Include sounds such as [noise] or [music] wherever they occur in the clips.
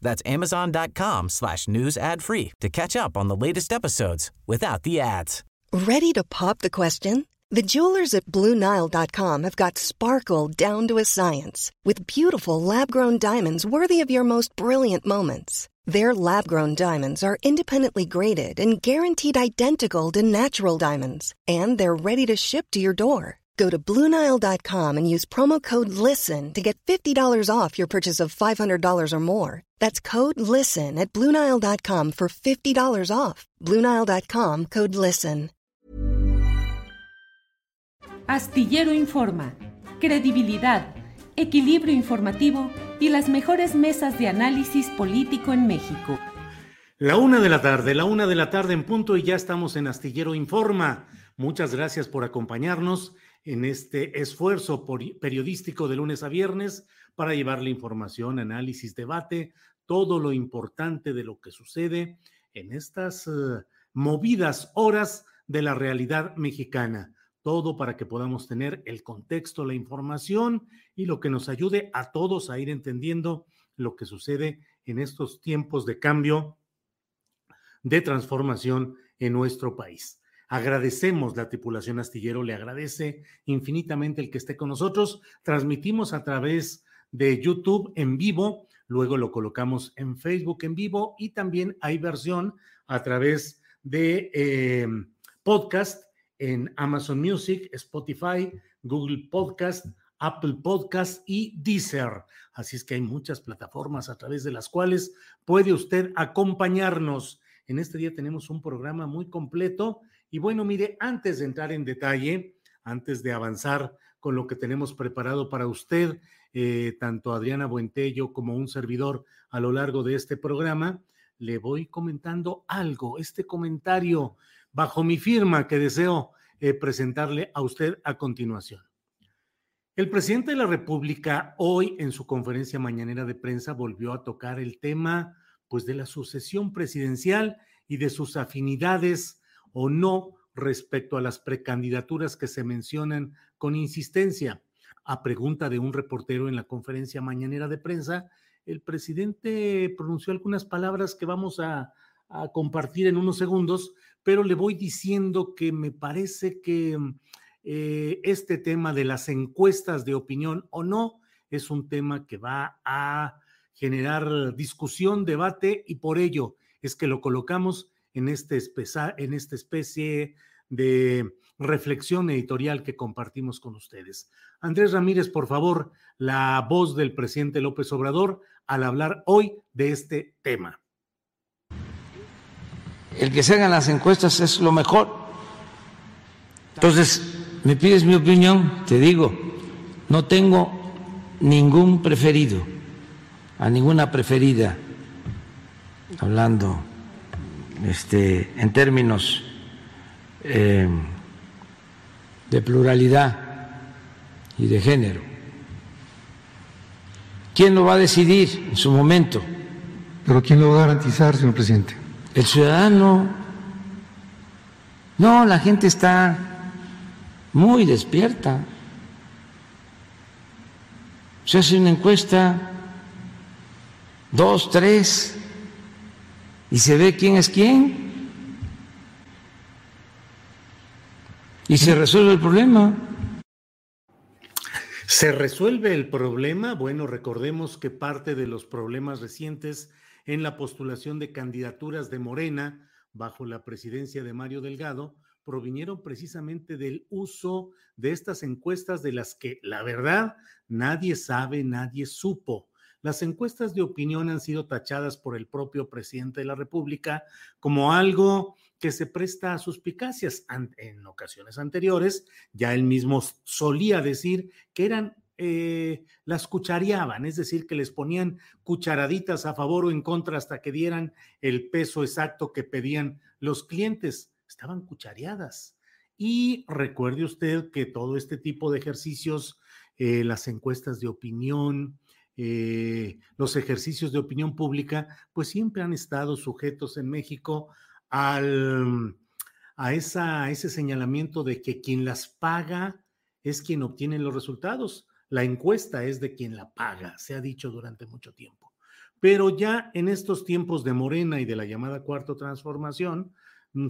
That's amazon.com slash news ad free to catch up on the latest episodes without the ads. Ready to pop the question? The jewelers at BlueNile.com have got sparkle down to a science with beautiful lab-grown diamonds worthy of your most brilliant moments. Their lab-grown diamonds are independently graded and guaranteed identical to natural diamonds, and they're ready to ship to your door. Go to Bluenile.com and use promo code LISTEN to get $50 off your purchase of $500 or more. That's code LISTEN at Bluenile.com for $50 off. Bluenile.com code LISTEN. Astillero Informa, credibilidad, equilibrio informativo y las mejores mesas de análisis político en México. La una de la tarde, la una de la tarde en punto y ya estamos en Astillero Informa. Muchas gracias por acompañarnos en este esfuerzo periodístico de lunes a viernes para llevarle información, análisis, debate, todo lo importante de lo que sucede en estas eh, movidas horas de la realidad mexicana. Todo para que podamos tener el contexto, la información y lo que nos ayude a todos a ir entendiendo lo que sucede en estos tiempos de cambio, de transformación en nuestro país. Agradecemos la tripulación astillero, le agradece infinitamente el que esté con nosotros. Transmitimos a través de YouTube en vivo, luego lo colocamos en Facebook en vivo y también hay versión a través de em, podcast en Amazon Music, Spotify, Google Podcast, Apple Podcast y Deezer. Así es que hay muchas plataformas a través de las cuales puede usted acompañarnos. En este día tenemos un programa muy completo y bueno, mire, antes de entrar en detalle, antes de avanzar con lo que tenemos preparado para usted, eh, tanto Adriana Buentello como un servidor a lo largo de este programa, le voy comentando algo, este comentario bajo mi firma que deseo eh, presentarle a usted a continuación. El presidente de la República hoy en su conferencia mañanera de prensa volvió a tocar el tema pues de la sucesión presidencial y de sus afinidades o no respecto a las precandidaturas que se mencionan con insistencia. A pregunta de un reportero en la conferencia mañanera de prensa, el presidente pronunció algunas palabras que vamos a, compartir en unos segundos, pero le voy diciendo que me parece que eh, este tema de las encuestas de opinión o no es un tema que va a generar discusión, debate y por ello es que lo colocamos en, este en esta especie de reflexión editorial que compartimos con ustedes. Andrés Ramírez, por favor, la voz del presidente López Obrador al hablar hoy de este tema. El que se hagan las encuestas es lo mejor. Entonces, me pides mi opinión, te digo, no tengo ningún preferido, a ninguna preferida, hablando este, en términos eh, de pluralidad y de género. ¿Quién lo va a decidir en su momento? ¿Pero quién lo va a garantizar, señor presidente? El ciudadano. No, la gente está muy despierta. Se hace una encuesta, dos, tres, y se ve quién es quién. Y se resuelve el problema. ¿Se resuelve el problema? Bueno, recordemos que parte de los problemas recientes en la postulación de candidaturas de Morena bajo la presidencia de Mario Delgado provinieron precisamente del uso de estas encuestas de las que, la verdad, nadie sabe, nadie supo. Las encuestas de opinión han sido tachadas por el propio presidente de la República como algo que se presta a suspicacias. En ocasiones anteriores, ya él mismo solía decir que eran eh, las cuchareaban, es decir, que les ponían cucharaditas a favor o en contra hasta que dieran el peso exacto que pedían los clientes. Estaban cuchareadas. Y recuerde usted que todo este tipo de ejercicios, eh, las encuestas de opinión, eh, los ejercicios de opinión pública, pues siempre han estado sujetos en México al, a, esa, a ese señalamiento de que quien las paga es quien obtiene los resultados. La encuesta es de quien la paga, se ha dicho durante mucho tiempo. Pero ya en estos tiempos de Morena y de la llamada cuarta transformación,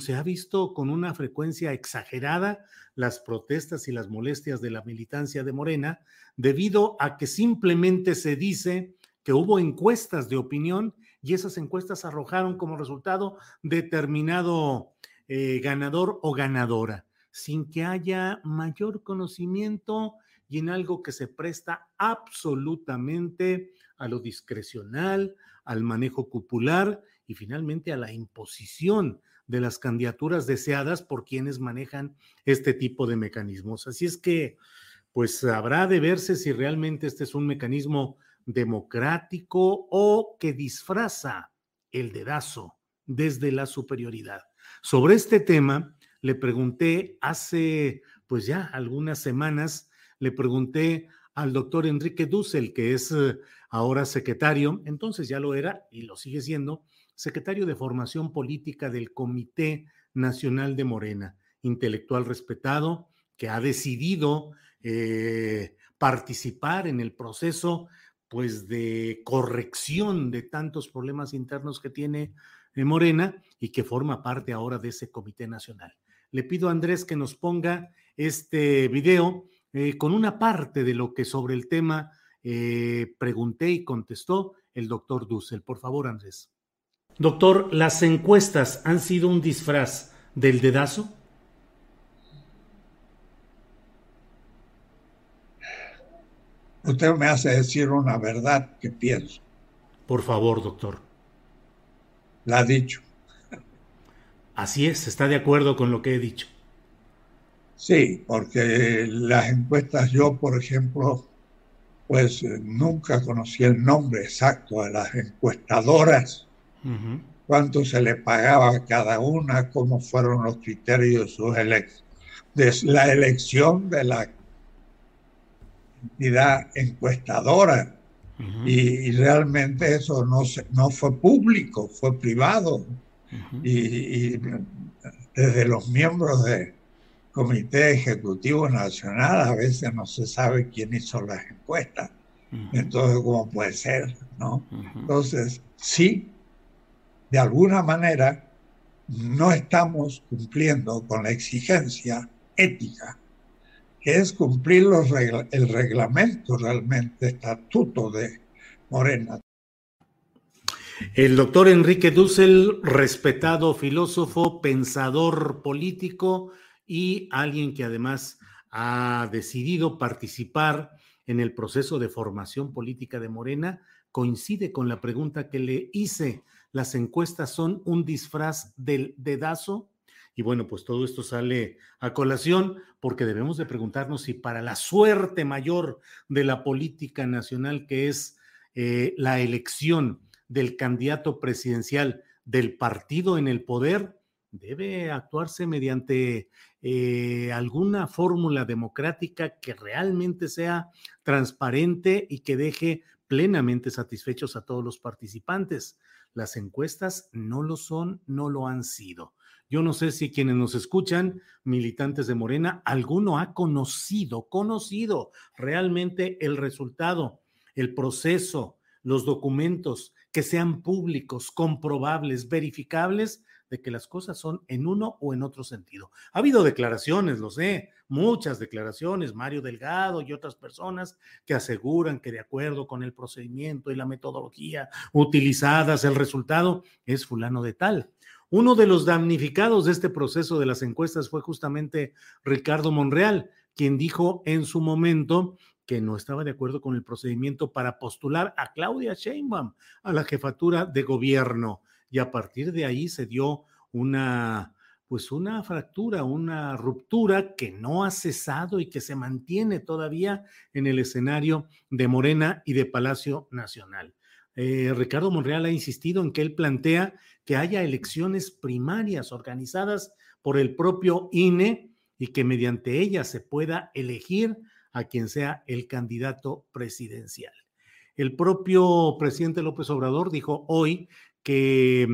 se ha visto con una frecuencia exagerada las protestas y las molestias de la militancia de Morena, debido a que simplemente se dice que hubo encuestas de opinión y esas encuestas arrojaron como resultado determinado eh, ganador o ganadora, sin que haya mayor conocimiento y en algo que se presta absolutamente a lo discrecional, al manejo cupular y finalmente a la imposición de las candidaturas deseadas por quienes manejan este tipo de mecanismos. Así es que, pues habrá de verse si realmente este es un mecanismo democrático o que disfraza el dedazo desde la superioridad. Sobre este tema, le pregunté hace, pues ya algunas semanas, le pregunté al doctor Enrique Dussel, que es eh, ahora secretario, entonces ya lo era y lo sigue siendo, secretario de Formación Política del Comité Nacional de Morena, intelectual respetado, que ha decidido eh, participar en el proceso pues de corrección de tantos problemas internos que tiene eh, Morena y que forma parte ahora de ese Comité Nacional. Le pido a Andrés que nos ponga este video eh, con una parte de lo que sobre el tema pregunté y contestó el doctor Dussel. Por favor, Andrés. Doctor, ¿las encuestas han sido un disfraz del dedazo? Usted me hace decir una verdad que pienso. Por favor, doctor. La ha dicho. Así es, está de acuerdo con lo que he dicho. Sí, porque las encuestas, yo por ejemplo, pues nunca conocí el nombre exacto de las encuestadoras, cuánto se le pagaba a cada una, cómo fueron los criterios de la elección de la entidad encuestadora. y, realmente eso no, no fue público, fue privado. y, y desde los miembros de, Comité Ejecutivo Nacional, a veces no se sabe quién hizo las encuestas. Entonces, ¿cómo puede ser? ¿no? Entonces, sí, de alguna manera, no estamos cumpliendo con la exigencia ética, que es cumplir el reglamento realmente, estatuto de Morena. El doctor Enrique Dussel, respetado filósofo, pensador político, y alguien que además ha decidido participar en el proceso de formación política de Morena, coincide con la pregunta que le hice. ¿Las encuestas son un disfraz del dedazo? Y bueno, pues todo esto sale a colación porque debemos de preguntarnos si para la suerte mayor de la política nacional, que es eh, la elección del candidato presidencial del partido en el poder, debe actuarse mediante eh, alguna fórmula democrática que realmente sea transparente y que deje plenamente satisfechos a todos los participantes. Las encuestas no lo son, no lo han sido. Yo no sé si quienes nos escuchan, militantes de Morena, alguno ha conocido, conocido realmente el resultado, el proceso, los documentos que sean públicos, comprobables, verificables de que las cosas son en uno o en otro sentido. Ha habido declaraciones, lo sé, muchas declaraciones, Mario Delgado y otras personas que aseguran que de acuerdo con el procedimiento y la metodología utilizadas, el resultado es fulano de tal. Uno de los damnificados de este proceso de las encuestas fue justamente Ricardo Monreal, quien dijo en su momento que no estaba de acuerdo con el procedimiento para postular a Claudia Sheinbaum a la jefatura de gobierno y a partir de ahí se dio una pues una fractura, una ruptura que no ha cesado y que se mantiene todavía en el escenario de Morena y de Palacio Nacional. Eh, Ricardo Monreal ha insistido en que él plantea que haya elecciones primarias organizadas por el propio INE y que mediante ellas se pueda elegir a quien sea el candidato presidencial. El propio presidente López Obrador dijo hoy que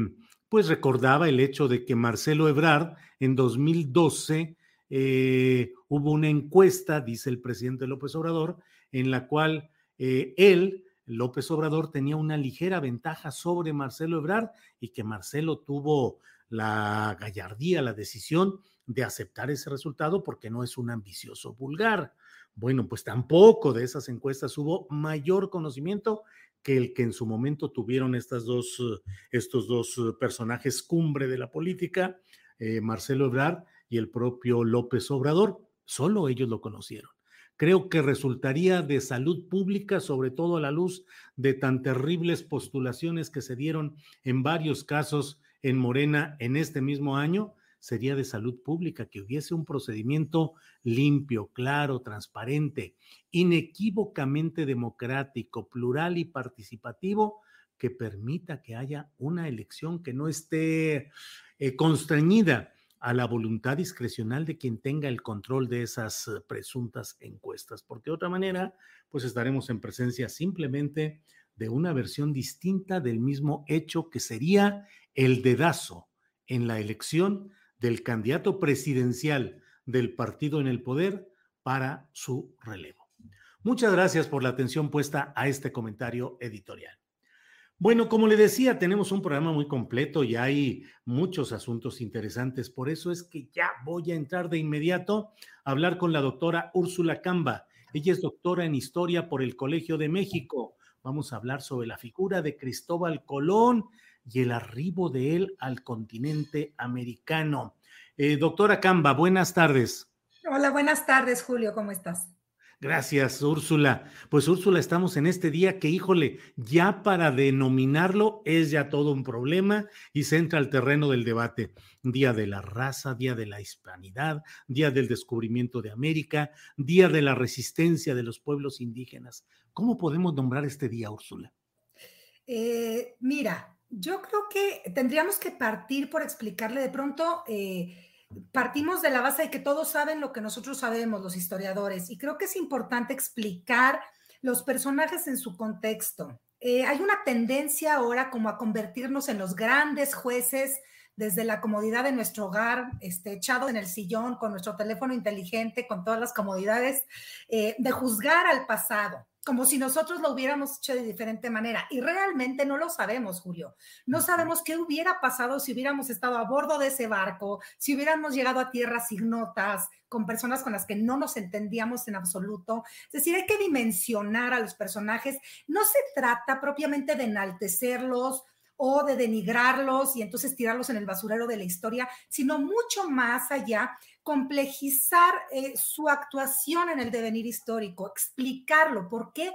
pues recordaba el hecho de que Marcelo Ebrard en 2012 eh, hubo una encuesta, dice el presidente López Obrador, en la cual eh, él, López Obrador, tenía una ligera ventaja sobre Marcelo Ebrard y que Marcelo tuvo la gallardía, la decisión de aceptar ese resultado porque no es un ambicioso vulgar. Bueno, pues tampoco de esas encuestas hubo mayor conocimiento que el que en su momento tuvieron estas dos, estos dos personajes cumbre de la política, eh, Marcelo Ebrard y el propio López Obrador. Solo ellos lo conocieron. Creo que resultaría de salud pública, sobre todo a la luz de tan terribles postulaciones que se dieron en varios casos en Morena en este mismo año, sería de salud pública, que hubiese un procedimiento limpio, claro, transparente, inequívocamente democrático, plural y participativo que permita que haya una elección que no esté eh, constreñida a la voluntad discrecional de quien tenga el control de esas eh, presuntas encuestas, porque de otra manera, pues estaremos en presencia simplemente de una versión distinta del mismo hecho que sería el dedazo en la elección del candidato presidencial del partido en el poder para su relevo. Muchas gracias por la atención puesta a este comentario editorial. Bueno, como le decía, tenemos un programa muy completo y hay muchos asuntos interesantes. Por eso es que ya voy a entrar de inmediato a hablar con la doctora Úrsula Camba. Ella es doctora en historia por el Colegio de México. Vamos a hablar sobre la figura de Cristóbal Colón y el arribo de él al continente americano. Eh, doctora Camba, buenas tardes. Hola, buenas tardes, Julio, ¿cómo estás? Gracias, Úrsula. Pues Úrsula, estamos en este día que, híjole, ya para denominarlo es ya todo un problema y se entra al terreno del debate. Día de la raza, día de la hispanidad, día del descubrimiento de América, día de la resistencia de los pueblos indígenas. ¿Cómo podemos nombrar este día, Úrsula? Eh, mira, yo creo que tendríamos que partir por explicarle de pronto. Eh, partimos de la base de que todos saben lo que nosotros sabemos, los historiadores, y creo que es importante explicar los personajes en su contexto. Eh, hay una tendencia ahora como a convertirnos en los grandes jueces desde la comodidad de nuestro hogar, este, echado en el sillón, con nuestro teléfono inteligente, con todas las comodidades, eh, de juzgar al pasado como si nosotros lo hubiéramos hecho de diferente manera. Y realmente no lo sabemos, Julio. No sabemos qué hubiera pasado si hubiéramos estado a bordo de ese barco, si hubiéramos llegado a tierras ignotas, con personas con las que no nos entendíamos en absoluto. Es decir, hay que dimensionar a los personajes. No se trata propiamente de enaltecerlos o de denigrarlos y entonces tirarlos en el basurero de la historia, sino mucho más allá, complejizar eh, su actuación en el devenir histórico, explicarlo, por qué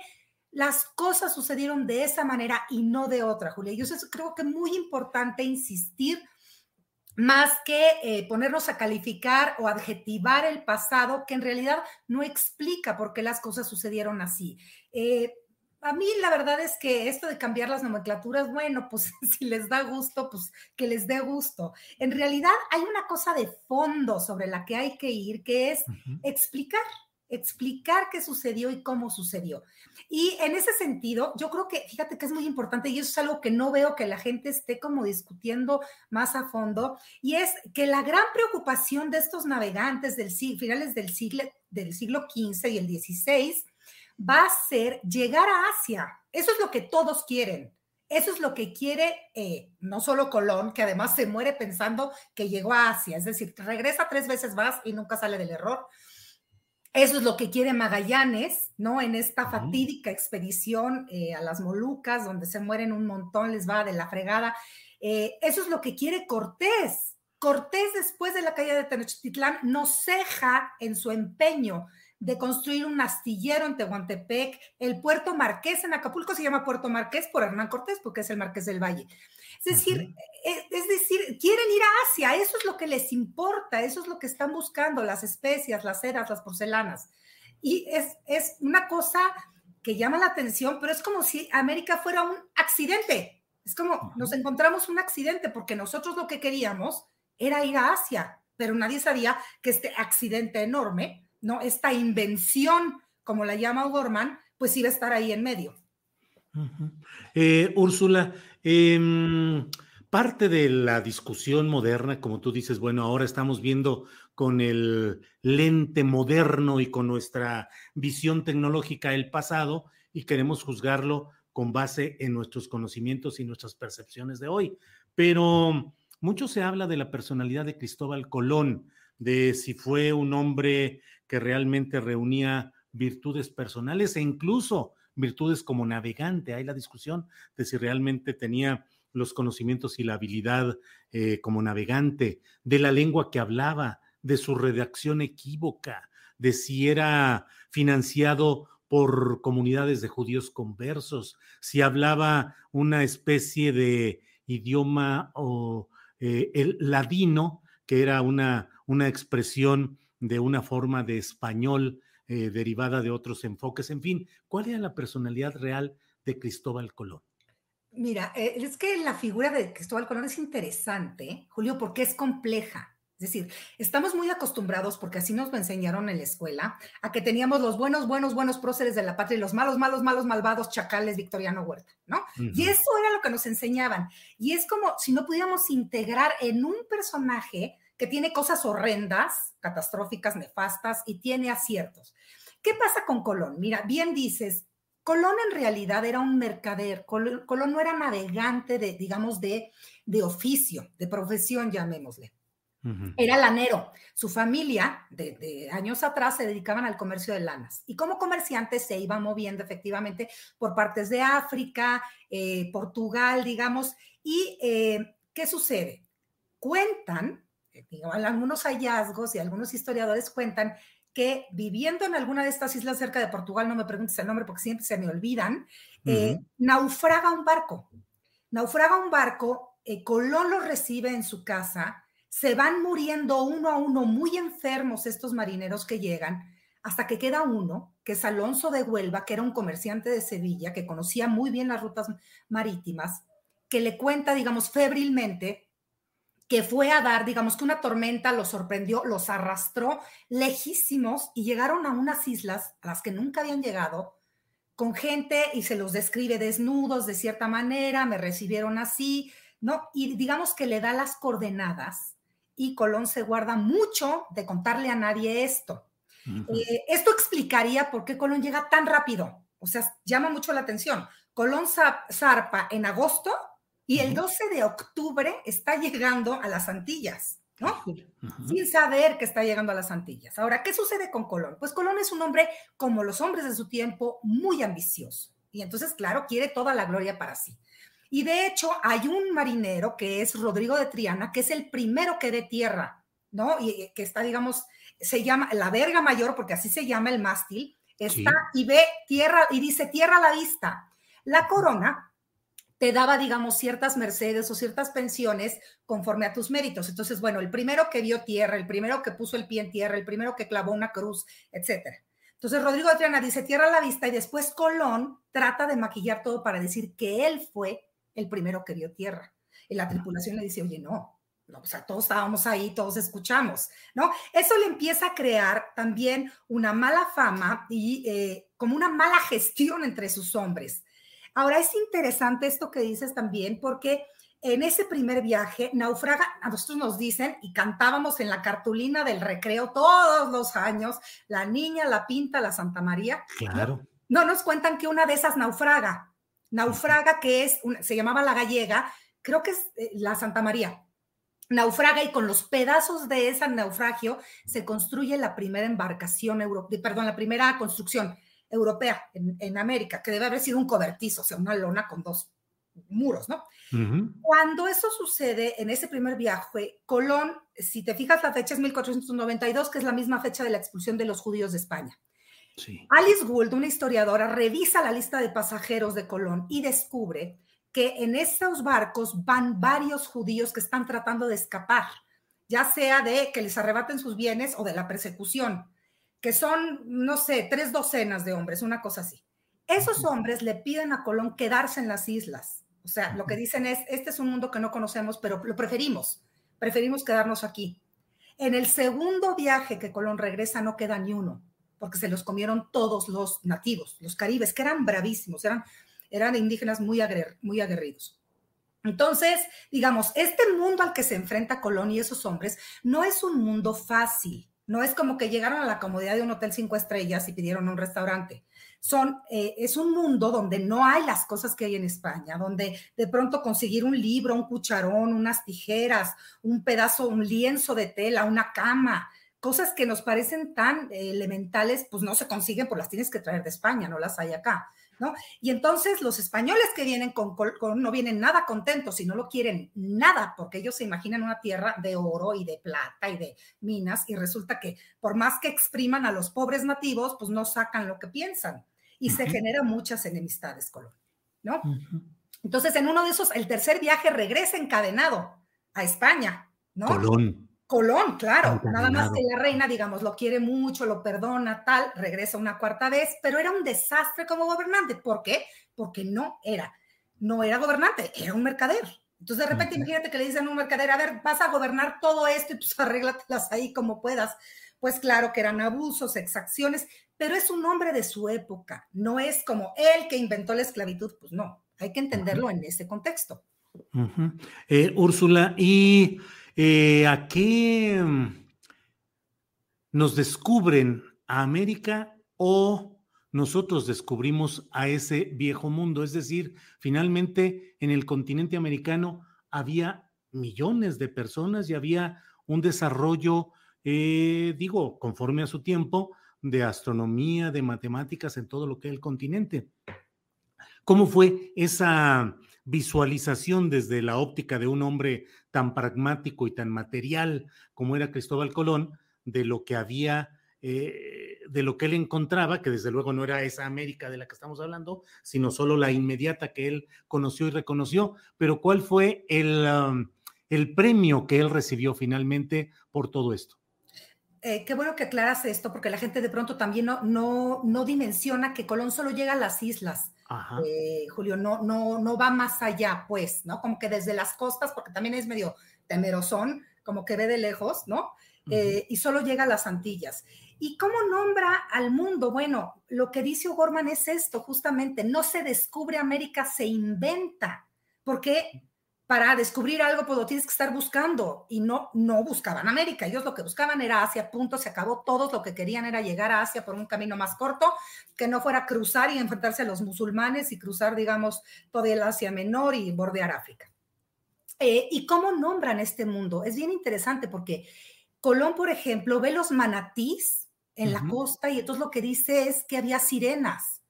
las cosas sucedieron de esa manera y no de otra, Julia. Yo creo que es muy importante insistir más que eh, ponernos a calificar o adjetivar el pasado, que en realidad no explica por qué las cosas sucedieron así. Eh, a mí la verdad es que esto de cambiar las nomenclaturas, bueno, pues [laughs] si les da gusto, pues que les dé gusto. En realidad hay una cosa de fondo sobre la que hay que ir, que es explicar, explicar qué sucedió y cómo sucedió. Y en ese sentido, yo creo que, fíjate que es muy importante y eso es algo que no veo que la gente esté como discutiendo más a fondo, y es que la gran preocupación de estos navegantes del finales del siglo, del siglo XV y el XVI, va a ser llegar a Asia. Eso es lo que todos quieren. Eso es lo que quiere eh, no solo Colón, que además se muere pensando que llegó a Asia, es decir, regresa tres veces más y nunca sale del error. Eso es lo que quiere Magallanes, ¿no? En esta fatídica expedición eh, a las Molucas, donde se mueren un montón, les va de la fregada. Eh, eso es lo que quiere Cortés. Cortés, después de la caída de Tenochtitlán, no ceja en su empeño de construir un astillero en Tehuantepec. El puerto Marqués en Acapulco se llama Puerto Marqués por Hernán Cortés, porque es el Marqués del Valle. Es decir, e, es decir, quieren ir a Asia, eso es lo que les importa, eso es lo que están buscando, las especias, las ceras, las porcelanas. Y es, es una cosa que llama la atención, pero es como si América fuera un accidente. Es como nos encontramos un accidente porque nosotros lo que queríamos era ir a Asia, pero nadie sabía que este accidente enorme, ¿no? Esta invención, como la llama O'Gorman, pues iba a estar ahí en medio. Eh, Úrsula, em, parte de la discusión moderna, como tú dices, bueno, ahora estamos viendo con el lente moderno y con nuestra visión tecnológica el pasado y queremos juzgarlo con base en nuestros conocimientos y nuestras percepciones de hoy. Pero mucho se habla de la personalidad de Cristóbal Colón, de si fue un hombre que realmente reunía virtudes personales e incluso virtudes como navegante. Hay la discusión de si realmente tenía los conocimientos y la habilidad eh, como navegante, de la lengua que hablaba, de su redacción equívoca, de si era financiado por comunidades de judíos conversos, si hablaba una especie de idioma o eh, el ladino, que era una, una expresión de una forma de español eh, derivada de otros enfoques. En fin, ¿cuál era la personalidad real de Cristóbal Colón? Mira, eh, es que la figura de Cristóbal Colón es interesante, Julio, porque es compleja. Es decir, estamos muy acostumbrados, porque así nos lo enseñaron en la escuela, a que teníamos los buenos, buenos, buenos próceres de la patria y los malos, malos, malos, malvados chacales Victoriano Huerta, ¿no? Y eso era lo que nos enseñaban. Y es como si no pudiéramos integrar en un personaje que tiene cosas horrendas, catastróficas, nefastas y tiene aciertos. ¿Qué pasa con Colón? Mira, bien dices, Colón en realidad era un mercader, Colón, no era navegante de, digamos, de, de oficio, de profesión, llamémosle. Era lanero. Su familia, de, años atrás, se dedicaban al comercio de lanas. Y como comerciante se iba moviendo efectivamente por partes de África, eh, Portugal, digamos. ¿Y eh, qué sucede? Cuentan algunos hallazgos y algunos historiadores cuentan que viviendo en alguna de estas islas cerca de Portugal, no me preguntes el nombre porque siempre se me olvidan, eh, naufraga un barco. Naufraga un barco, eh, Colón lo recibe en su casa, se van muriendo uno a uno, muy enfermos estos marineros que llegan, hasta que queda uno, que es Alonso de Huelva, que era un comerciante de Sevilla, que conocía muy bien las rutas marítimas, que le cuenta, digamos, febrilmente que fue a dar, digamos que una tormenta los sorprendió, los arrastró lejísimos y llegaron a unas islas a las que nunca habían llegado, con gente y se los describe desnudos de cierta manera, me recibieron así, ¿no? Y digamos que le da las coordenadas y Colón se guarda mucho de contarle a nadie esto. Eh, esto explicaría por qué Colón llega tan rápido, o sea, llama mucho la atención. Colón zarpa en agosto y el 12 de octubre está llegando a las Antillas, ¿no? Sin saber que está llegando a las Antillas. Ahora, ¿qué sucede con Colón? Pues Colón es un hombre, como los hombres de su tiempo, muy ambicioso. Y entonces, claro, quiere toda la gloria para sí. Y de hecho, hay un marinero que es Rodrigo de Triana, que es el primero que dé tierra, ¿no? Y que está, digamos, se llama la verga mayor, porque así se llama el mástil, está y ve tierra y dice tierra a la vista. La corona te daba, digamos, ciertas mercedes o ciertas pensiones conforme a tus méritos. Entonces, bueno, el primero que vio tierra, el primero que puso el pie en tierra, el primero que clavó una cruz, etcétera. Entonces, Rodrigo de Triana dice tierra la vista y después Colón trata de maquillar todo para decir que él fue el primero que vio tierra. Y la tripulación le dice, oye, no, no, o sea, todos estábamos ahí, todos escuchamos, ¿no? Eso le empieza a crear también una mala fama y eh, como una mala gestión entre sus hombres. Ahora es interesante esto que dices también porque en ese primer viaje, naufraga, a nosotros nos dicen y cantábamos en la cartulina del recreo todos los años, la niña, la pinta, la Santa María. Claro. No, nos cuentan que una de esas naufraga, naufraga que es, se llamaba la gallega, creo que es eh, la Santa María. Naufraga y con los pedazos de ese naufragio se construye la primera embarcación, perdón, la primera construcción europea en, América, que debe haber sido un cobertizo, o sea, una lona con dos muros, ¿no? Cuando eso sucede en ese primer viaje, Colón, si te fijas, la fecha es 1492, que es la misma fecha de la expulsión de los judíos de España. Alice Gould, una historiadora, revisa la lista de pasajeros de Colón y descubre que en esos barcos van varios judíos que están tratando de escapar, ya sea de que les arrebaten sus bienes o de la persecución, que son, no sé, tres docenas de hombres, una cosa así. Esos hombres le piden a Colón quedarse en las islas. O sea, lo que dicen es, este es un mundo que no conocemos, pero lo preferimos, preferimos quedarnos aquí. En el segundo viaje que Colón regresa no queda ni uno, porque se los comieron todos los nativos, los caribes, que eran bravísimos, eran eran indígenas muy, muy aguerridos. Entonces, digamos, este mundo al que se enfrenta Colón y esos hombres no es un mundo fácil. No es como que llegaron a la comodidad de un hotel cinco estrellas y pidieron un restaurante. Son, eh, es un mundo donde no hay las cosas que hay en España, donde de pronto conseguir un libro, un cucharón, unas tijeras, un pedazo, un lienzo de tela, una cama, cosas que nos parecen tan eh, elementales, pues no se consiguen, pues las tienes que traer de España, no las hay acá. Y entonces los españoles que vienen con, no vienen nada contentos y no lo quieren nada, porque ellos se imaginan una tierra de oro y de plata y de minas, y resulta que por más que expriman a los pobres nativos, pues no sacan lo que piensan. Y se generan muchas enemistades, Colón, ¿no? Entonces, en uno de esos, el tercer viaje regresa encadenado a España, ¿no? Colón. Colón, claro, nada más que la reina, digamos, lo quiere mucho, lo perdona, tal, regresa una cuarta vez, pero era un desastre como gobernante. ¿Por qué? Porque no era, no era gobernante, era un mercader. Entonces, de repente, imagínate que le dicen a un mercader, a ver, vas a gobernar todo esto y pues arréglatelas ahí como puedas. Pues claro que eran abusos, exacciones, pero es un hombre de su época, no es como él que inventó la esclavitud, pues no, hay que entenderlo en ese contexto. Eh, Úrsula, y eh, ¿A qué mm, nos descubren a América o nosotros descubrimos a ese viejo mundo? Es decir, finalmente en el continente americano había millones de personas y había un desarrollo, eh, digo, conforme a su tiempo, de astronomía, de matemáticas en todo lo que es el continente. ¿Cómo fue esa visualización desde la óptica de un hombre tan pragmático y tan material como era Cristóbal Colón, de lo que había, eh, de lo que él encontraba, que desde luego no era esa América de la que estamos hablando, sino solo la inmediata que él conoció y reconoció, pero cuál fue el, um, el premio que él recibió finalmente por todo esto. Eh, qué bueno que aclaras esto, porque la gente de pronto también no, no, no dimensiona que Colón solo llega a las islas eh, Julio, no, no, no va más allá, pues, ¿no? Como que desde las costas, porque también es medio temerosón, como que ve de lejos, ¿no? Eh, y solo llega a las Antillas. ¿Y cómo nombra al mundo? Bueno, lo que dice O'Gorman es esto, justamente, no se descubre América, se inventa. porque para descubrir algo, pues lo tienes que estar buscando y no, no buscaban América. Ellos lo que buscaban era Asia, punto, se acabó. Todos lo que querían era llegar a Asia por un camino más corto, que no fuera cruzar y enfrentarse a los musulmanes y cruzar, digamos, todo el Asia Menor y bordear África. Eh, ¿Y cómo nombran este mundo? Es bien interesante porque Colón, por ejemplo, ve los manatís en la costa y entonces lo que dice es que había sirenas.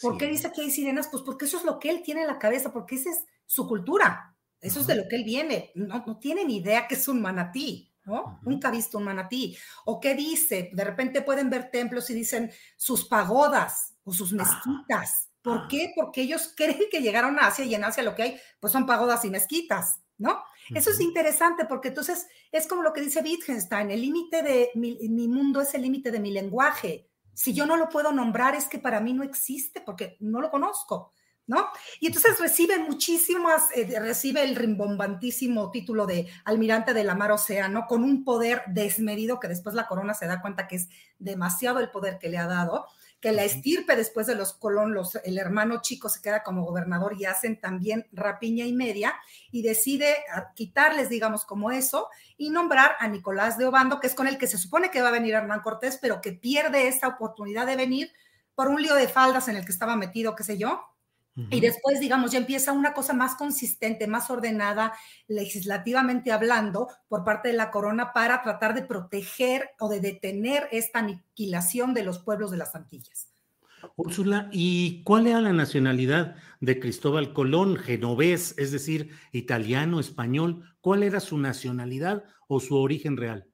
¿Por qué dice que hay sirenas? Pues porque eso es lo que él tiene en la cabeza, porque esa es su cultura eso es de lo que él viene. No, no tiene ni idea que es un manatí, ¿no? Nunca ha visto un manatí. ¿O qué dice? De repente pueden ver templos y dicen sus pagodas o sus mezquitas. ¿Por qué? Porque ellos [laughs] creen que llegaron a Asia y en Asia lo que hay, pues son pagodas y mezquitas, ¿no? Eso es interesante porque entonces es como lo que dice Wittgenstein, el límite de mi, mi mundo es el límite de mi lenguaje. Si yo no lo puedo nombrar es que para mí no existe porque no lo conozco. ¿No? Y entonces recibe muchísimas, eh, recibe el rimbombantísimo título de almirante de la mar océano con un poder desmedido que después la corona se da cuenta que es demasiado el poder que le ha dado, que la estirpe después de los Colón, el hermano chico se queda como gobernador y hacen también rapiña y media y decide quitarles, digamos, como eso y nombrar a Nicolás de Obando, que es con el que se supone que va a venir Hernán Cortés, pero que pierde esa oportunidad de venir por un lío de faldas en el que estaba metido, qué sé yo, y después, digamos, ya empieza una cosa más consistente, más ordenada, legislativamente hablando, por parte de la corona para tratar de proteger o de detener esta aniquilación de los pueblos de las Antillas. Úrsula, ¿y cuál era la nacionalidad de Cristóbal Colón? Genovés, es decir, italiano, español. ¿Cuál era su nacionalidad o su origen real?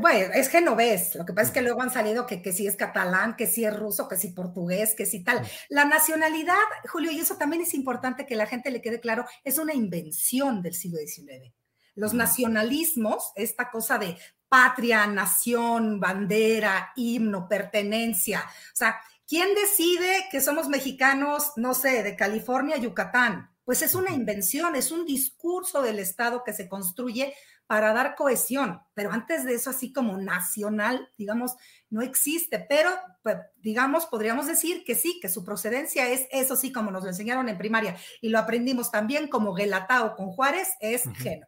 Bueno, es genovés, lo que pasa es que luego han salido que, que si es catalán, que si es ruso, que si portugués, que si tal. La nacionalidad, Julio, y eso también es importante que la gente le quede claro, es una invención del siglo XIX. Los nacionalismos, esta cosa de patria, nación, bandera, himno, pertenencia, o sea, ¿quién decide que somos mexicanos, no sé, de California, Yucatán? Pues es una invención, es un discurso del Estado que se construye para dar cohesión, pero antes de eso, así como nacional, digamos, no existe, pero pues, digamos, podríamos decir que sí, que su procedencia es eso sí, como nos lo enseñaron en primaria y lo aprendimos también como Gelatao con Juárez, es Génova.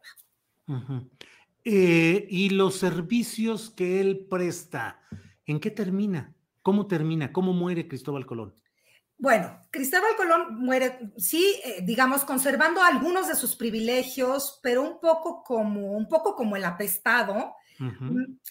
Eh, y los servicios que él presta, ¿en qué termina? ¿Cómo termina? ¿Cómo muere Cristóbal Colón? Bueno, Cristóbal Colón muere, sí, eh, digamos, conservando algunos de sus privilegios, pero un poco como, un poco como el apestado,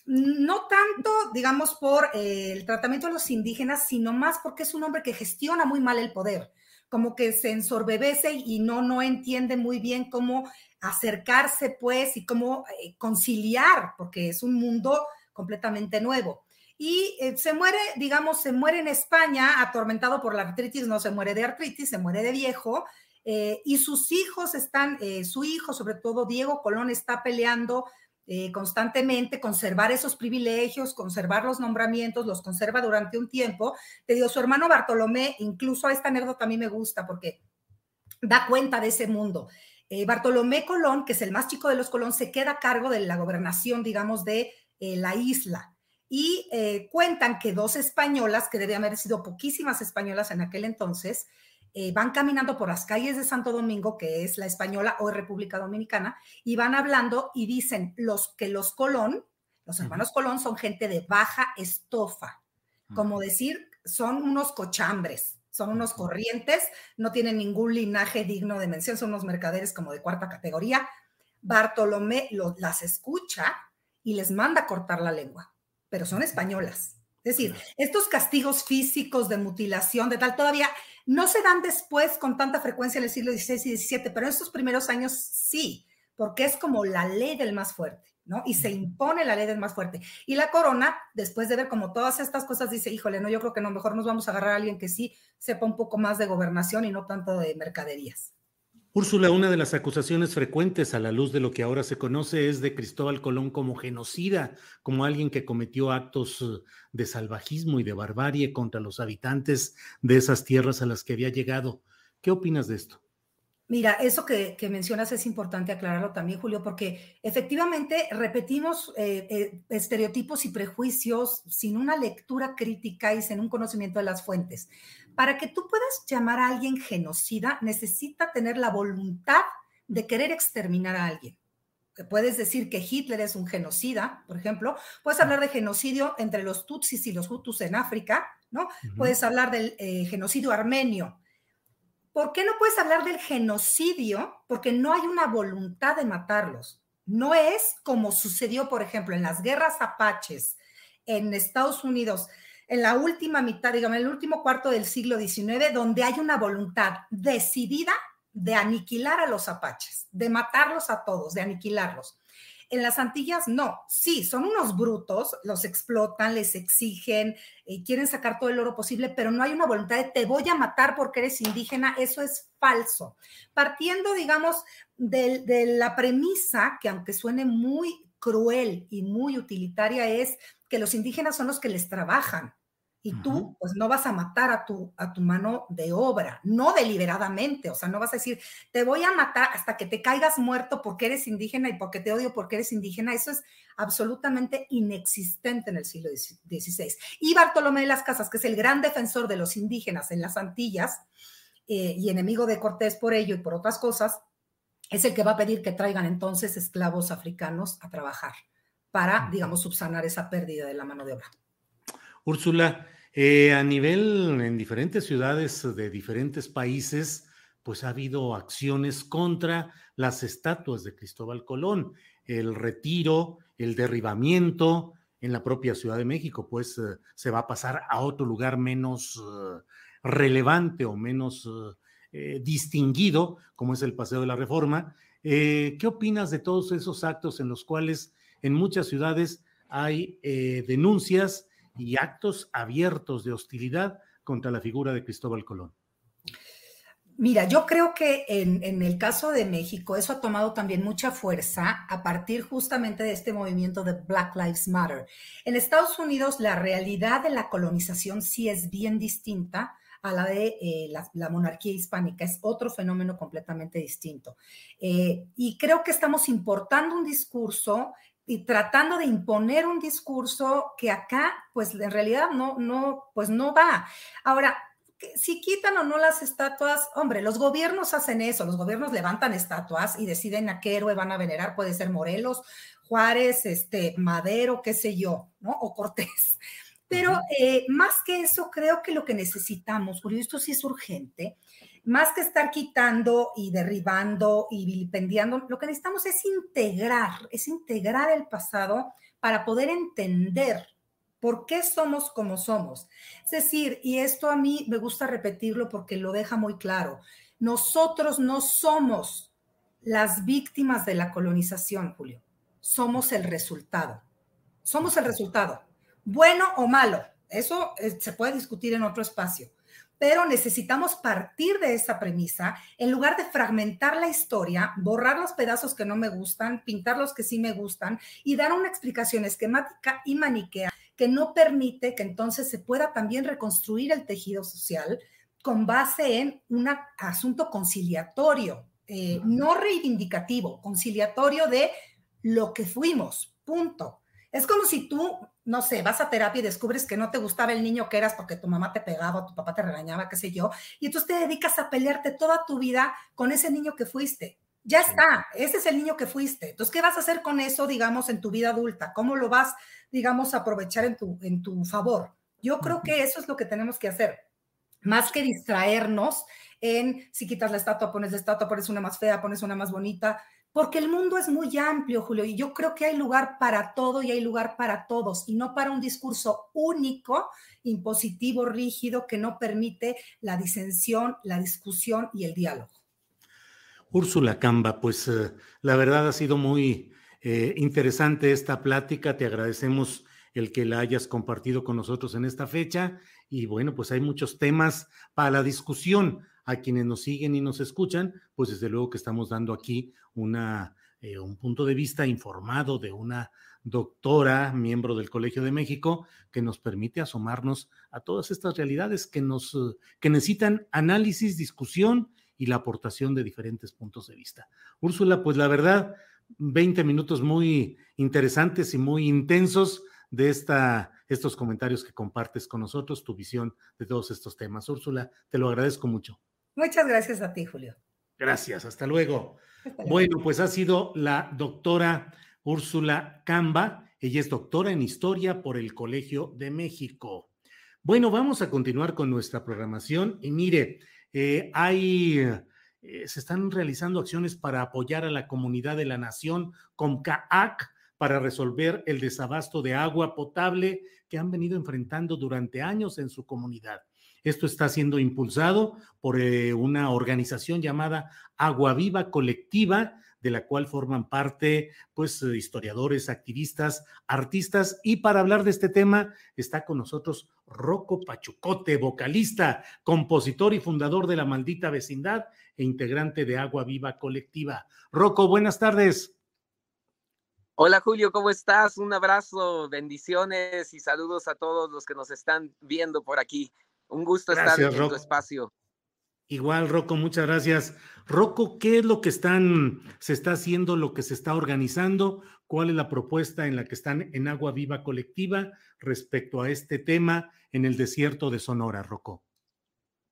no tanto, digamos, por eh, el tratamiento de los indígenas, sino más porque es un hombre que gestiona muy mal el poder, como que se ensorbebece y no, no entiende muy bien cómo acercarse, pues, y cómo eh, conciliar, porque es un mundo completamente nuevo y eh, se muere, digamos, se muere en España atormentado por la artritis, no se muere de artritis, se muere de viejo, eh, y sus hijos están, eh, su hijo, sobre todo Diego Colón, está peleando constantemente, conservar esos privilegios, conservar los nombramientos, los conserva durante un tiempo. Te digo, su hermano Bartolomé, incluso a esta anécdota a mí me gusta porque da cuenta de ese mundo. Bartolomé Colón, que es el más chico de los Colón, se queda a cargo de la gobernación, digamos, de la isla y eh, cuentan que dos españolas, que debían haber sido poquísimas españolas en aquel entonces, eh, van caminando por las calles de Santo Domingo, que es la española o República Dominicana, y van hablando y dicen los que los Colón, los hermanos Colón son gente de baja estofa, como decir, son unos cochambres, son unos corrientes, no tienen ningún linaje digno de mención, son unos mercaderes como de cuarta categoría. Bartolomé las escucha y les manda cortar la lengua pero son españolas. Es decir, estos castigos físicos de mutilación, de tal, todavía no se dan después con tanta frecuencia en el siglo XVI y XVII, pero en estos primeros años sí, porque es como la ley del más fuerte, ¿no? Y se impone la ley del más fuerte. Y la corona, después de ver como todas estas cosas, dice, híjole, no, yo creo que no, mejor nos vamos a agarrar a alguien que sí sepa un poco más de gobernación y no tanto de mercaderías. Úrsula, una de las acusaciones frecuentes a la luz de lo que ahora se conoce es de Cristóbal Colón como genocida, como alguien que cometió actos eh, de salvajismo y de barbarie contra los habitantes de esas tierras a las que había llegado. ¿Qué opinas de esto? Mira, eso que, mencionas es importante aclararlo también, Julio, porque efectivamente repetimos eh, eh, estereotipos y prejuicios sin una lectura crítica y sin un conocimiento de las fuentes. Para que tú puedas llamar a alguien genocida, necesita tener la voluntad de querer exterminar a alguien. Puedes decir que Hitler es un genocida, por ejemplo. Puedes hablar de genocidio entre los Tutsis y los Hutus en África, ¿no? Puedes hablar del eh, genocidio armenio ¿Por qué no puedes hablar del genocidio? Porque no hay una voluntad de matarlos. No es como sucedió, por ejemplo, en las guerras apaches en Estados Unidos, en la última mitad, digamos, en el último cuarto del siglo XIX, donde hay una voluntad decidida de aniquilar a los apaches, de matarlos a todos, de aniquilarlos. En las Antillas no, sí, son unos brutos, los explotan, les exigen, eh, quieren sacar todo el oro posible, pero no hay una voluntad de te voy a matar porque eres indígena, eso es falso. Partiendo, digamos, de la premisa que aunque suene muy cruel y muy utilitaria, es que los indígenas son los que les trabajan, y tú, pues no vas a matar a tu, a tu mano de obra, no deliberadamente, o sea, no vas a decir, te voy a matar hasta que te caigas muerto porque eres indígena y porque te odio porque eres indígena. Eso es absolutamente inexistente en el siglo XVI. Y Bartolomé de las Casas, que es el gran defensor de los indígenas en las Antillas eh, y enemigo de Cortés por ello y por otras cosas, es el que va a pedir que traigan entonces esclavos africanos a trabajar para, digamos, subsanar esa pérdida de la mano de obra. Úrsula, eh, a nivel en diferentes ciudades de diferentes países, pues ha habido acciones contra las estatuas de Cristóbal Colón, el retiro, el derribamiento en la propia Ciudad de México, pues eh, se va a pasar a otro lugar menos eh, relevante o menos distinguido, como es el Paseo de la Reforma. ¿Qué opinas de todos esos actos en los cuales en muchas ciudades hay denuncias y actos abiertos de hostilidad contra la figura de Cristóbal Colón. Mira, yo creo que en, el caso de México eso ha tomado también mucha fuerza a partir justamente de este movimiento de Black Lives Matter. En Estados Unidos la realidad de la colonización sí es bien distinta a la de eh, la, monarquía hispánica, es otro fenómeno completamente distinto. Eh, y creo que estamos importando un discurso y tratando de imponer un discurso que acá, pues en realidad no, no, pues no va. Ahora, si quitan o no las estatuas, hombre, los gobiernos hacen eso, los gobiernos levantan estatuas y deciden a qué héroe van a venerar, puede ser Morelos, Juárez, este, Madero, qué sé yo, ¿no? O Cortés. Pero eh, más que eso, creo que lo que necesitamos, Julio, esto sí es urgente, más que estar quitando y derribando y vilipendiando, lo que necesitamos es integrar, es integrar el pasado para poder entender ¿Por qué somos como somos? Es decir, y esto a mí me gusta repetirlo porque lo deja muy claro, nosotros no somos las víctimas de la colonización, Julio, somos el resultado. Somos el resultado, bueno o malo. Eso eh, se puede discutir en otro espacio, pero necesitamos partir de esa premisa en lugar de fragmentar la historia, borrar los pedazos que no me gustan, pintar los que sí me gustan y dar una explicación esquemática y maniquea que no permite que entonces se pueda también reconstruir el tejido social con base en un asunto conciliatorio, eh, no reivindicativo, conciliatorio de lo que fuimos, punto. Es como si tú, no sé, vas a terapia y descubres que no te gustaba el niño que eras porque tu mamá te pegaba, tu papá te regañaba, qué sé yo, y entonces te dedicas a pelearte toda tu vida con ese niño que fuiste. Ya está, ese es el niño que fuiste. Entonces, ¿qué vas a hacer con eso, digamos, en tu vida adulta? ¿Cómo lo vas, digamos, a aprovechar en tu, en tu favor? Yo creo que eso es lo que tenemos que hacer, más que distraernos en si quitas la estatua, pones la estatua, pones una más fea, pones una más bonita, porque el mundo es muy amplio, Julio, y yo creo que hay lugar para todo y hay lugar para todos, y no para un discurso único, impositivo, rígido, que no permite la disensión, la discusión y el diálogo. Úrsula Camba, pues eh, la verdad ha sido muy eh, interesante esta plática. Te agradecemos el que la hayas compartido con nosotros en esta fecha. Y bueno, pues hay muchos temas para la discusión. A quienes nos siguen y nos escuchan, pues desde luego que estamos dando aquí una, eh, un punto de vista informado de una doctora, miembro del Colegio de México, que nos permite asomarnos a todas estas realidades que nos que necesitan análisis, discusión y la aportación de diferentes puntos de vista. Úrsula, pues la verdad, 20 minutos muy interesantes y muy intensos de esta, estos comentarios que compartes con nosotros, tu visión de todos estos temas. Úrsula, te lo agradezco mucho. Muchas gracias a ti, Julio. Gracias, hasta luego. Bueno, pues ha sido la doctora Úrsula Camba. Ella es doctora en historia por el Colegio de México. Bueno, vamos a continuar con nuestra programación y mire, eh, hay, eh, se están realizando acciones para apoyar a la comunidad de la nación con CAAC para resolver el desabasto de agua potable que han venido enfrentando durante años en su comunidad. Esto está siendo impulsado por eh, una organización llamada Agua Viva Colectiva, de la cual forman parte, pues, historiadores, activistas, artistas. Y para hablar de este tema está con nosotros Rocco Pachucote, vocalista, compositor y fundador de La Maldita Vecindad e integrante de Agua Viva Colectiva. Rocco, buenas tardes. Hola Julio, ¿cómo estás? Un abrazo, bendiciones y saludos a todos los que nos están viendo por aquí. Un gusto estar en tu espacio. Igual, Rocco, muchas gracias. Rocco, ¿qué es lo que están, se está haciendo, lo que se está organizando? ¿Cuál es la propuesta en la que están en Agua Viva Colectiva respecto a este tema en el desierto de Sonora, Rocco?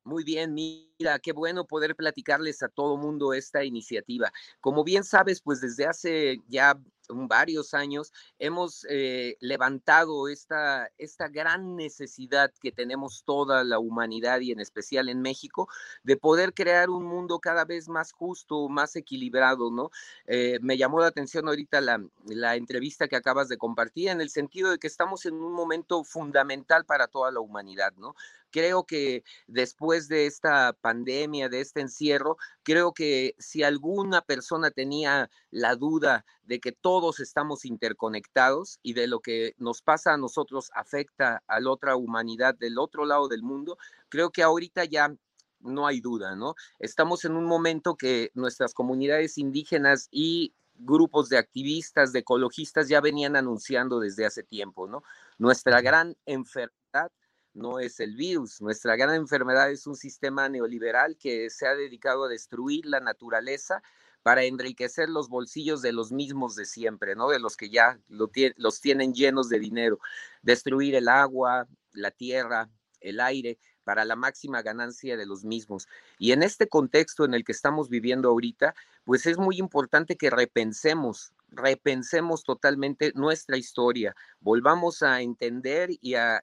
Muy bien, mira, qué bueno poder platicarles a todo mundo esta iniciativa. Como bien sabes, pues desde hace ya varios años, hemos eh, levantado esta, esta gran necesidad que tenemos toda la humanidad y en especial en México de poder crear un mundo cada vez más justo, más equilibrado, ¿no? Eh, me llamó la atención ahorita la, la entrevista que acabas de compartir en el sentido de que estamos en un momento fundamental para toda la humanidad, ¿no? creo que después de esta pandemia, de este encierro, creo que si alguna persona tenía la duda de que todos estamos interconectados y de lo que nos pasa a nosotros afecta a la otra humanidad del otro lado del mundo, creo que ahorita ya no hay duda, ¿no? Estamos en un momento que nuestras comunidades indígenas y grupos de activistas, de ecologistas ya venían anunciando desde hace tiempo, ¿no? Nuestra gran enfermedad no es el virus, nuestra gran enfermedad es un sistema neoliberal que se ha dedicado a destruir la naturaleza para enriquecer los bolsillos de los mismos de siempre, ¿no? De los que ya los tienen llenos de dinero. Destruir el agua, la tierra, el aire, para la máxima ganancia de los mismos. Y en este contexto en el que estamos viviendo ahorita, pues es muy importante que repensemos repensemos totalmente nuestra historia, volvamos a entender y a,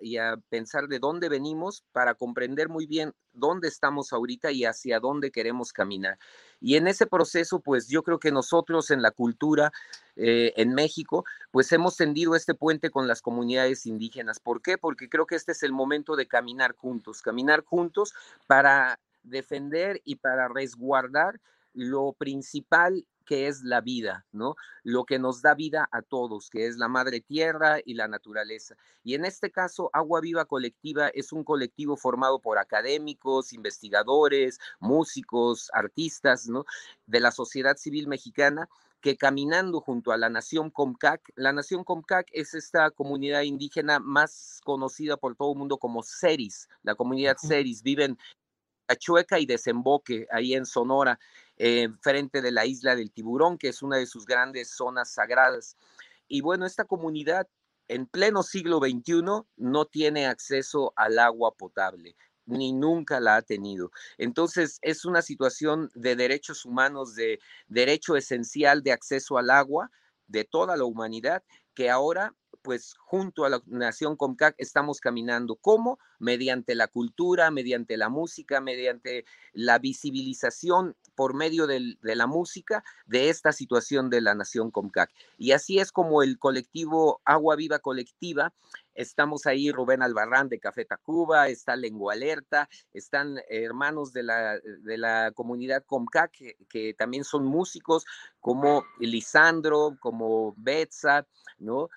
pensar de dónde venimos para comprender muy bien dónde estamos ahorita y hacia dónde queremos caminar. Y en ese proceso, pues yo creo que nosotros en la cultura eh, en México, pues hemos tendido este puente con las comunidades indígenas. ¿Por qué? Porque creo que este es el momento de caminar juntos, caminar juntos para defender y para resguardar lo principal que es la vida, ¿no? Lo que nos da vida a todos, que es la madre tierra y la naturaleza. Y en este caso, Agua Viva Colectiva es un colectivo formado por académicos, investigadores, músicos, artistas, ¿no? De la sociedad civil mexicana que caminando junto a la Nación Comcac, la Nación Comcac es esta comunidad indígena más conocida por todo el mundo como Seris, la comunidad Seris, viven Chueca y Desemboque, ahí en Sonora, eh, frente de la isla del Tiburón, que es una de sus grandes zonas sagradas. Y bueno, esta comunidad en pleno siglo XXI no tiene acceso al agua potable ni nunca la ha tenido. Entonces, es una situación de derechos humanos, de derecho esencial de acceso al agua de toda la humanidad, que ahora pues junto a la Nación Comcac estamos caminando. ¿Cómo? Mediante la cultura, mediante la música, mediante la visibilización por medio de la música de esta situación de la Nación Comcac. Y así es como el colectivo Agua Viva Colectiva Estamos ahí Rubén Albarrán de Café Tacuba, está Lengua Alerta, están hermanos de la, de la comunidad Comcac, que, que, también son músicos, como Lisandro, como Betsa, ¿no?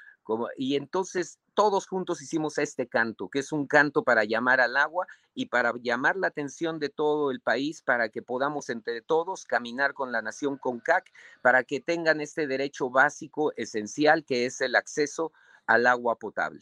Y entonces todos juntos hicimos este canto, que es un canto para llamar al agua y para llamar la atención de todo el país, para que podamos entre todos caminar con la nación CONCAC, para que tengan este derecho básico, esencial, que es el acceso al agua potable.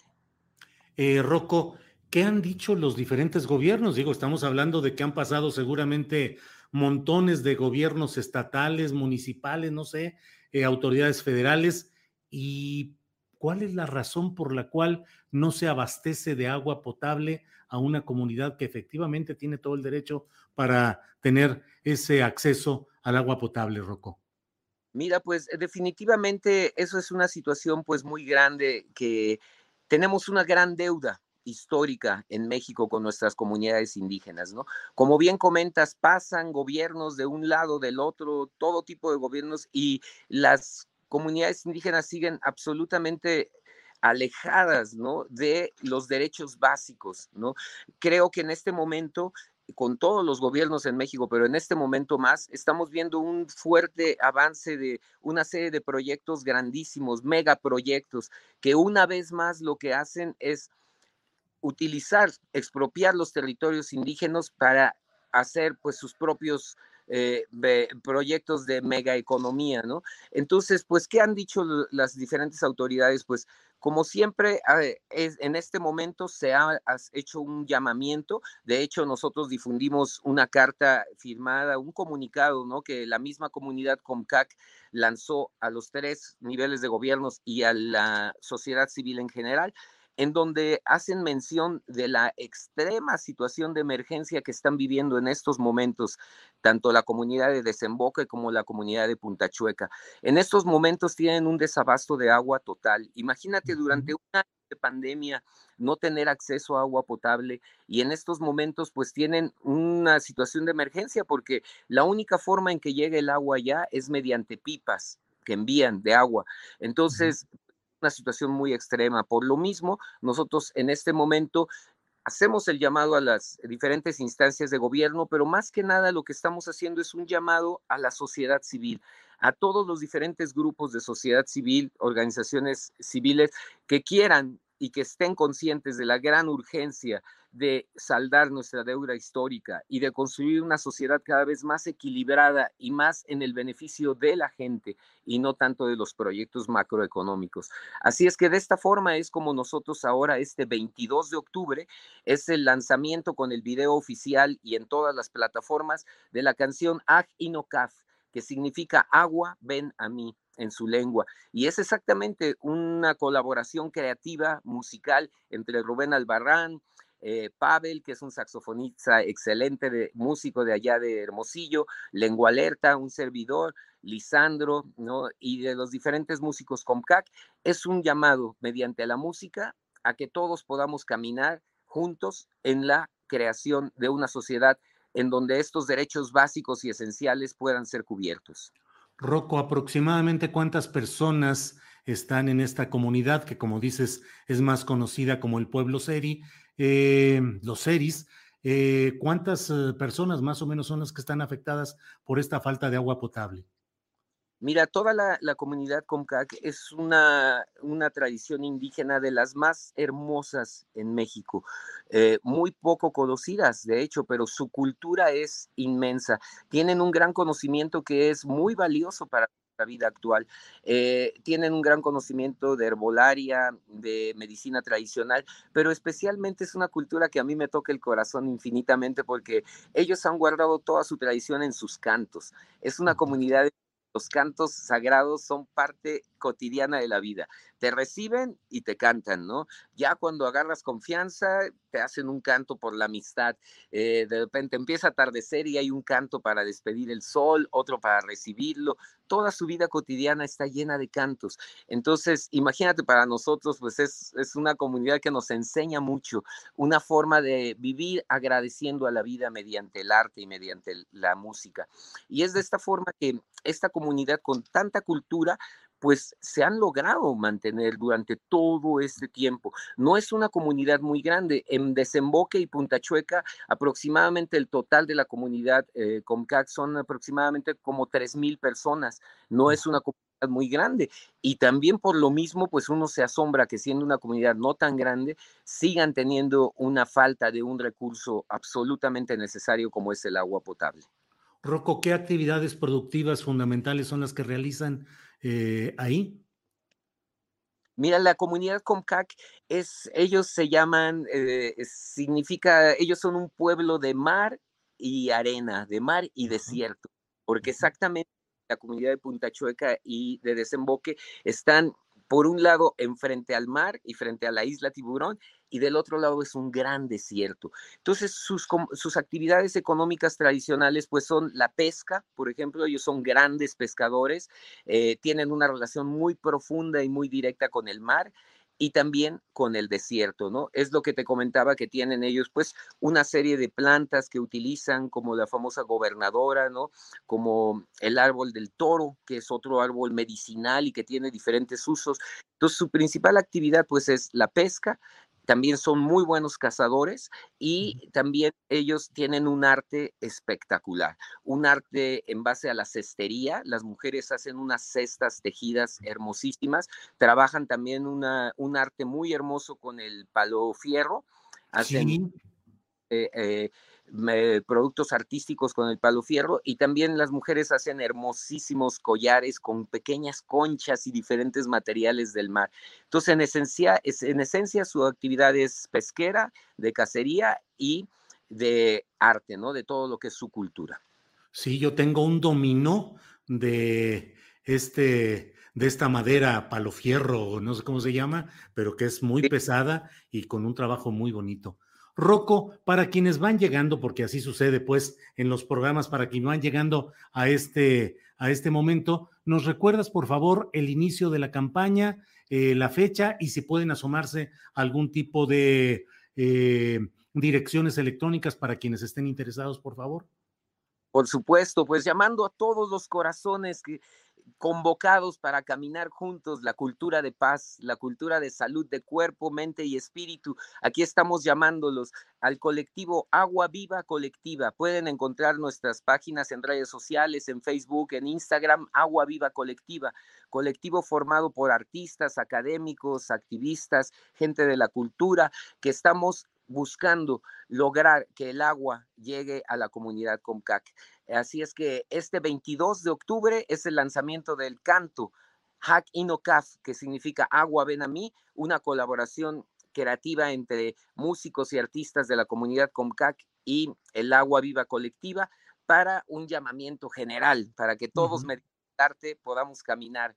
Eh, Rocco, ¿qué han dicho los diferentes gobiernos? Digo, estamos hablando de que han pasado seguramente montones de gobiernos estatales, municipales, no sé, eh, autoridades federales, y ¿Cuál es la razón por la cual no se abastece de agua potable a una comunidad que efectivamente tiene todo el derecho para tener ese acceso al agua potable, Rocco? Mira, pues definitivamente eso es una situación pues muy grande que tenemos una gran deuda histórica en México con nuestras comunidades indígenas, ¿no? Como bien comentas, pasan gobiernos de un lado, del otro, todo tipo de gobiernos y las comunidades indígenas siguen absolutamente alejadas, ¿no? De los derechos básicos, ¿no? Creo que en este momento con todos los gobiernos en México, pero en este momento más, estamos viendo un fuerte avance de una serie de proyectos grandísimos, megaproyectos, que una vez más lo que hacen es utilizar, expropiar los territorios indígenas para hacer pues sus propios eh, proyectos de megaeconomía, ¿no? Entonces, pues, ¿qué han dicho las diferentes autoridades? Pues, como siempre, en este momento se ha hecho un llamamiento. De hecho, nosotros difundimos una carta firmada, un comunicado, ¿no? Que la misma comunidad COMCAC lanzó a los tres niveles de gobiernos y a la sociedad civil en general, en donde hacen mención de la extrema situación de emergencia que están viviendo en estos momentos, tanto la comunidad de Desemboque como la comunidad de Punta Chueca. En estos momentos tienen un desabasto de agua total. Imagínate durante una pandemia no tener acceso a agua potable y en estos momentos pues tienen una situación de emergencia porque la única forma en que llegue el agua ya es mediante pipas que envían de agua. Entonces, una situación muy extrema. Por lo mismo, nosotros en este momento hacemos el llamado a las diferentes instancias de gobierno, pero más que nada lo que estamos haciendo es un llamado a la sociedad civil, a todos los diferentes grupos de sociedad civil, organizaciones civiles que quieran y que estén conscientes de la gran urgencia de saldar nuestra deuda histórica y de construir una sociedad cada vez más equilibrada y más en el beneficio de la gente y no tanto de los proyectos macroeconómicos. Así es que de esta forma es como nosotros ahora, este 22 de octubre, es el lanzamiento con el video oficial y en todas las plataformas de la canción Ag Inokaf, que significa agua, ven a mí en su lengua. Y es exactamente una colaboración creativa, musical, entre Rubén Albarrán, eh, Pavel, que es un saxofonista excelente, de, músico de allá de Hermosillo, Lengua Alerta, un servidor, Lisandro. Y de los diferentes músicos Comcac, es un llamado mediante la música a que todos podamos caminar juntos en la creación de una sociedad en donde estos derechos básicos y esenciales puedan ser cubiertos. Rocco, aproximadamente cuántas personas están en esta comunidad que, como dices, es más conocida como el pueblo Seri, eh, los Seris, eh, ¿cuántas eh, personas más o menos son las que están afectadas por esta falta de agua potable? Mira, toda la, comunidad Comcac es una, una, tradición indígena de las más hermosas en México, muy poco conocidas, de hecho, pero su cultura es inmensa. Tienen un gran conocimiento que es muy valioso para la vida actual. Eh, tienen un gran conocimiento de herbolaria, de medicina tradicional, pero especialmente es una cultura que a mí me toca el corazón infinitamente porque ellos han guardado toda su tradición en sus cantos. Es una comunidad los cantos sagrados son parte cotidiana de la vida. Te reciben y te cantan, ¿no? Ya cuando agarras confianza, te hacen un canto por la amistad. Eh, de repente empieza a atardecer y hay un canto para despedir el sol, otro para recibirlo. Toda su vida cotidiana está llena de cantos. Entonces, imagínate para nosotros, pues es, es una comunidad que nos enseña mucho, una forma de vivir agradeciendo a la vida mediante el arte y mediante la música. Y es de esta forma que esta comunidad con tanta cultura pues se han logrado mantener durante todo este tiempo. No es una comunidad muy grande. En Desemboque y Punta Chueca, aproximadamente el total de la comunidad eh, Comcac son aproximadamente como 3.000 personas. No es una comunidad muy grande. Y también por lo mismo, pues uno se asombra que siendo una comunidad no tan grande, sigan teniendo una falta de un recurso absolutamente necesario como es el agua potable. Rocco, ¿qué actividades productivas fundamentales son las que realizan eh, ahí? Mira, la comunidad Comcac es, ellos se llaman, eh, significa, ellos son un pueblo de mar y arena, de mar y desierto, porque exactamente la comunidad de Punta Chueca y de Desemboque están por un lado enfrente al mar y frente a la isla Tiburón, y del otro lado es un gran desierto. Entonces, sus, sus actividades económicas tradicionales, pues son la pesca, por ejemplo, ellos son grandes pescadores, eh, tienen una relación muy profunda y muy directa con el mar y también con el desierto, ¿no? Es lo que te comentaba que tienen ellos, pues, una serie de plantas que utilizan, como la famosa gobernadora, ¿no? Como el árbol del toro, que es otro árbol medicinal y que tiene diferentes usos. Entonces, su principal actividad, pues, es la pesca, también son muy buenos cazadores y también ellos tienen un arte espectacular, un arte en base a la cestería. Las mujeres hacen unas cestas tejidas hermosísimas, trabajan también una, un arte muy hermoso con el palo fierro, hacen eh, eh, productos artísticos con el palo fierro y también las mujeres hacen hermosísimos collares con pequeñas conchas y diferentes materiales del mar. Entonces, en esencia, es, en esencia su actividad es pesquera, de cacería y de arte, ¿no? De todo lo que es su cultura. Sí, yo tengo un dominó de este de esta madera palo fierro, no sé cómo se llama, pero que es muy pesada y con un trabajo muy bonito. Rocco, para quienes van llegando, porque así sucede pues en los programas, para quienes van llegando a este, a este momento, ¿nos recuerdas por favor el inicio de la campaña, eh, la fecha y si pueden asomarse algún tipo de eh, direcciones electrónicas para quienes estén interesados, por favor? Por supuesto, pues llamando a todos los corazones que convocados para caminar juntos la cultura de paz, la cultura de salud de cuerpo, mente y espíritu. Aquí estamos llamándolos al colectivo Agua Viva Colectiva. Pueden encontrar nuestras páginas en redes sociales, en Facebook, en Instagram, Agua Viva Colectiva, colectivo formado por artistas, académicos, activistas, gente de la cultura, que estamos buscando lograr que el agua llegue a la comunidad Comcac. Así es que este 22 de octubre es el lanzamiento del canto Hack Inocaf, que significa Agua Ven a mí, una colaboración creativa entre músicos y artistas de la comunidad Comcac y el Agua Viva Colectiva para un llamamiento general, para que todos uh arte podamos caminar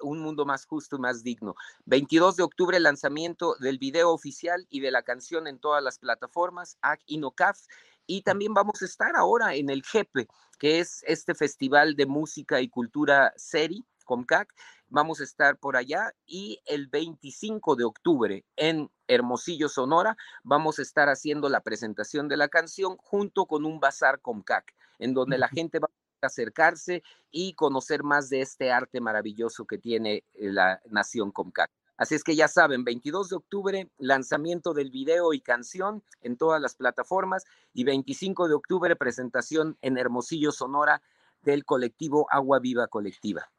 un mundo más justo y más digno. 22 de octubre, lanzamiento del video oficial y de la canción en todas las plataformas, Ac Inocaf. Y también vamos a estar ahora en el Jepe, que es este festival de música y cultura SERI, COMCAC. Vamos a estar por allá y el 25 de octubre en Hermosillo, Sonora, vamos a estar haciendo la presentación de la canción junto con un bazar COMCAC, en donde la gente va acercarse y conocer más de este arte maravilloso que tiene eh, la nación Comcac. Así es que ya saben, 22 de octubre, lanzamiento del video y canción en todas las plataformas y 25 de octubre, presentación en Hermosillo, Sonora, del colectivo Agua Viva Colectiva.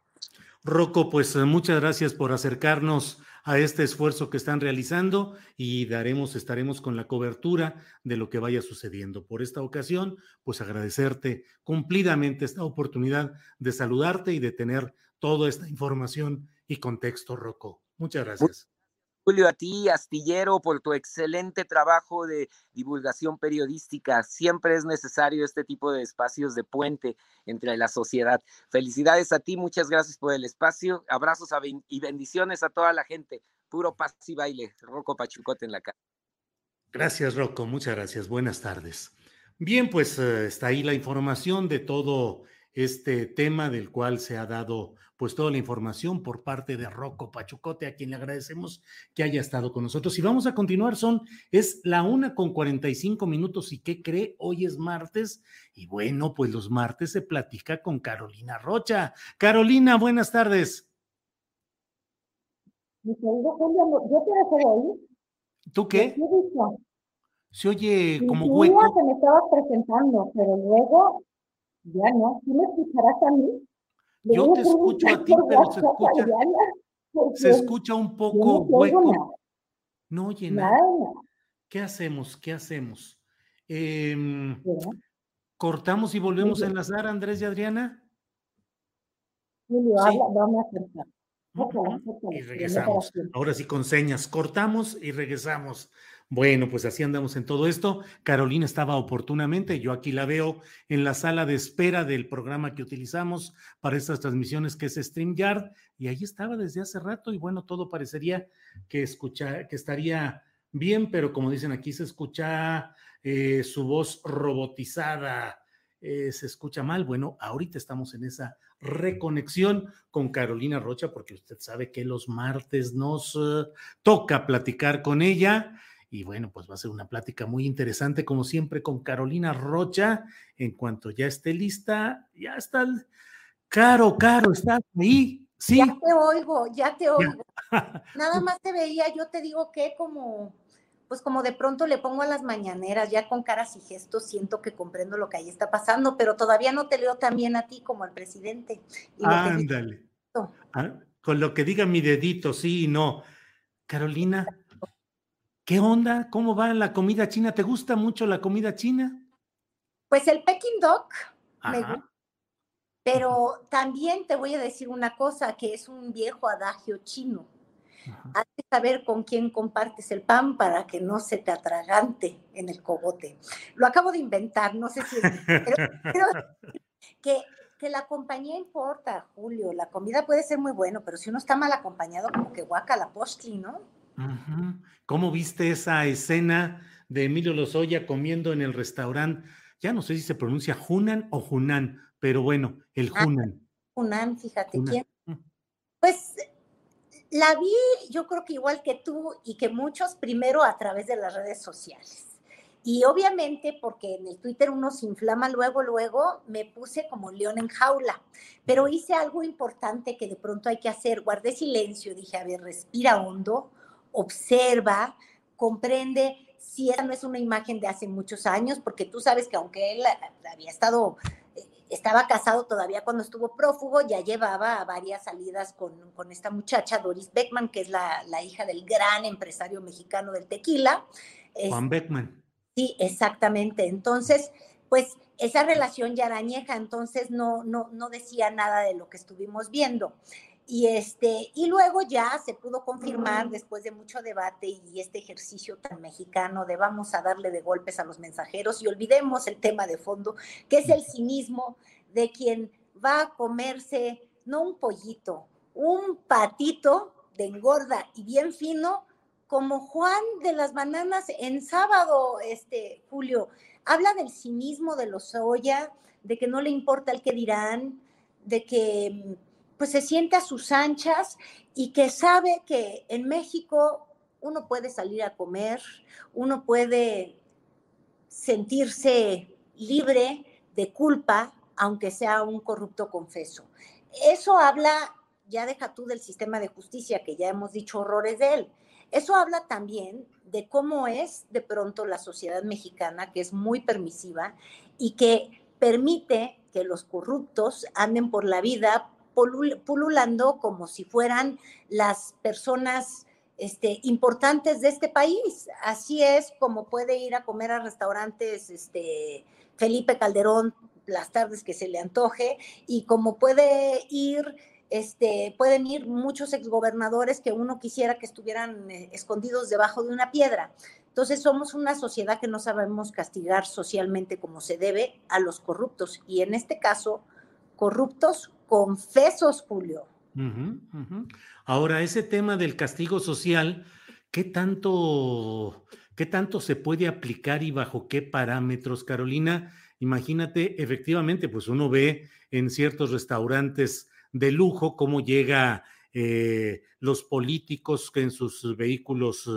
Rocco, pues eh, muchas gracias por acercarnos a este esfuerzo que están realizando y daremos, estaremos con la cobertura de lo que vaya sucediendo. Por esta ocasión, pues agradecerte cumplidamente esta oportunidad de saludarte y de tener toda esta información y contexto, Rocco. Muchas gracias. Julio, a ti, astillero, por tu excelente trabajo de divulgación periodística. Siempre es necesario este tipo de espacios de puente entre la sociedad. Felicidades a ti, muchas gracias por el espacio. Abrazos y bendiciones a toda la gente. Puro paz y baile. Rocco Pachucote en la casa. Gracias, Rocco. Muchas gracias. Buenas tardes. Bien, pues eh, está ahí la información de todo este tema del cual se ha dado pues toda la información por parte de Rocco Pachucote, a quien le agradecemos que haya estado con nosotros. Y vamos a continuar, son, es la una con 45 minutos y ¿qué cree? Hoy es martes y bueno, pues los martes se platica con Carolina Rocha. Carolina, buenas tardes. Mi querido Julio, yo quiero hoy. ¿Tú qué? Se oye como hueco. que me estabas presentando, pero luego ya no, ¿tú me escucharás a mí? Yo te escucho a ti, pero se escucha, se escucha un poco hueco. No nada. ¿Qué hacemos? ¿Qué hacemos? Em, ¿Cortamos y volvemos a enlazar, Andrés y Adriana? Julio, habla, vamos a cortar. Y regresamos. Ahora sí con señas. Cortamos y regresamos. Bueno, pues así andamos en todo esto. Carolina estaba oportunamente, yo aquí la veo en la sala de espera del programa que utilizamos para estas transmisiones que es StreamYard y ahí estaba desde hace rato y bueno, todo parecería que escucha, que estaría bien, pero como dicen aquí se escucha eh, su voz robotizada, eh, se escucha mal. Bueno, ahorita estamos en esa reconexión con Carolina Rocha porque usted sabe que los martes nos eh, toca platicar con ella y bueno, pues va a ser una plática muy interesante, como siempre, con Carolina Rocha. En cuanto ya esté lista, ya está. Caro, Caro, ¿estás ahí? Sí. Ya te oigo, ya te oigo. [laughs] Nada más te veía, yo te digo que como, pues como de pronto le pongo a las mañaneras, ya con caras y gestos siento que comprendo lo que ahí está pasando, pero todavía no te leo tan bien a ti como al presidente. Ándale. Ah, con lo que diga mi dedito, sí y no. Carolina, ¿Qué onda? ¿Cómo va la comida china? ¿Te gusta mucho la comida china? Pues el Peking Dog me gusta. Pero también te voy a decir una cosa, que es un viejo adagio chino. Hay que saber con quién compartes el pan para que no se te atragante en el cogote. Lo acabo de inventar, no sé si... pero, [laughs] que, que la compañía importa, Julio. La comida puede ser muy buena, pero si uno está mal acompañado, como que guaca la postli, ¿no? ¿Cómo viste esa escena de Emilio Lozoya comiendo en el restaurante? Ya no sé si se pronuncia Hunan o Hunan, pero bueno, el ah, Hunan. Hunan, fíjate quién. Mm. Pues la vi, yo creo que igual que tú y que muchos, primero a través de las redes sociales. Y obviamente, porque en el Twitter uno se inflama luego, luego, me puse como león en jaula. Pero hice algo importante que de pronto hay que hacer. Guardé silencio, dije, a ver, respira hondo, observa, comprende si esa no es una imagen de hace muchos años, porque tú sabes que aunque él había estado estaba casado todavía cuando estuvo prófugo, ya llevaba varias salidas con, esta muchacha, Doris Beckman, que es la, hija del gran empresario mexicano del tequila. Juan Beckman. Sí, exactamente. Entonces, pues esa relación ya era añeja, entonces no, no, no decía nada de lo que estuvimos viendo. Y, este, y luego ya se pudo confirmar después de mucho debate y este ejercicio tan mexicano de vamos a darle de golpes a los mensajeros y olvidemos el tema de fondo, que es el cinismo de quien va a comerse no un pollito, un patito de engorda y bien fino, como Juan de las Bananas en sábado, este Julio, habla del cinismo de los Oya, de que no le importa el que dirán, de que pues se siente a sus anchas y que sabe que en México uno puede salir a comer, uno puede sentirse libre de culpa, aunque sea un corrupto confeso. Eso habla, ya deja tú del sistema de justicia, que ya hemos dicho horrores de él. Eso habla también de cómo es de pronto la sociedad mexicana, que es muy permisiva y que permite que los corruptos anden por la vida pululando como si fueran las personas este, importantes de este país. Así es como puede ir a comer a restaurantes este, Felipe Calderón las tardes que se le antoje y como puede ir, este, pueden ir muchos exgobernadores que uno quisiera que estuvieran eh, escondidos debajo de una piedra. Entonces somos una sociedad que no sabemos castigar socialmente como se debe a los corruptos y en este caso corruptos confesos, Julio. Ahora, ese tema del castigo social, ¿qué tanto, ¿qué tanto se puede aplicar y bajo qué parámetros, Carolina? Imagínate, efectivamente, pues uno ve en ciertos restaurantes de lujo cómo llega eh, los políticos en sus vehículos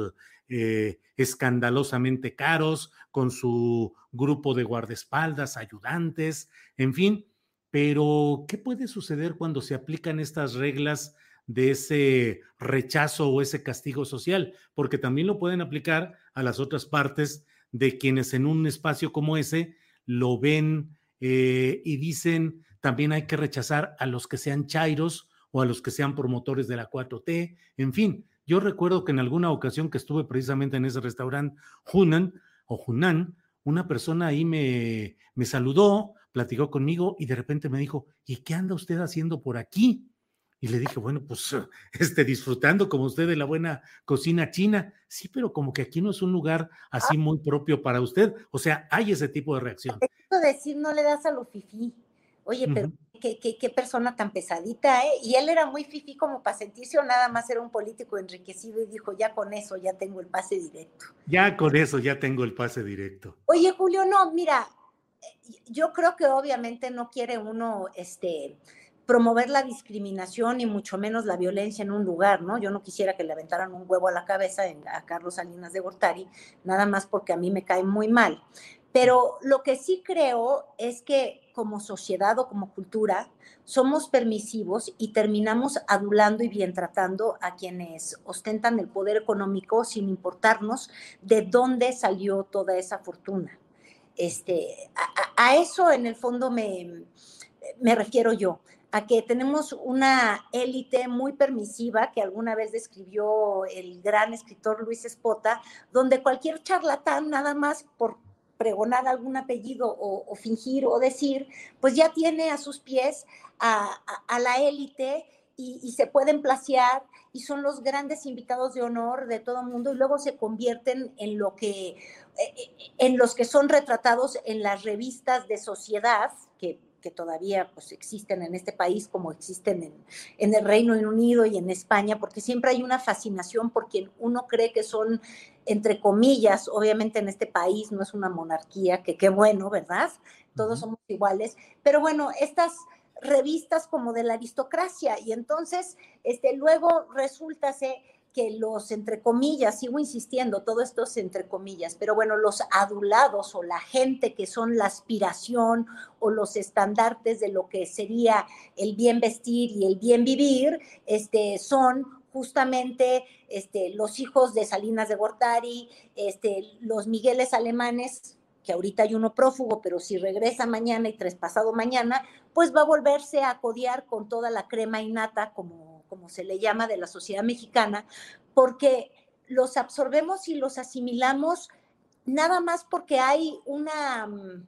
eh, escandalosamente caros, con su grupo de guardaespaldas, ayudantes, en fin, pero, ¿qué puede suceder cuando se aplican estas reglas de ese rechazo o ese castigo social? Porque también lo pueden aplicar a las otras partes de quienes en un espacio como ese lo ven eh, y dicen también hay que rechazar a los que sean chairos o a los que sean promotores de la 4T, en fin. Yo recuerdo que en alguna ocasión que estuve precisamente en ese restaurante Hunan o Hunan, una persona ahí me, me saludó, platicó conmigo y de repente me dijo, ¿y qué anda usted haciendo por aquí? Y le dije, bueno, pues [laughs] este, disfrutando como usted de la buena cocina china. Sí, pero como que aquí no es un lugar así muy propio para usted. O sea, hay ese tipo de reacción. decir, no le das a lo fifí. Oye, pero qué, qué, qué, persona tan pesadita, ¿eh? Y él era muy fifí como para sentirse o nada más era un político enriquecido y dijo, ya con eso ya tengo el pase directo. Ya con eso ya tengo el pase directo. Oye, Julio, no, mira, yo creo que obviamente no quiere uno este, promover la discriminación y mucho menos la violencia en un lugar, ¿no? Yo no quisiera que le aventaran un huevo a la cabeza a Carlos Salinas de Gortari, nada más porque a mí me cae muy mal. Pero lo que sí creo es que como sociedad o como cultura somos permisivos y terminamos adulando y bien tratando a quienes ostentan el poder económico sin importarnos de dónde salió toda esa fortuna. Este, a, eso en el fondo me, me refiero yo, a que tenemos una élite muy permisiva que alguna vez describió el gran escritor Luis Espota, donde cualquier charlatán nada más por pregonar algún apellido o, fingir o decir, pues ya tiene a sus pies a, la élite y, y, se pueden placear y son los grandes invitados de honor de todo el mundo y luego se convierten en lo que en los que son retratados en las revistas de sociedad que, que todavía pues, existen en este país como existen en, en, el Reino Unido y en España, porque siempre hay una fascinación por quien uno cree que son, entre comillas, obviamente en este país no es una monarquía, que qué bueno, ¿verdad? Todos somos iguales, pero bueno, estas revistas como de la aristocracia y entonces este, luego resulta que los, entre comillas, sigo insistiendo, todo esto es entre comillas, pero bueno, los adulados o la gente que son la aspiración o los estandartes de lo que sería el bien vestir y el bien vivir, este, son justamente este, los hijos de Salinas de Gortari, este, los Migueles alemanes, que ahorita hay uno prófugo, pero si regresa mañana y traspasado mañana, pues va a volverse a codiar con toda la crema innata, como como se le llama, de la sociedad mexicana, porque los absorbemos y los asimilamos nada más porque hay una, mm,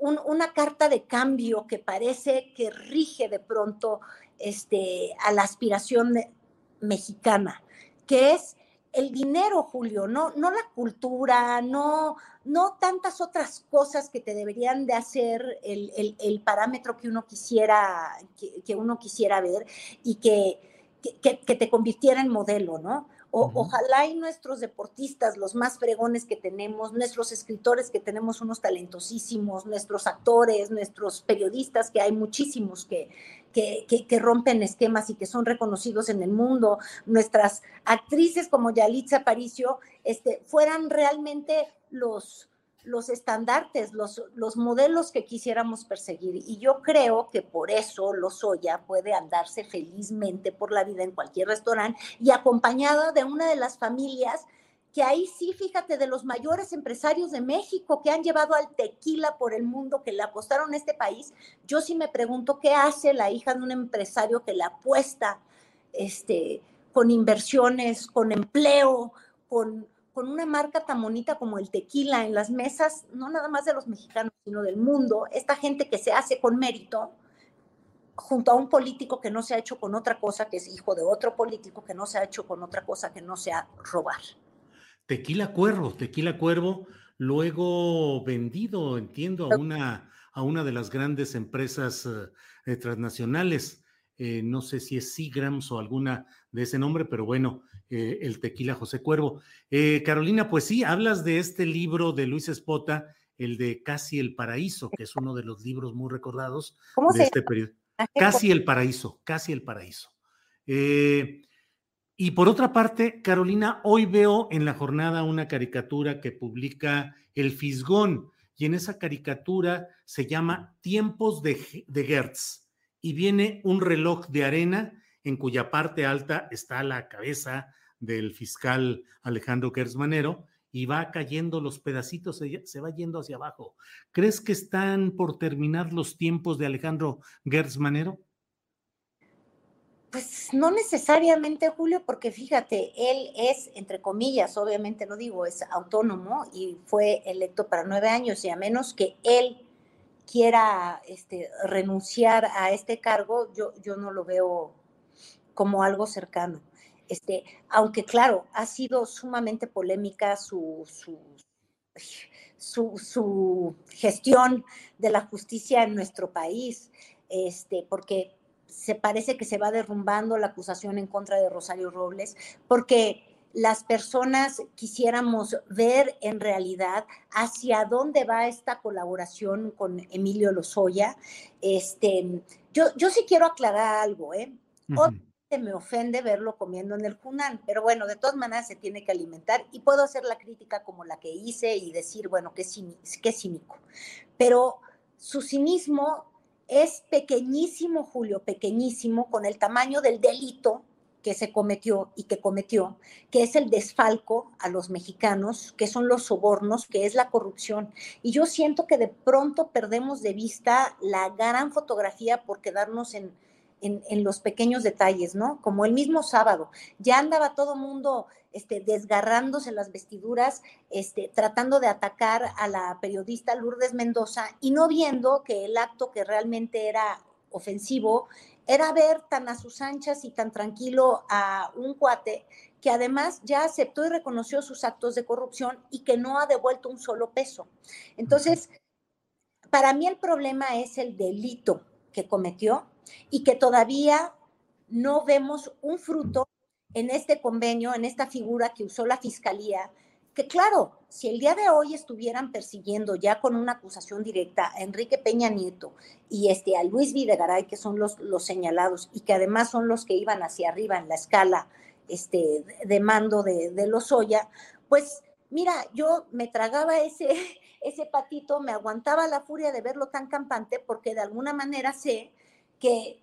una carta de cambio que parece que rige de pronto este, a la aspiración mexicana, que es el dinero, Julio, no, no la cultura, no, no tantas otras cosas que te deberían de hacer el, parámetro que uno quisiera, que, uno quisiera ver y que, que, te convirtiera en modelo, ¿no? Ojalá y nuestros deportistas, los más fregones que tenemos, nuestros escritores que tenemos unos talentosísimos, nuestros actores, nuestros periodistas, que hay muchísimos que, que, rompen esquemas y que son reconocidos en el mundo, nuestras actrices como Yalitza Aparicio, este, fueran realmente los, los estandartes, los, los modelos que quisiéramos perseguir. Y yo creo que por eso Lozoya puede andarse felizmente por la vida en cualquier restaurante y acompañada de una de las familias que ahí sí, fíjate, de los mayores empresarios de México que han llevado al tequila por el mundo, que le apostaron a este país, yo sí me pregunto qué hace la hija de un empresario que le apuesta este, con inversiones, con empleo, con, con una marca tan bonita como el tequila en las mesas, no nada más de los mexicanos, sino del mundo, esta gente que se hace con mérito, junto a un político que no se ha hecho con otra cosa, que es hijo de otro político que no se ha hecho con otra cosa que no sea robar. Tequila Cuervo, Tequila Cuervo, luego vendido, entiendo, a una, a una de las grandes empresas eh, transnacionales. Eh, no sé si es Seagrams o alguna de ese nombre, pero bueno, eh, el tequila José Cuervo. Eh, Carolina, pues sí, hablas de este libro de Luis Espota, el de Casi el Paraíso, que es uno de los libros muy recordados de este periodo. Casi el Paraíso, Casi el Paraíso. Y por otra parte, Carolina, hoy veo en la jornada una caricatura que publica El Fisgón, y en esa caricatura se llama Tiempos de, de Gertz y viene un reloj de arena en cuya parte alta está la cabeza del fiscal Alejandro Gersmanero y va cayendo los pedacitos, se va yendo hacia abajo. ¿Crees que están por terminar los tiempos de Alejandro Gersmanero? Pues no necesariamente, Julio, porque fíjate, él es, entre comillas, obviamente lo digo, es autónomo y fue electo para nueve años y a menos que él quiera este, renunciar a este cargo, yo, yo no lo veo como algo cercano. Este, aunque claro, ha sido sumamente polémica su, su, su, gestión de la justicia en nuestro país, este, porque se parece que se va derrumbando la acusación en contra de Rosario Robles, porque las personas quisiéramos ver en realidad hacia dónde va esta colaboración con Emilio Lozoya. Este, yo, yo sí quiero aclarar algo, ¿eh? me ofende verlo comiendo en el Junán, pero bueno, de todas maneras se tiene que alimentar y puedo hacer la crítica como la que hice y decir, bueno, qué, qué cínico. Pero su cinismo es pequeñísimo, Julio, pequeñísimo, con el tamaño del delito que se cometió y que cometió, que es el desfalco a los mexicanos, que son los sobornos, que es la corrupción. Y yo siento que de pronto perdemos de vista la gran fotografía por quedarnos en, en, los pequeños detalles, ¿no? Como el mismo sábado, ya andaba todo mundo este, desgarrándose las vestiduras, este, tratando de atacar a la periodista Lourdes Mendoza y no viendo que el acto que realmente era ofensivo era ver tan a sus anchas y tan tranquilo a un cuate que además ya aceptó y reconoció sus actos de corrupción y que no ha devuelto un solo peso. Entonces, para mí el problema es el delito que cometió y que todavía no vemos un fruto en este convenio, en esta figura que usó la fiscalía, que claro, si el día de hoy estuvieran persiguiendo ya con una acusación directa a Enrique Peña Nieto y este, a Luis Videgaray, que son los, los señalados y que además son los que iban hacia arriba en la escala este, de mando de, de Lozoya, pues mira, yo me tragaba ese, [laughs] ese patito, me aguantaba la furia de verlo tan campante porque de alguna manera sé que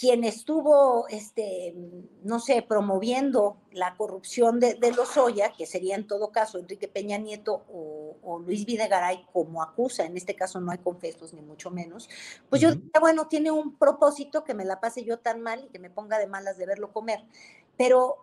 quien estuvo, este, no sé, promoviendo la corrupción de, de Lozoya, que sería en todo caso Enrique Peña Nieto o, Luis Videgaray, como acusa, en este caso no hay confesos ni mucho menos, pues yo diría, bueno, tiene un propósito que me la pase yo tan mal y que me ponga de malas de verlo comer. Pero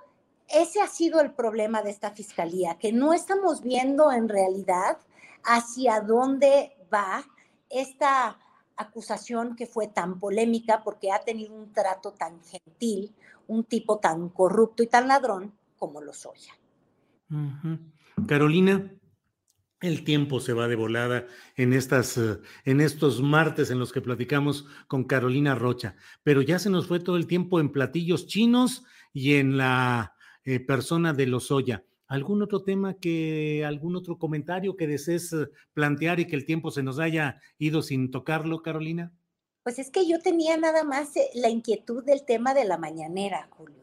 ese ha sido el problema de esta fiscalía, que no estamos viendo en realidad hacia dónde va esta acusación que fue tan polémica porque ha tenido un trato tan gentil, un tipo tan corrupto y tan ladrón como lo soy. Carolina, el tiempo se va de volada en, estas, eh, en estos martes en los que platicamos con Carolina Rocha, pero ya se nos fue todo el tiempo en platillos chinos y en la eh, persona de Lozoya. ¿Algún otro tema que, algún otro comentario que desees eh, plantear y que el tiempo se nos haya ido sin tocarlo, Carolina? Pues es que yo tenía nada más eh, la inquietud del tema de la mañanera, Julio.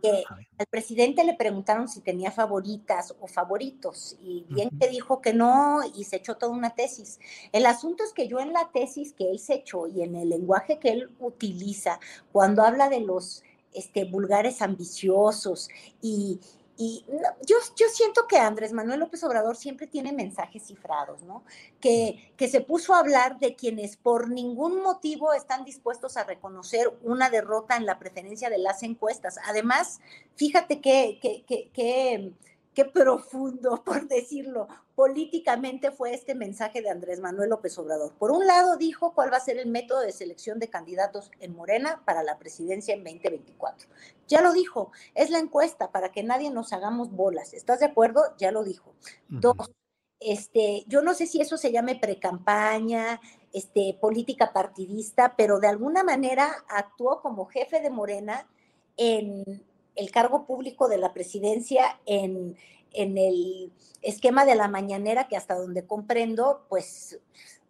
que al presidente le preguntaron si tenía favoritas o favoritos y bien que dijo que no y se echó toda una tesis. El asunto es que yo en la tesis que él se echó y en el lenguaje que él utiliza cuando habla de los este, vulgares ambiciosos y, y yo, yo siento que Andrés Manuel López Obrador siempre tiene mensajes cifrados, ¿no? Que, que se puso a hablar de quienes por ningún motivo están dispuestos a reconocer una derrota en la preferencia de las encuestas. Además, fíjate que, que, que qué profundo, [laughs] por decirlo, políticamente fue este mensaje de Andrés Manuel López Obrador. Por un lado, dijo cuál va a ser el método de selección de candidatos en Morena para la presidencia en 2024. Ya lo dijo, es la encuesta para que nadie nos hagamos bolas. ¿Estás de acuerdo? Ya lo dijo. Dos, este, yo no sé si eso se llame precampaña, este, política partidista, pero de alguna manera actuó como jefe de Morena en el cargo público de la presidencia en, en el esquema de la mañanera que hasta donde comprendo, pues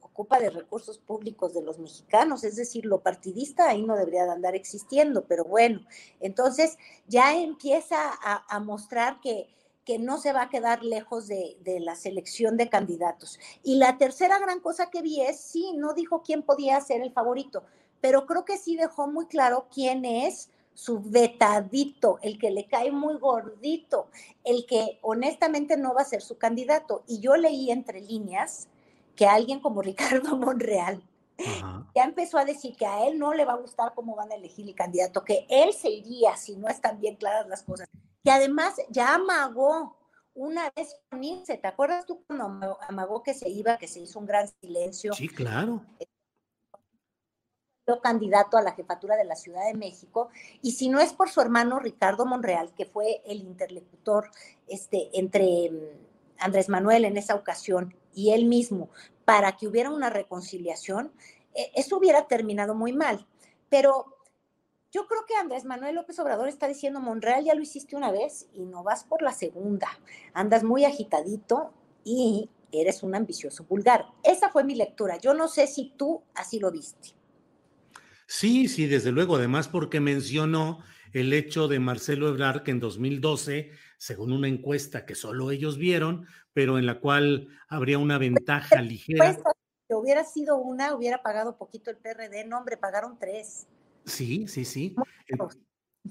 ocupa de recursos públicos de los mexicanos, es decir, lo partidista ahí no debería de andar existiendo, pero bueno, entonces ya empieza a, mostrar que, que, no se va a quedar lejos de, de, la selección de candidatos. Y la tercera gran cosa que vi es, sí, no dijo quién podía ser el favorito, pero creo que sí dejó muy claro quién es su vetadito, el que le cae muy gordito, el que honestamente no va a ser su candidato. Y yo leí entre líneas que alguien como [laughs] Ricardo Monreal ya empezó a decir que a él no le va a gustar cómo van a elegir el candidato, que él se iría si no están bien claras las cosas. Que además ya amagó una vez con ¿te acuerdas tú cuando amagó que se iba, que se hizo un gran silencio? Sí, claro candidato a la jefatura de la Ciudad de México, y si no es por su hermano Ricardo Monreal, que fue el interlocutor este, entre mm, Andrés Manuel en esa ocasión y él mismo, para que hubiera una reconciliación, e, eso hubiera terminado muy mal. Pero yo creo que Andrés Manuel López Obrador está diciendo, Monreal ya lo hiciste una vez y no vas por la segunda. Andas muy agitadito y eres un ambicioso vulgar. Esa fue mi lectura. Yo no sé si tú así lo viste. Sí, sí, desde luego, además porque mencionó el hecho de Marcelo Ebrard que en 2012, según una encuesta que solo ellos vieron, pero en la cual habría una ventaja ligera. Si hubiera sido una, hubiera pagado poquito el PRD, no, hombre, pagaron tres. Sí, sí, sí.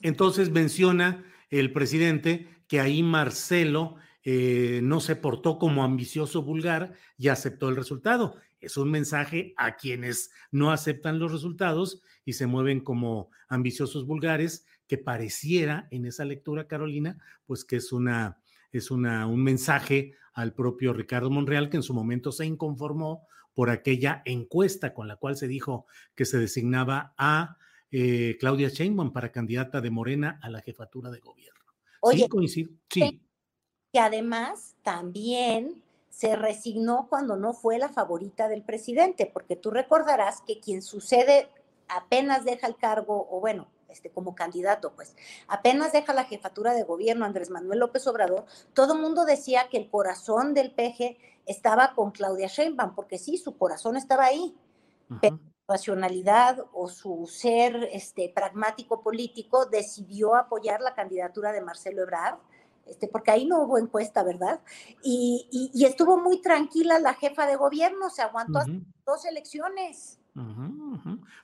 Entonces menciona el presidente que ahí Marcelo eh, no se portó como ambicioso vulgar y aceptó el resultado es un mensaje a quienes no aceptan los resultados y se mueven como ambiciosos vulgares, que pareciera en esa lectura, Carolina, pues que es una es una, un mensaje al propio Ricardo Monreal, que en su momento se inconformó por aquella encuesta con la cual se dijo que se designaba a eh, Claudia Sheinbaum para candidata de Morena a la jefatura de gobierno. Oye, sí, coincido. Sí. Que además también se resignó cuando no fue la favorita del presidente, porque tú recordarás que quien sucede apenas deja el cargo, o bueno, este, como candidato, pues apenas deja la jefatura de gobierno Andrés Manuel López Obrador, todo el mundo decía que el corazón del peje estaba con Claudia Sheinbaum, porque sí, su corazón estaba ahí. Pero racionalidad o su ser este, pragmático político, decidió apoyar la candidatura de Marcelo Ebrard, este, porque ahí no hubo encuesta, ¿verdad? Y, y, estuvo muy tranquila la jefa de gobierno, se aguantó dos elecciones.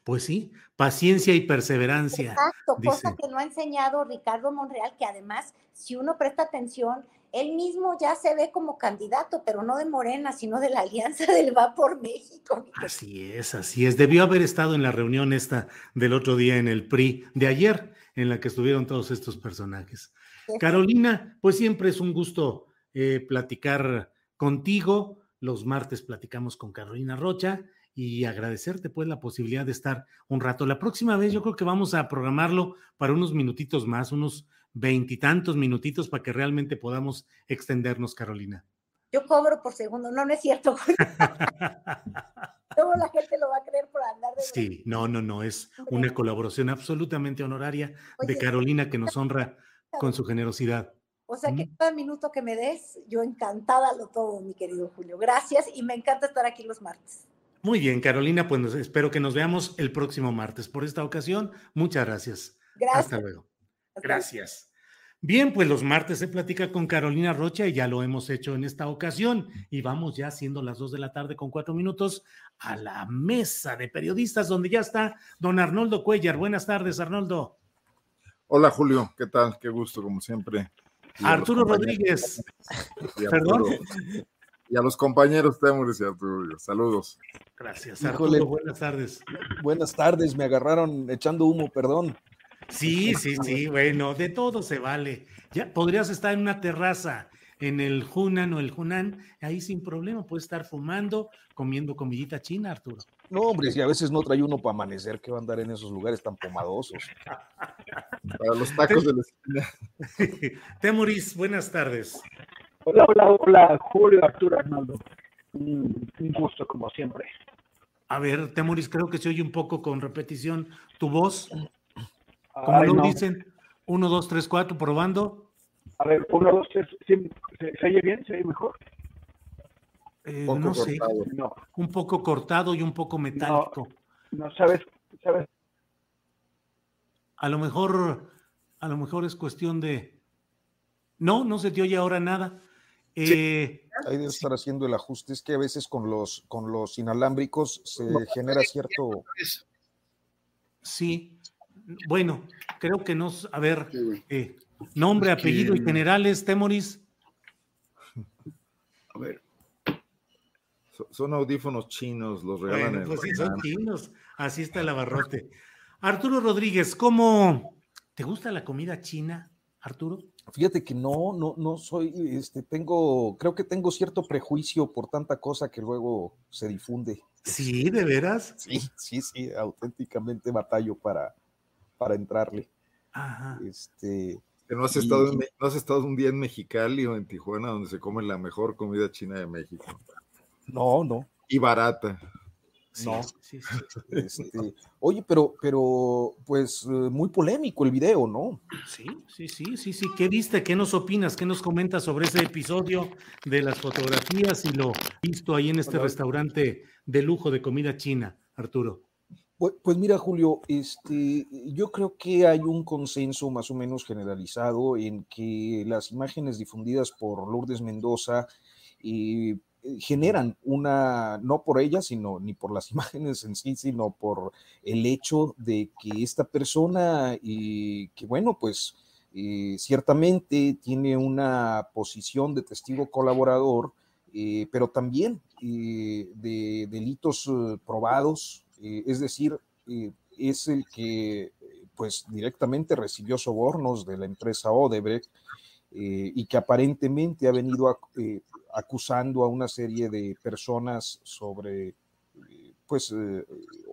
Pues sí, paciencia y perseverancia. Exacto, cosa que no ha enseñado Ricardo Monreal, que además, si uno presta atención, él mismo ya se ve como candidato, pero no de Morena, sino de la Alianza del Va por México. Así es, así es. Debió haber estado en la reunión esta del otro día en el PRI de ayer, en la que estuvieron todos estos personajes. Carolina, pues siempre es un gusto eh, platicar contigo. Los martes platicamos con Carolina Rocha y agradecerte pues la posibilidad de estar un rato. La próxima vez yo creo que vamos a programarlo para unos minutitos más, unos veintitantos minutitos para que realmente podamos extendernos, Carolina. Yo cobro por segundo, no, no es cierto. [laughs] Luego la gente lo va a creer por andar de... Sí, no, no, no, es una colaboración absolutamente honoraria de Carolina que nos honra con su generosidad. O sea que cada minuto que me des, yo encantada lo todo, mi querido Julio. Gracias y me encanta estar aquí los martes. Muy bien, Carolina, pues espero que nos veamos el próximo martes. Por esta ocasión, muchas gracias. Gracias. Hasta luego. Gracias. Bien, pues los martes se platica con Carolina Rocha y ya lo hemos hecho en esta ocasión. Y vamos ya siendo las dos de la tarde con cuatro minutos a la mesa de periodistas donde ya está don Arnoldo Cuellar. Buenas tardes, Arnoldo. Hola, Julio. ¿Qué tal? Qué gusto, como siempre. Arturo Rodríguez. [laughs] Perdón y a los compañeros Temuris y Arturo. Saludos. Gracias, Arturo. buenas tardes. Buenas tardes, me agarraron echando humo, perdón. Sí, sí, sí, bueno, de todo se vale. Ya podrías estar en una terraza en el Hunan o el Hunan, ahí sin problema, puedes estar fumando, comiendo comidita china, Arturo. No, hombre, si a veces no trae uno para amanecer, que va a andar en esos lugares tan pomadosos. para los tacos de la esquina. [laughs] Temuris, buenas tardes. Hola, hola, hola, Julio Arturo Arnaldo. Un, gusto, como siempre. A ver, Temuris, creo que se oye un poco con repetición tu voz. Como lo dicen, uno, dos, tres, cuatro, probando. A ver, uno, dos, tres, ¿se, se oye bien? ¿Se oye mejor? Eh, no sé, no. un poco cortado y un poco metálico. No, sabes, sabes. A lo mejor, a lo mejor es cuestión de. No, no se te oye ahora nada. Eh, Hay de estar haciendo el ajuste, es que a veces con los, con los inalámbricos se genera cierto... Sí, bueno, creo que nos, a ver, eh, nombre, apellido y generales, Temoris. A ver. Son audífonos chinos, los regalan. pues sí, son chinos. Así está el abarrote. Arturo Rodríguez, ¿cómo te gusta la comida china, Arturo? Fíjate que no, no, no soy, este, tengo, creo que tengo cierto prejuicio por tanta cosa que luego se difunde. Sí, de veras. Sí, sí, sí, auténticamente batallo para, para entrarle. Ajá. Este. ¿No has, estado ¿No has estado un día en Mexicali o en Tijuana donde se come la mejor comida china de México? No, no. Y barata. No. Este, oye, pero, pero, pues eh, muy polémico el video, ¿no? Sí, sí, sí, sí, sí. ¿Qué viste? ¿Qué nos opinas? ¿Qué nos comentas sobre ese episodio de las fotografías y lo visto ahí en este restaurante de lujo de comida china, Arturo? Pues, pues, mira, Julio, este, yo creo que hay un consenso más o menos generalizado en que las imágenes difundidas por Lourdes Mendoza y generan una, no por ella, sino ni por las [laughs] imágenes en sí, sino por el hecho de que esta persona, y que bueno, pues eh, ciertamente tiene una posición de testigo colaborador, eh, pero también de delitos probados, es decir, es el que pues directamente recibió sobornos de la empresa Odebrecht y que aparentemente ha venido a, acusando a una serie de personas sobre pues eh,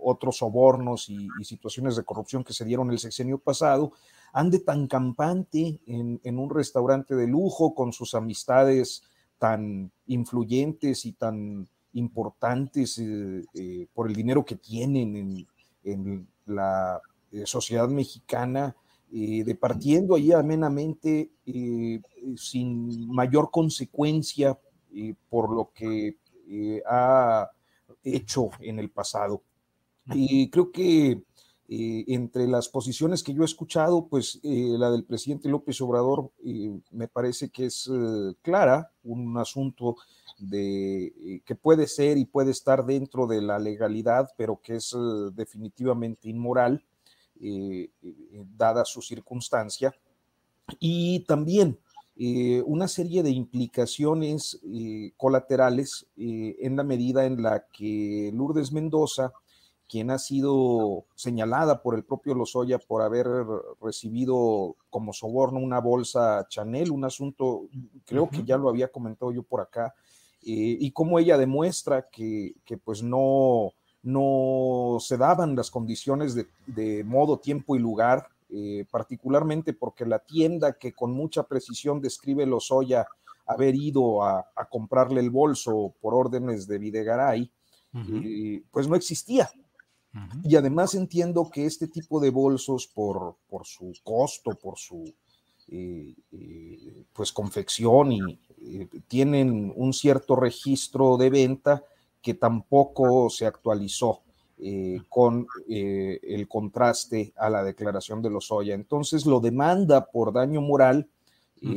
otros sobornos y, situaciones de corrupción que se dieron el sexenio pasado, ande tan campante en, un restaurante de lujo con sus amistades tan influyentes y tan importantes eh, eh, por el dinero que tienen en, la sociedad mexicana, departiendo ahí amenamente sin mayor consecuencia por lo que eh, ha hecho en el pasado. Y creo que eh, entre las posiciones que yo he escuchado, pues eh, la del presidente López Obrador eh, me parece que es clara, un asunto de que puede ser y puede estar dentro de la legalidad, pero que es definitivamente inmoral, dada su circunstancia. Y también una serie de implicaciones colaterales en la medida en la que Lourdes Mendoza, quien ha sido señalada por el propio Lozoya por haber recibido como soborno una bolsa Chanel, un asunto, creo que ya lo había comentado yo por acá, eh, y cómo ella demuestra que, pues no, no se daban las condiciones de, modo, tiempo y lugar, eh, particularmente porque la tienda que con mucha precisión describe Lozoya haber ido a, comprarle el bolso por órdenes de Videgaray, eh, pues no existía. Y además entiendo que este tipo de bolsos, por, por su costo, por su eh, eh, pues confección y tienen un cierto registro de venta que tampoco se actualizó con el contraste a la declaración de Lozoya. Entonces lo demanda por daño moral,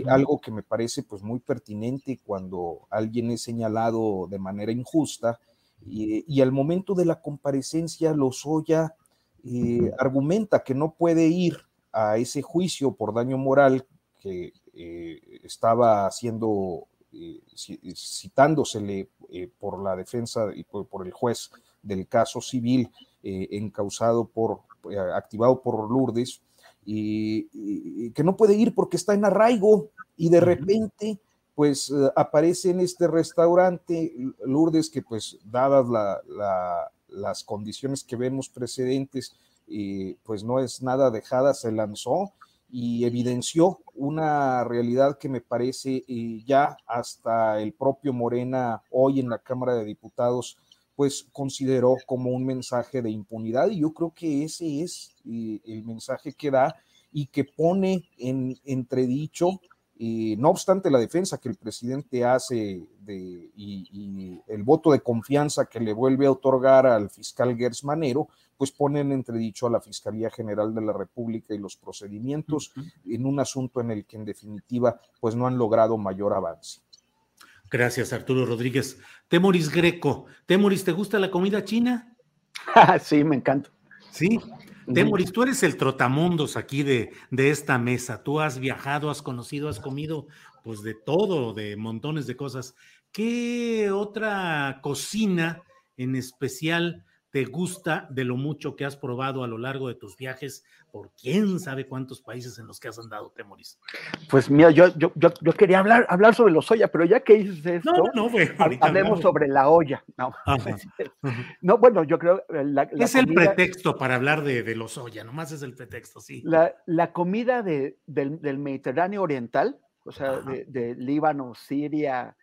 algo que me parece pues muy pertinente cuando alguien es señalado de manera injusta y, al momento de la comparecencia, Lozoya eh, argumenta que no puede ir a ese juicio por daño moral que eh, estaba haciendo, eh, citándosele por la defensa y por, el juez del caso civil encausado por, activado por Lourdes, y, que no puede ir porque está en arraigo y de repente pues eh, aparece en este restaurante Lourdes que pues dadas las condiciones que vemos precedentes, eh, pues no es nada dejada, se lanzó y evidenció una realidad que me parece eh, ya hasta el propio Morena hoy en la Cámara de Diputados pues consideró como un mensaje de impunidad y yo creo que ese es el mensaje que da y que pone en entredicho no obstante la defensa que el presidente hace de, y, el voto de confianza que le vuelve a otorgar al fiscal Gers Manero, pues ponen en entredicho a la Fiscalía General de la República y los procedimientos en un asunto en el que en definitiva pues no han logrado mayor avance. Gracias, Arturo Rodríguez. Temoris Greco. Temoris, ¿te gusta la comida china? [laughs] sí, me encanta. Sí, Temoris, tú eres el trotamundos aquí de, de, esta mesa. Tú has viajado, has conocido, has comido, pues de todo, de montones de cosas. ¿Qué otra cocina en especial te gusta de lo mucho que has probado a lo largo de tus viajes por quién sabe cuántos países en los que has andado, Temoris? Pues mira, yo, yo, yo, quería hablar, hablar sobre los soya, pero ya que dices esto, no, hablemos sobre la olla. [laughs] No. bueno, yo creo... Eh, la, es el pretexto para hablar de, de los soya, nomás es el pretexto, sí. La, la comida de, del, del, Mediterráneo Oriental, o sea, de, de Líbano, Siria,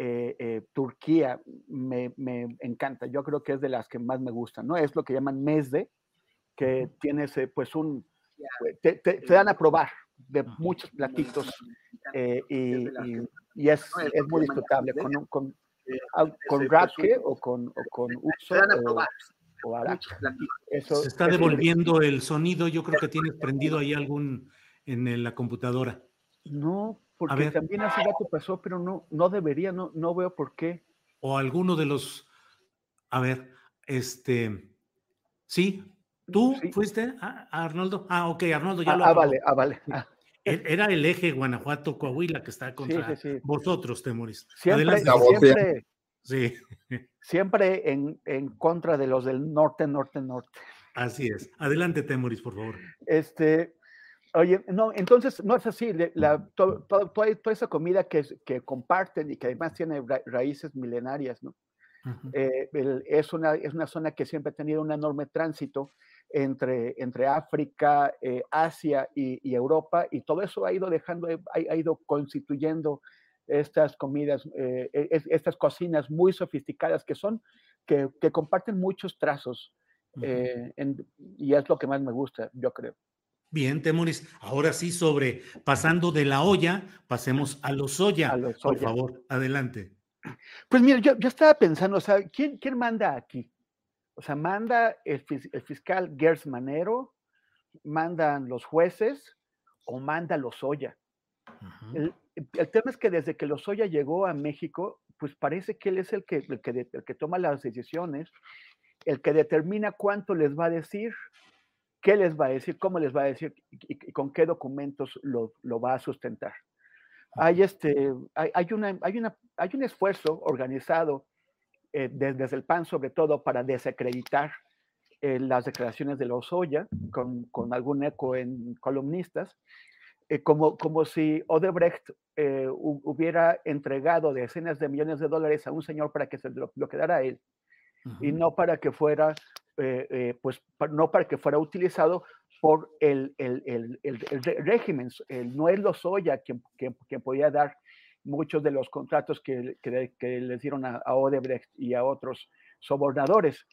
eh, eh, Turquía me, encanta. Yo creo que es de las que más me gustan, ¿no? Es lo que llaman mesde, que tienes pues un... Te, dan a probar de muchos platitos eh, y, es, es, muy disfrutable. Con, con, con o con, o con [laughs] uso o, [laughs] Se está devolviendo el sonido. Yo creo que tienes prendido ahí algún en la computadora. No, porque también hace rato pasó, pero no, no debería, no, no veo por qué. O alguno de los, a ver, este, sí, ¿tú fuiste a, Arnoldo? Ah, ok, Arnoldo ya ah, lo. Ah, vale, ah, vale. Ah. E, era el eje Guanajuato-Coahuila que está contra vosotros, Temoris. Siempre, siempre, sí. siempre en, en contra de los del norte, norte, norte. Así es. Adelante, Temoris, por favor. Este, Oye, no, entonces no es así. La, toda esa comida que, que comparten y que además tiene raíces milenarias, ¿no? Eh, es, una, es una zona que siempre ha tenido un enorme tránsito entre, entre África, eh, Asia y, Europa, y todo eso ha ido dejando, ha, ido constituyendo estas comidas, eh, e, estas cocinas muy sofisticadas que son, que, que comparten muchos trazos, y es lo que más me gusta, yo creo. Bien, Temoris. Ahora sí, sobre pasando de la olla, pasemos a los soya. Por favor, adelante. Pues mira, yo, estaba pensando, o sea, ¿quién, quién manda aquí? O sea, manda el, fiscal Gers Manero, mandan los jueces o manda Lozoya. el, el, tema es que desde que Lozoya llegó a México, pues parece que él es el que, el que, el que toma las decisiones, el que determina cuánto les va a decir, qué les va a decir, cómo les va a decir y, con qué documentos lo, lo, va a sustentar. Hay, este, hay, hay, una, hay, una, hay un esfuerzo organizado eh, desde, el PAN, sobre todo, para desacreditar eh, las declaraciones de Lozoya, con, con algún eco en columnistas, eh, como, como si Odebrecht hubiera entregado decenas de millones de dólares a un señor para que se lo, quedara a él, y no para que fuera, pues, no para que fuera utilizado por el, el, el, el régimen. no es Lozoya quien, quien, podía dar muchos de los contratos que, que, les dieron a, Odebrecht y a otros sobornadores.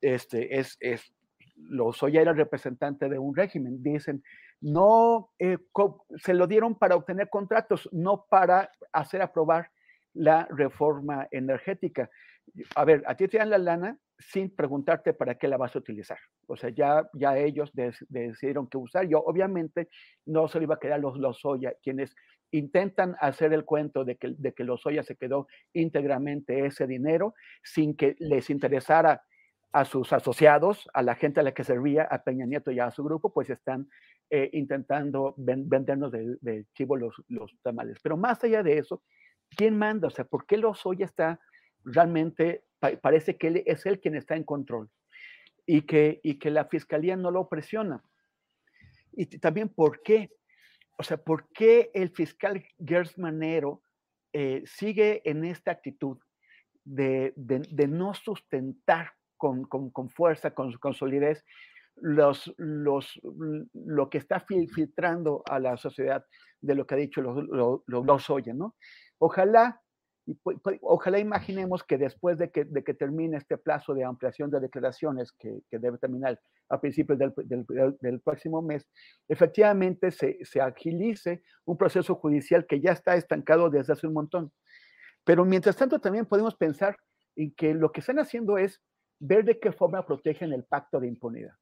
Este, es, es, Lozoya era representante de un régimen. Dicen, no, eh, se lo dieron para obtener contratos, no para hacer aprobar la reforma energética. A ver, a ti te dan la lana sin preguntarte para qué la vas a utilizar. O sea, ya, ya ellos decidieron qué usar. Yo obviamente no se lo iba a quedar los Lozoya, quienes intentan hacer el cuento de que, de que Lozoya se quedó íntegramente ese dinero sin que les interesara a sus asociados, a la gente a la que servía, a Peña Nieto y a su grupo, pues están eh, intentando vendernos de, chivo los, los, tamales. Pero más allá de eso, ¿quién manda? O sea, ¿por qué Lozoya está realmente, parece que él es él quien está en control y que, y que la fiscalía no lo presiona? Y también, ¿por qué? O sea, ¿por qué el fiscal Gers Manero eh, sigue en esta actitud de, no sustentar con, fuerza, con, solidez, los, los, lo que está filtrando a la sociedad de lo que ha dicho los, los, los, ¿no? Ojalá ojalá imaginemos que después de que, de que, termine este plazo de ampliación de declaraciones que, que debe terminar a principios del, del, del, próximo mes, efectivamente se, se, agilice un proceso judicial que ya está estancado desde hace un montón. Pero mientras tanto también podemos pensar en que lo que están haciendo es ver de qué forma protegen el pacto de impunidad.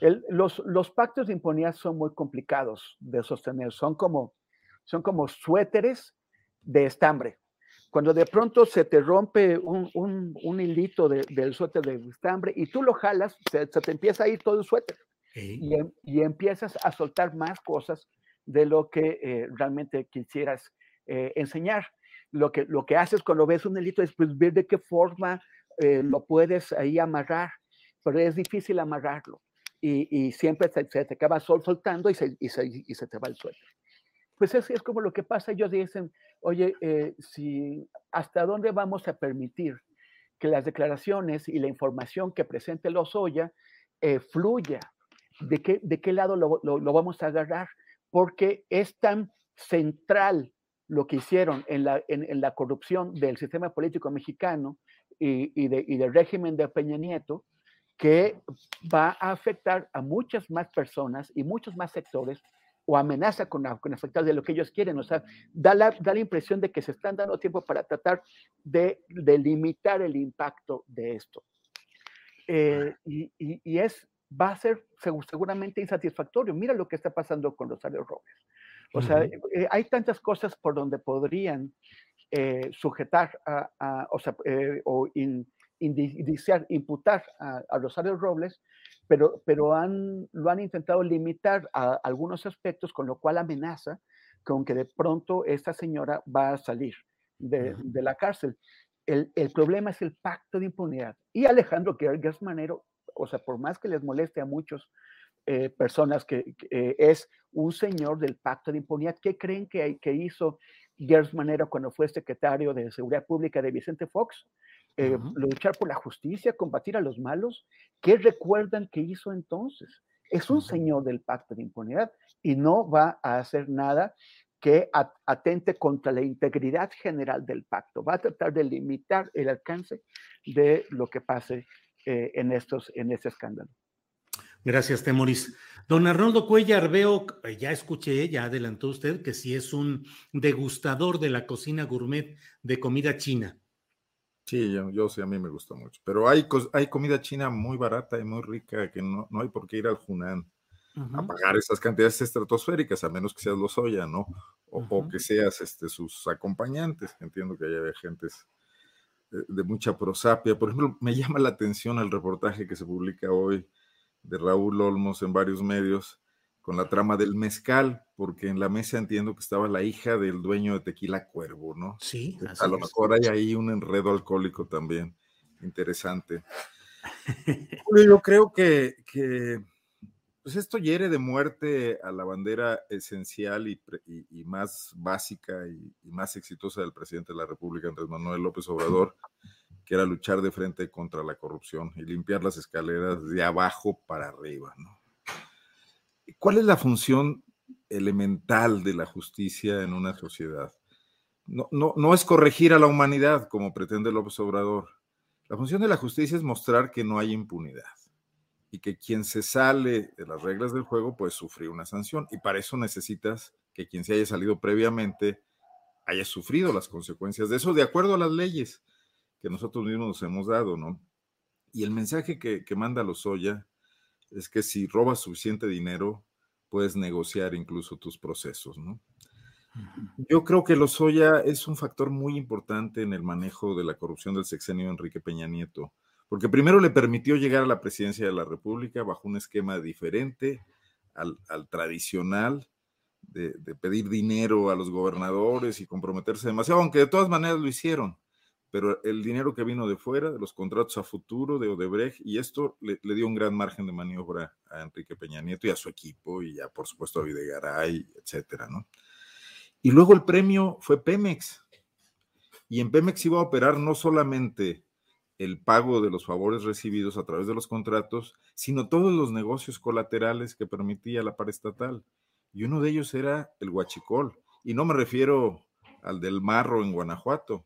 El, los, los pactos de impunidad son muy complicados de sostener, son como, son como suéteres de estambre cuando de pronto se te rompe un, un, hilito del suéter de estambre y tú lo jalas, se, te empieza a ir todo el suéter y, em, y, empiezas a soltar más cosas de lo que eh, realmente quisieras eh, enseñar. Lo que, lo que haces cuando ves un hilito es pues, ver de qué forma eh, lo puedes ahí amarrar, pero es difícil amarrarlo y, y siempre se, se, te acaba soltando y se, y se, y se te va el suéter. Pues es, es como lo que pasa, ellos dicen, oye, eh, si, ¿hasta dónde vamos a permitir que las declaraciones y la información que presente Lozoya eh, fluya? ¿De qué, ¿De qué lado lo, lo, vamos a agarrar? Porque es tan central lo que hicieron en la, en, la corrupción del sistema político mexicano y, de, y del régimen de Peña Nieto, que va a afectar a muchas más personas y muchos más sectores o amenaza con, con afectar de lo que ellos quieren. O sea, da la, da la impresión de que se están dando tiempo para tratar de, de limitar el impacto de esto. Eh, y, y, es, va a ser seguramente insatisfactorio. Mira lo que está pasando con Rosario Robles. O sea, eh, hay tantas cosas por donde podrían eh, sujetar a, o, sea, o indiciar, imputar a, a Rosario Robles, pero, pero han, lo han intentado limitar a algunos aspectos, con lo cual amenaza con que de pronto esta señora va a salir de, de la cárcel. El, el, problema es el pacto de impunidad. Y Alejandro Gerges Manero, o sea, por más que les moleste a muchos eh, personas que, eh, es un señor del pacto de impunidad, ¿qué creen que, que hizo Gers Manero cuando fue secretario de Seguridad Pública de Vicente Fox? Eh, luchar por la justicia, combatir a los malos. ¿Qué recuerdan que hizo entonces? Es un señor del pacto de impunidad y no va a hacer nada que atente contra la integridad general del pacto. Va a tratar de limitar el alcance de lo que pase eh, en, estos, en este escándalo. Gracias, Temoris. Don Arnoldo Cuellar, veo, eh, ya escuché, ya adelantó usted que sí es un degustador de la cocina gourmet de comida china. Sí, yo, yo, sí, a mí me gusta mucho. Pero hay, hay comida china muy barata y muy rica que no, no hay por qué ir al Hunan a pagar esas cantidades estratosféricas, a menos que seas los soya, ¿no? O, que seas este, sus acompañantes. Entiendo que haya gentes de, de, mucha prosapia. Por ejemplo, me llama la atención el reportaje que se publica hoy de Raúl Olmos en varios medios con la trama del mezcal, porque en la mesa entiendo que estaba la hija del dueño de Tequila Cuervo, ¿no? Sí. a lo mejor hay ahí un enredo alcohólico también interesante. [laughs] Yo creo que, que pues esto hiere de muerte a la bandera esencial y, y, más básica y, y, más exitosa del presidente de la República, Andrés Manuel López Obrador, que era luchar de frente contra la corrupción y limpiar las escaleras de abajo para arriba, ¿no? ¿Cuál es la función elemental de la justicia en una sociedad? No, no, no, es corregir a la humanidad, como pretende López Obrador. La función de la justicia es mostrar que no hay impunidad y que quien se sale de las reglas del juego puede sufrir una sanción. Y para eso necesitas que quien se haya salido previamente haya sufrido las consecuencias de eso, de acuerdo a las leyes que nosotros mismos nos hemos dado, ¿no? Y el mensaje que, que manda Lozoya es que si robas suficiente dinero, puedes negociar incluso tus procesos, ¿no? Yo creo que Lozoya es un factor muy importante en el manejo de la corrupción del sexenio de Enrique Peña Nieto, porque primero le permitió llegar a la presidencia de la República bajo un esquema diferente al, al tradicional de, de, pedir dinero a los gobernadores y comprometerse demasiado, aunque de todas maneras lo hicieron pero el dinero que vino de fuera, de los contratos a futuro de Odebrecht, y esto le, dio un gran margen de maniobra a Enrique Peña Nieto y a su equipo, y ya por supuesto a Videgaray, etcétera, ¿no? Y luego el premio fue Pemex, y en Pemex iba a operar no solamente el pago de los favores recibidos a través de los contratos, sino todos los negocios colaterales que permitía la paraestatal. Y uno de ellos era el huachicol. Y no me refiero al del Marro en Guanajuato,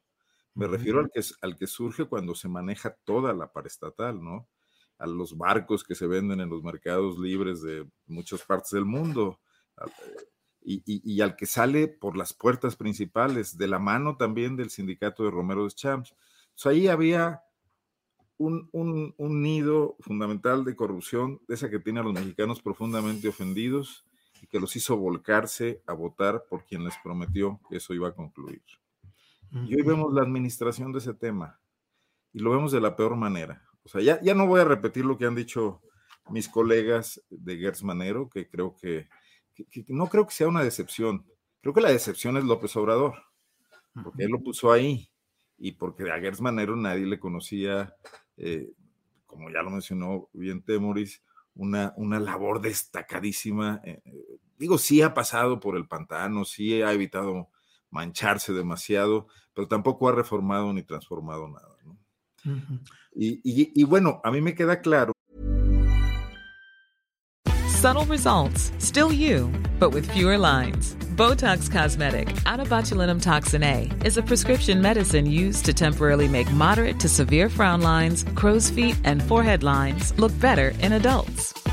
me refiero al que, al que surge cuando se maneja toda la paraestatal, ¿no? A los barcos que se venden en los mercados libres de muchas partes del mundo. Y, y, y, al que sale por las puertas principales, de la mano también del sindicato de Romero de Champs. Entonces ahí había un, un, un, nido fundamental de corrupción, de esa que tiene a los mexicanos profundamente ofendidos y que los hizo volcarse a votar por quien les prometió que eso iba a concluir. Y hoy vemos la administración de ese tema y lo vemos de la peor manera. O sea, ya, ya no voy a repetir lo que han dicho mis colegas de Gertz Manero, que creo que, que, que, no creo que sea una decepción. Creo que la decepción es López Obrador, porque él lo puso ahí y porque a Gertz Manero nadie le conocía, eh, como ya lo mencionó bien Temoris, una, una labor destacadísima. Eh, digo, sí ha pasado por el pantano, sí ha evitado mancharse demasiado, pero tampoco ha reformado ni transformado nada. ¿no? Uh -huh. y, y, y bueno, a mí me queda claro. Subtle results, still you, but with fewer lines. Botox Cosmetic, out of botulinum toxin A, is a prescription medicine used to temporarily make moderate to severe frown lines, crow's feet, and forehead lines look better in adults.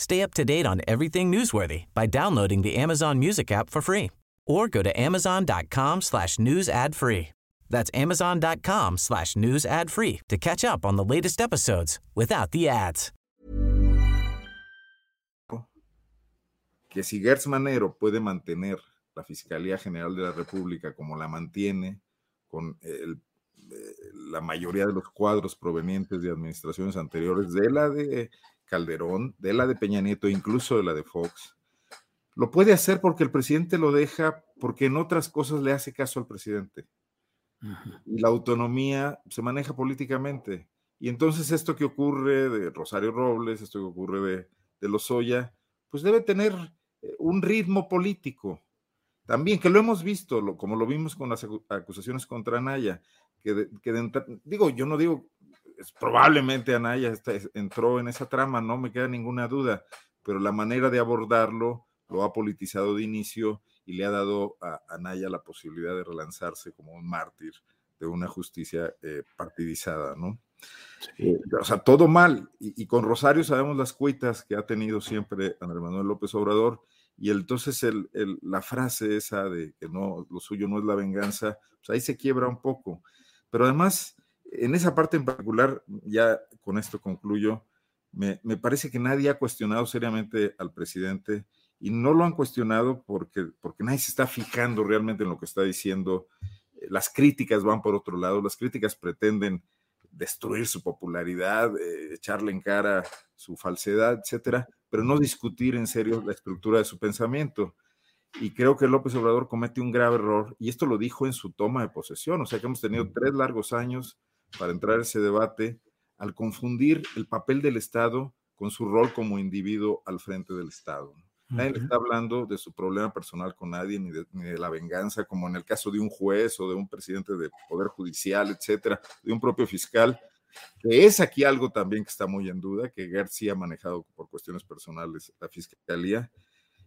Stay up to date on everything newsworthy by downloading the Amazon Music app for free or go to amazon.com slash news ad free. That's amazon.com slash news ad free to catch up on the latest episodes without the ads. Que si Gertz Manero puede mantener la Fiscalía General de la República como la mantiene, con el la mayoría de los cuadros provenientes de administraciones anteriores, de la de Calderón, de la de Peña Nieto, incluso de la de Fox. Lo puede hacer porque el presidente lo deja, porque en otras cosas le hace caso al presidente. Y la autonomía se maneja políticamente. Y entonces esto que ocurre de Rosario Robles, esto que ocurre de, de Lozoya, pues debe tener eh, un ritmo político. También, que lo hemos visto, como lo vimos con las acusaciones contra Naya, que, digo, yo no digo, es, probablemente Anaya entró en esa trama, no me queda ninguna duda, pero la manera de abordarlo lo ha politizado de inicio y le ha dado a Anaya la posibilidad de relanzarse como un mártir de una justicia eh, partidizada, ¿no? Eh, o sea, todo mal. Y, con Rosario sabemos las cuitas que ha tenido siempre Andrés Manuel López Obrador. Y entonces el, la frase esa de que no, lo suyo no es la venganza, pues ahí se quiebra un poco. Pero además, en esa parte en particular, ya con esto concluyo, me, parece que nadie ha cuestionado seriamente al presidente y no lo han cuestionado porque, porque nadie se está fijando realmente en lo que está diciendo. Las críticas van por otro lado, las críticas pretenden destruir su popularidad, eh, echarle en cara su falsedad, etcétera, pero no discutir en serio la estructura de su pensamiento. Y creo que López Obrador comete un grave error, y esto lo dijo en su toma de posesión, o sea que hemos tenido tres largos años para entrar a ese debate al confundir el papel del Estado con su rol como individuo al frente del Estado. Nadie le está hablando de su problema personal con nadie, ni de, ni de, la venganza, como en el caso de un juez o de un presidente de poder judicial, etcétera, de un propio fiscal, que es aquí algo también que está muy en duda, que García ha manejado por cuestiones personales la fiscalía,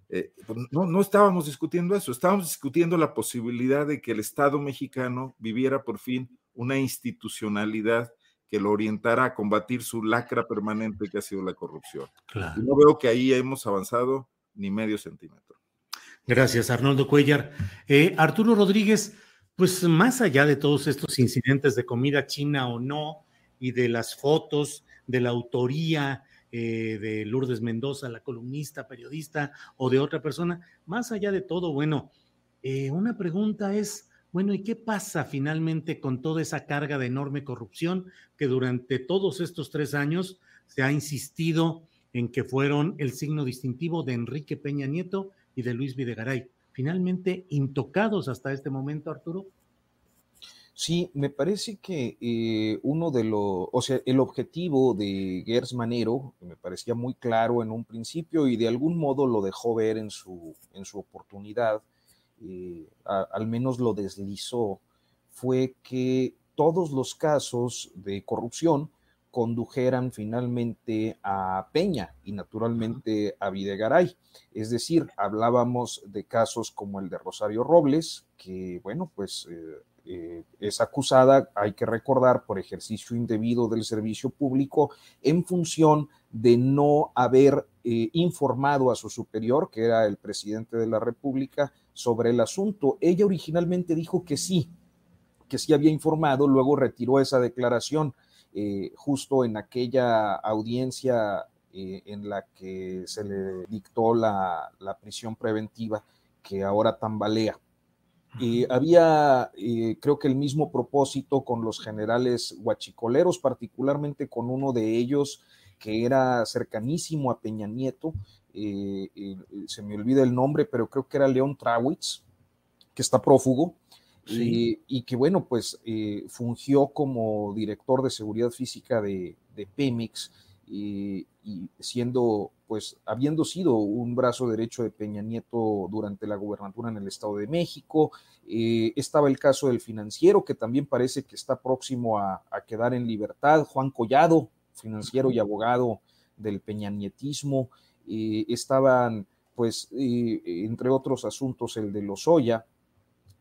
eh, pues, no, no estábamos discutiendo eso, estábamos discutiendo la posibilidad de que el Estado mexicano viviera por fin una institucionalidad que lo orientara a combatir su lacra permanente que ha sido la corrupción. Y no veo que ahí hemos avanzado ni medio centímetro. Gracias, Arnoldo Cuellar. Eh, Arturo Rodríguez, pues más allá de todos estos incidentes de comida china o no, y de las fotos, de la autoría, eh, de Lourdes Mendoza, la columnista, periodista, o de otra persona. Más allá de todo, bueno, eh, una pregunta es, bueno, ¿y qué pasa finalmente con toda esa carga de enorme corrupción que durante todos estos tres años se ha insistido en que fueron el signo distintivo de Enrique Peña Nieto y de Luis Videgaray? Finalmente intocados hasta este momento, Arturo. Sí, me parece que eh, uno de los, o sea, el objetivo de Gers Manero me parecía muy claro en un principio y de algún modo lo dejó ver en su, en su oportunidad, eh, al menos lo deslizó, fue que todos los casos de corrupción condujeran finalmente a Peña y naturalmente a Videgaray. Es decir, hablábamos de casos como el de Rosario Robles, que bueno, pues eh, eh, es acusada, hay que recordar, por ejercicio indebido del servicio público en función de no haber eh, informado a su superior, que era el presidente de la República, sobre el asunto. Ella originalmente dijo que sí, que sí había informado, luego retiró esa declaración eh, justo en aquella audiencia en la que se le dictó la, la prisión preventiva que ahora tambalea. Y había, eh, creo que el mismo propósito con los generales huachicoleros, particularmente con uno de ellos que era cercanísimo a Peña Nieto, eh, eh, se me olvida el nombre, pero creo que era León Trawitz, que está prófugo, y que bueno, pues fungió como director de seguridad física de, de Pemex y, siendo, pues, habiendo sido un brazo derecho de Peña Nieto durante la gubernatura en el Estado de México. Eh, estaba el caso del financiero, que también parece que está próximo a, quedar en libertad. Juan Collado, financiero y abogado del peñanietismo. Eh, estaban, pues, eh, entre otros asuntos, el de Lozoya,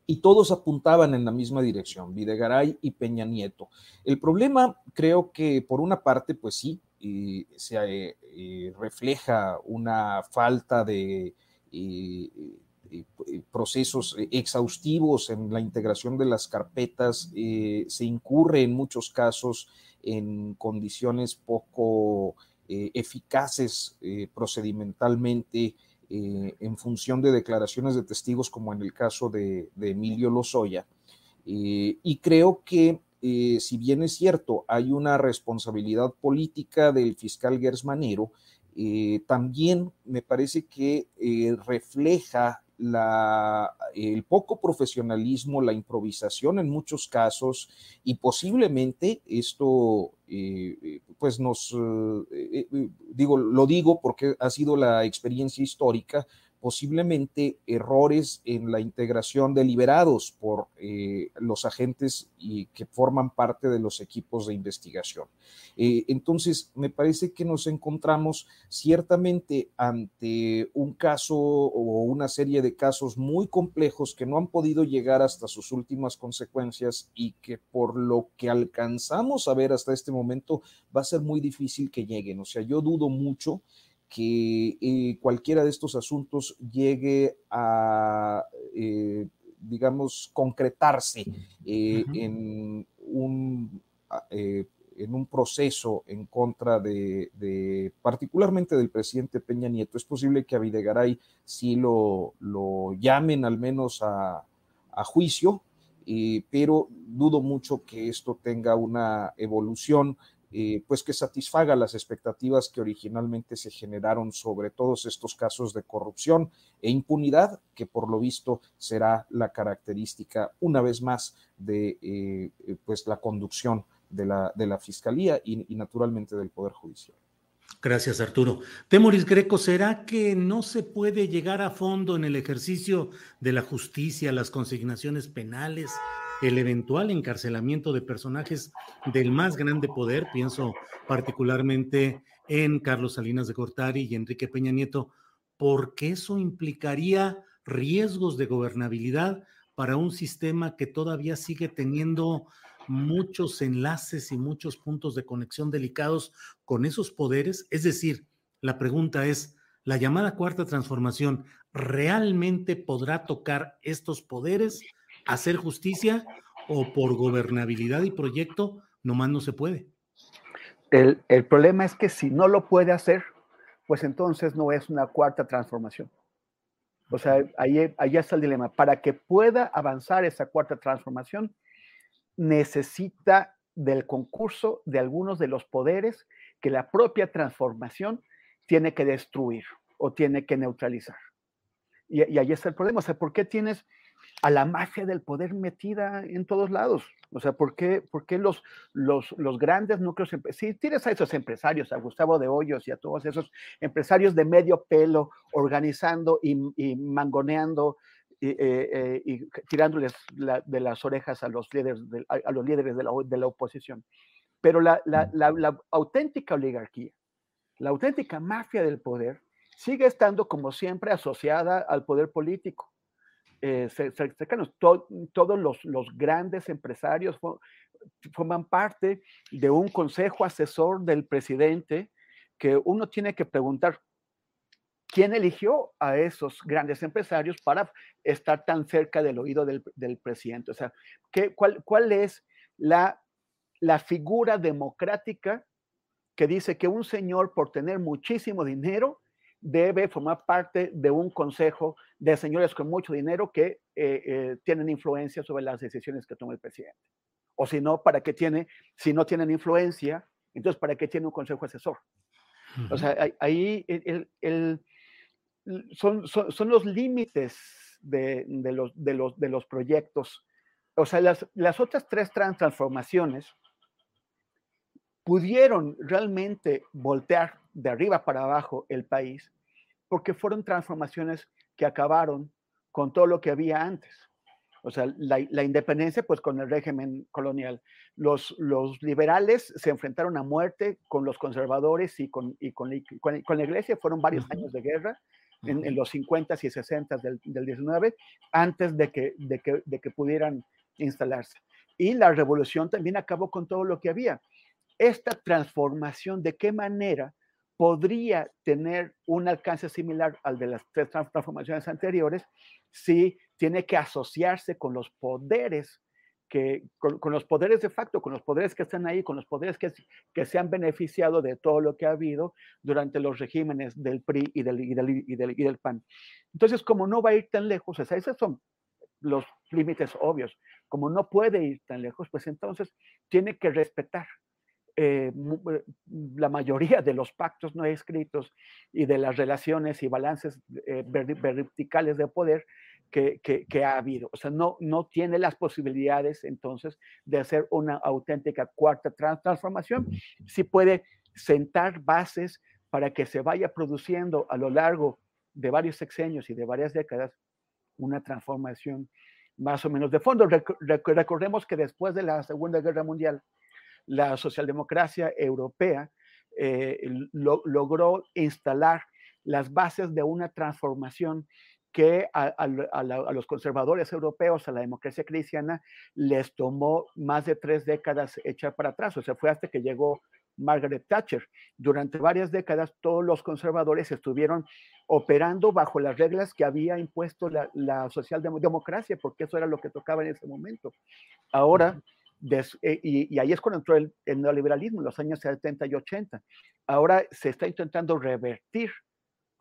y todos apuntaban en la misma dirección, Videgaray y Peña Nieto. El problema, creo que por una parte, pues sí, se eh, refleja una falta de eh, eh, procesos exhaustivos en la integración de las carpetas, se incurre en muchos casos en condiciones poco eficaces procedimentalmente en función de declaraciones de testigos como en el caso de, Emilio Lozoya. y creo que eh, si bien es cierto, hay una responsabilidad política del fiscal Gersmanero, eh, también me parece que refleja el poco profesionalismo, la improvisación en muchos casos y posiblemente esto, pues nos, digo, lo digo porque ha sido la experiencia histórica, posiblemente errores en la integración deliberados por eh, los agentes y que forman parte de los equipos de investigación. Eh, entonces, me parece que nos encontramos ciertamente ante un caso o una serie de casos muy complejos que no han podido llegar hasta sus últimas consecuencias y que por lo que alcanzamos a ver hasta este momento va a ser muy difícil que lleguen. O sea, yo dudo mucho que eh, cualquiera de estos asuntos llegue a, eh, digamos, concretarse eh, en, un, en un proceso en contra de, particularmente del presidente Peña Nieto. Es posible que a Videgaray sí lo, lo llamen al menos a, a juicio, pero dudo mucho que esto tenga una evolución eh, pues que satisfaga las expectativas que originalmente se generaron sobre todos estos casos de corrupción e impunidad, que por lo visto será la característica una vez más de eh, pues la conducción de la, de la Fiscalía y, y naturalmente del Poder Judicial. Gracias, Arturo. Temoris Greco, ¿será que no se puede llegar a fondo en el ejercicio de la justicia, las consignaciones penales, el eventual encarcelamiento de personajes del más grande poder, pienso particularmente en Carlos Salinas de Gortari y Enrique Peña Nieto, porque eso implicaría riesgos de gobernabilidad para un sistema que todavía sigue teniendo muchos enlaces y muchos puntos de conexión delicados con esos poderes. Es decir, la pregunta es, ¿la llamada cuarta transformación realmente podrá tocar estos poderes? Hacer justicia o por gobernabilidad y proyecto nomás no se puede. El, problema es que si no lo puede hacer, pues entonces no es una cuarta transformación. O sea, ahí, ahí está el dilema. Para que pueda avanzar esa cuarta transformación, necesita del concurso de algunos de los poderes que la propia transformación tiene que destruir o tiene que neutralizar. Y, y ahí está el problema. O sea, ¿por qué tienes a la magia del poder metida en todos lados. O sea, ¿por qué, por qué los, los, los, grandes núcleos? Si tienes a esos empresarios, a Gustavo de Hoyos y a todos esos empresarios de medio pelo organizando y, mangoneando y, eh, eh, y tirándoles de las orejas a los líderes de, a, los líderes de la, de la oposición. Pero la, la, la auténtica oligarquía, la auténtica mafia del poder, sigue estando como siempre asociada al poder político eh, cercanos. todos los, los, grandes empresarios forman parte de un consejo asesor del presidente que uno tiene que preguntar, ¿quién eligió a esos grandes empresarios para estar tan cerca del oído del, del presidente? O sea, ¿qué, cuál, ¿cuál es la, la figura democrática que dice que un señor por tener muchísimo dinero debe formar parte de un consejo de señores con mucho dinero que eh, eh, tienen influencia sobre las decisiones que toma el presidente. O si no, ¿para qué tiene? Si no tienen influencia, entonces ¿para qué tiene un consejo asesor? O sea, ahí el, son, son, los límites de, los, de, los, de los proyectos. O sea, las, las otras tres transformaciones pudieron realmente voltear de arriba para abajo el país porque fueron transformaciones que acabaron con todo lo que había antes. O sea, la, independencia, pues con el régimen colonial. Los, los, liberales se enfrentaron a muerte con los conservadores y con, y con, con, la iglesia. Fueron varios años de guerra en, los 50 y 60 del, del 19, antes de que, de, que, de que pudieran instalarse. Y la revolución también acabó con todo lo que había. Esta transformación, ¿de qué manera podría tener un alcance similar al de las tres transformaciones anteriores si tiene que asociarse con los poderes que, con, los poderes de facto, con los poderes que están ahí, con los poderes que, que se han beneficiado de todo lo que ha habido durante los regímenes del PRI y del, y del, y del, PAN. Entonces, como no va a ir tan lejos, esas son los límites obvios. Como no puede ir tan lejos, pues entonces tiene que respetar eh, eh, la mayoría de los pactos no escritos y de las relaciones y balances eh, verticales de poder que, que, ha habido. O sea, no, no tiene las posibilidades entonces de hacer una auténtica cuarta transformación. Sí puede sentar bases para que se vaya produciendo a lo largo de varios sexenios y de varias décadas una transformación más o menos de fondo. recordemos que después de la Segunda Guerra Mundial, la socialdemocracia europea eh, logró instalar las bases de una transformación que a, los conservadores europeos, a la democracia cristiana, les tomó más de tres décadas echar para atrás. O sea, fue hasta que llegó Margaret Thatcher. Durante varias décadas, todos los conservadores estuvieron operando bajo las reglas que había impuesto la, la socialdemocracia, porque eso era lo que tocaba en ese momento. Ahora, eh, y, ahí es cuando entró el, neoliberalismo en los años 70 y 80. Ahora se está intentando revertir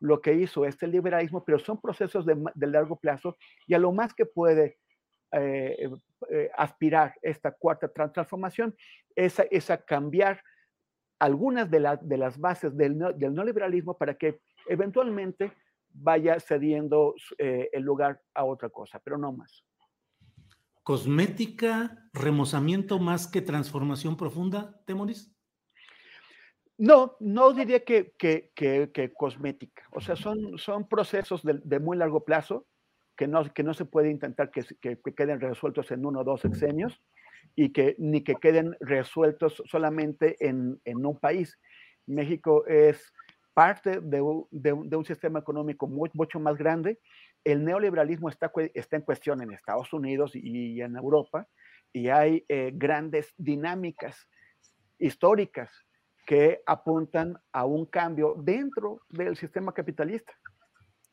lo que hizo este liberalismo, pero son procesos de, largo plazo y a lo más que puede eh, eh, aspirar esta cuarta transformación es a, cambiar algunas de, de, las bases del, del, neoliberalismo para que eventualmente vaya cediendo el lugar a otra cosa, pero no más cosmética, remozamiento más que transformación profunda, Temoris? No, no diría que, que, cosmética. O sea, son, son procesos de, muy largo plazo que no, que no se puede intentar que, queden resueltos en uno o dos sexenios y que ni que queden resueltos solamente en, un país. México es parte de, un sistema económico mucho más grande el neoliberalismo está, está en cuestión en Estados Unidos y, en Europa y hay eh, grandes dinámicas históricas que apuntan a un cambio dentro del sistema capitalista.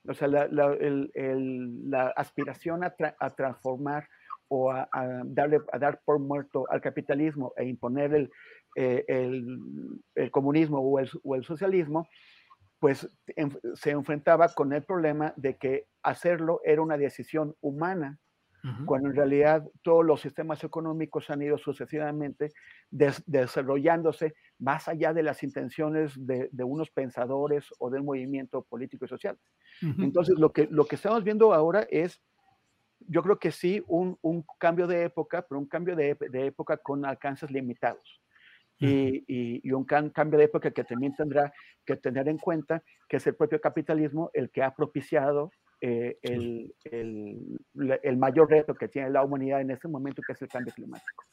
O sea, la, aspiración a, transformar o a, darle, a dar por muerto al capitalismo e imponer el, eh, el, comunismo o el, o el socialismo pues se enfrentaba con el problema de que hacerlo era una decisión humana, cuando en realidad todos los sistemas económicos han ido sucesivamente desarrollándose más allá de las intenciones de, unos pensadores o del movimiento político y social. Entonces, lo que, lo que estamos viendo ahora es, yo creo que sí, un, cambio de época, pero un cambio de época con alcances limitados y, un cambio de época que también tendrá que tener en cuenta que es el propio capitalismo el que ha propiciado eh, el, el, mayor reto que tiene la humanidad en este momento, que es el cambio climático.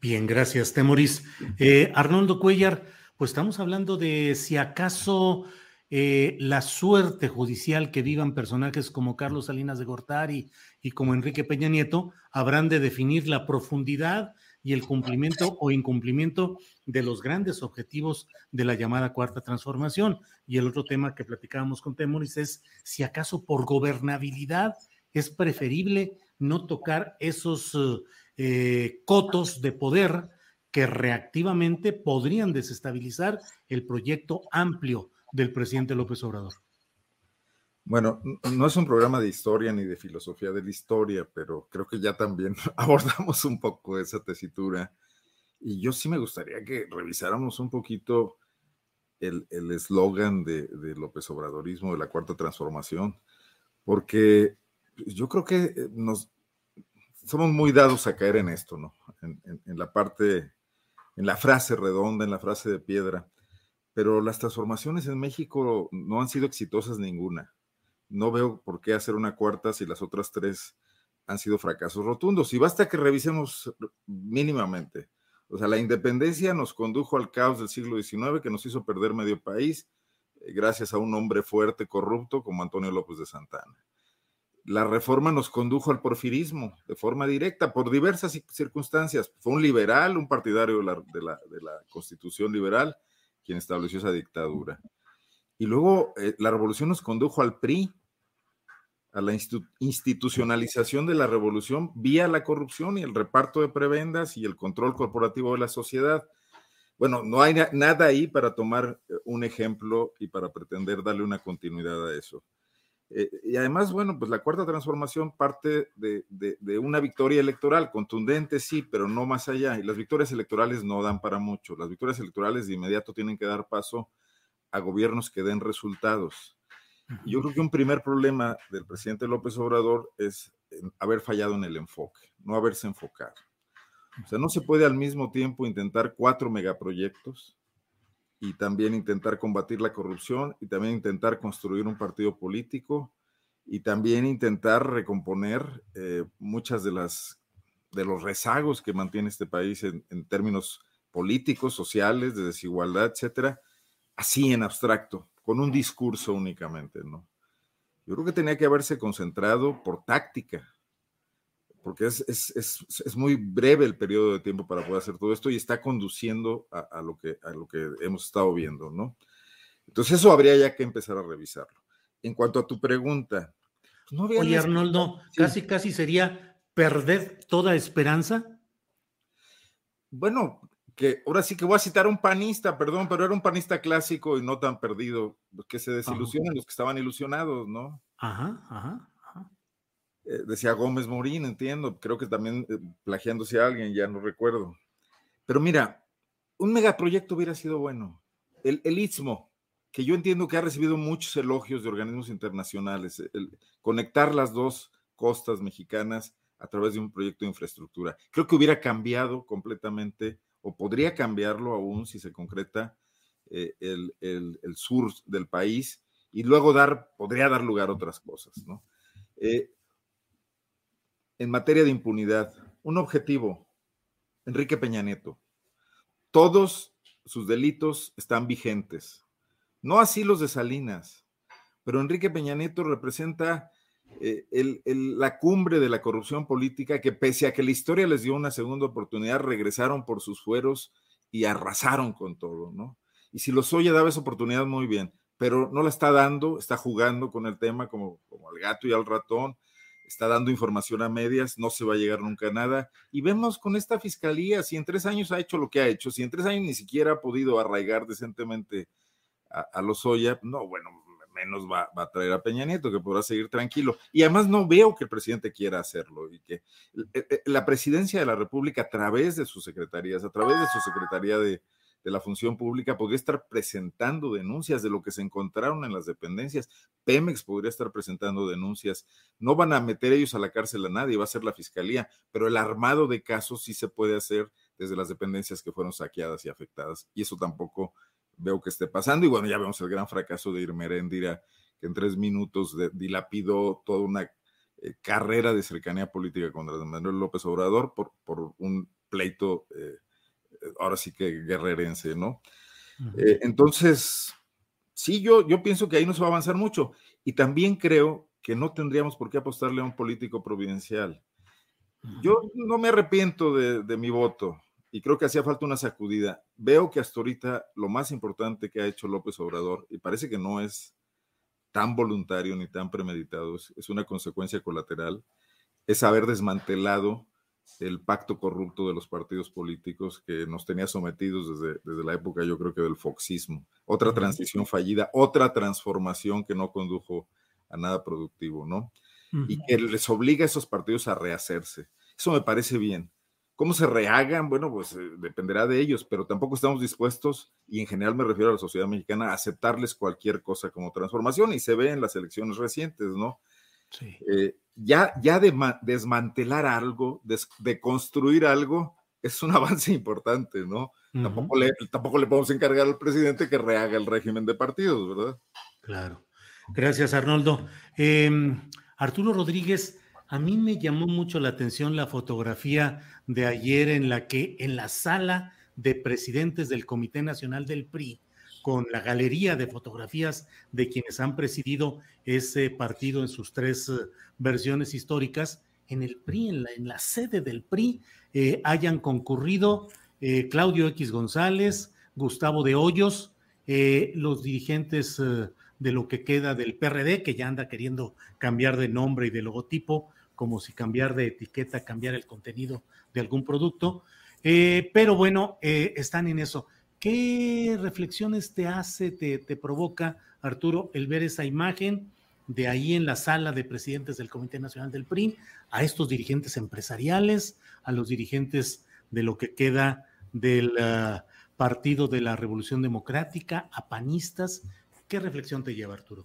Bien, gracias, Temoris. Eh, Arnoldo Cuellar, pues estamos hablando de si acaso eh, la suerte judicial que vivan personajes como Carlos Salinas de Gortari y como Enrique Peña Nieto habrán de definir la profundidad y el cumplimiento o incumplimiento de los grandes objetivos de la llamada cuarta transformación. Y el otro tema que platicábamos con Temoris es si acaso por gobernabilidad es preferible no tocar esos eh, cotos de poder que reactivamente podrían desestabilizar el proyecto amplio del presidente López Obrador. Bueno, no es un programa de historia ni de filosofía de la historia, pero creo que ya también [laughs] abordamos un poco esa tesitura. Y yo sí me gustaría que revisáramos un poquito el eslogan de, López Obradorismo, de la cuarta transformación, porque yo creo que eh, nos somos muy dados a caer en esto, ¿no? en la parte, en la frase redonda, en la frase de piedra. Pero las transformaciones en México no han sido exitosas ninguna no veo por qué hacer una cuarta si las otras tres han sido fracasos rotundos. Y basta que revisemos mínimamente. O sea, la independencia nos condujo al caos del siglo XIX que nos hizo perder medio país eh, gracias a un hombre fuerte, corrupto como Antonio López de Santana. La reforma nos condujo al porfirismo de forma directa por diversas circunstancias. Fue un liberal, un partidario de la, de la constitución liberal, quien estableció esa dictadura. Y luego eh, la revolución nos condujo al PRI, a la institucionalización de la revolución vía la corrupción y el reparto de prebendas y el control corporativo de la sociedad. Bueno, no hay nada ahí para tomar eh, un ejemplo y para pretender darle una continuidad a eso. Eh, y además, bueno, pues la cuarta transformación parte de, una victoria electoral, contundente sí, pero no más allá. Y las victorias electorales no dan para mucho. Las victorias electorales de inmediato tienen que dar paso a gobiernos que den resultados. yo creo que un primer problema del presidente López Obrador es haber fallado en el enfoque, no haberse enfocado. O sea, no se puede al mismo tiempo intentar cuatro megaproyectos y también intentar combatir la corrupción y también intentar construir un partido político y también intentar recomponer eh, muchas de las de los rezagos que mantiene este país en, términos políticos, sociales, de desigualdad, etcétera, así en abstracto, con un discurso únicamente, ¿no? Yo creo que tenía que haberse concentrado por táctica, porque es, es, es, es, muy breve el periodo de tiempo para poder hacer todo esto y está conduciendo a, a, lo, que, a lo que hemos estado viendo, ¿no? Entonces eso habría ya que empezar a revisarlo. En cuanto a tu pregunta. Pues, no Oye, Arnoldo, casi, casi sería perder toda esperanza. Bueno, que ahora sí que voy a citar a un panista, perdón, pero era un panista clásico y no tan perdido, que se desilusionan los que estaban ilusionados, ¿no? Ajá, ajá. Eh, decía Gómez Morín, entiendo, creo que también eh, plagiándose a alguien, ya no recuerdo. Pero mira, un megaproyecto hubiera sido bueno. El, el Istmo, que yo entiendo que ha recibido muchos elogios de organismos internacionales, el, conectar las dos costas mexicanas a través de un proyecto de infraestructura. Creo que hubiera cambiado completamente, o podría cambiarlo aún si se concreta eh, el, el, sur del país, y luego dar, podría dar lugar a otras cosas, ¿no? en materia de impunidad, un objetivo, Enrique Peña Nieto. Todos sus delitos están vigentes. No así los de Salinas, pero Enrique Peña Nieto representa eh, la cumbre de la corrupción política que pese a que la historia les dio una segunda oportunidad, regresaron por sus fueros y arrasaron con todo, ¿no? Y si los oye, daba esa oportunidad muy bien, pero no la está dando, está jugando con el tema como, como al gato y al ratón, está dando información a medias, no se va a llegar nunca a nada. Y vemos con esta fiscalía, si en tres años ha hecho lo que ha hecho, si en tres años ni siquiera ha podido arraigar decentemente a, los Oya, no, bueno, menos va, a traer a Peña Nieto, que podrá seguir tranquilo. Y además no veo que el presidente quiera hacerlo y que eh, eh, la presidencia de la República a través de sus secretarías, a través de su Secretaría de, de la función pública podría estar presentando denuncias de lo que se encontraron en las dependencias. Pemex podría estar presentando denuncias. No van a meter ellos a la cárcel a nadie, va a ser la fiscalía, pero el armado de casos sí se puede hacer desde las dependencias que fueron saqueadas y afectadas. Y eso tampoco veo que esté pasando. Y bueno, ya vemos el gran fracaso de Irmeréndira, que en tres minutos dilapidó toda una eh, carrera de cercanía política contra Manuel López Obrador por, por un pleito eh, ahora sí que guerrerense, ¿no? Eh, entonces, sí, yo, yo pienso que ahí no se va a avanzar mucho. Y también creo que no tendríamos por qué apostarle a un político providencial. Yo no me arrepiento de, de, mi voto y creo que hacía falta una sacudida. Veo que hasta ahorita lo más importante que ha hecho López Obrador, y parece que no es tan voluntario ni tan premeditado, es, una consecuencia colateral, es haber desmantelado el pacto corrupto de los partidos políticos que nos tenía sometidos desde, desde la época, yo creo que del foxismo. Otra transición fallida, otra transformación que no condujo a nada productivo, ¿no? Y que les obliga a esos partidos a rehacerse. Eso me parece bien. ¿Cómo se rehagan? Bueno, pues eh, dependerá de ellos, pero tampoco estamos dispuestos, y en general me refiero a la sociedad mexicana, a aceptarles cualquier cosa como transformación, y se ve en las elecciones recientes, ¿no? Sí. Eh, ya, ya de desmantelar algo, de, construir algo, es un [laughs] avance importante, ¿no? tampoco, le, tampoco le podemos encargar al presidente que rehaga el régimen de partidos, ¿verdad? Claro. Gracias, Arnoldo. Em, Arturo Rodríguez, a mí me llamó mucho la atención la fotografía de ayer en la que en la sala de presidentes del Comité Nacional del PRI, con la galería de fotografías de quienes han presidido ese partido en sus tres eh, versiones históricas, en el PRI, en la, sede del PRI, eh, hayan concurrido eh, Claudio X González, Gustavo de Hoyos, los dirigentes de lo que queda del PRD, que ya anda queriendo cambiar de nombre y de logotipo, como si cambiar de etiqueta, cambiar el contenido de algún producto. pero bueno, están en eso. ¿Qué reflexiones te hace, te, provoca, Arturo, el ver esa imagen de ahí en la sala de presidentes del Comité Nacional del PRI a estos dirigentes empresariales, a los dirigentes de lo que queda del ah, Partido de la Revolución Democrática, a panistas. ¿Qué reflexión te lleva, Arturo?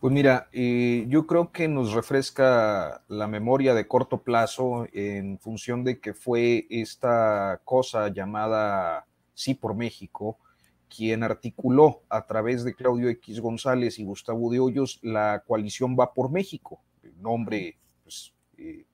Pues mira, eh, yo creo que nos refresca la memoria de corto plazo en función de que fue esta cosa llamada Sí por México, quien articuló a través de Claudio X González y Gustavo de Hoyos la coalición Va por México, nombre pues, eh,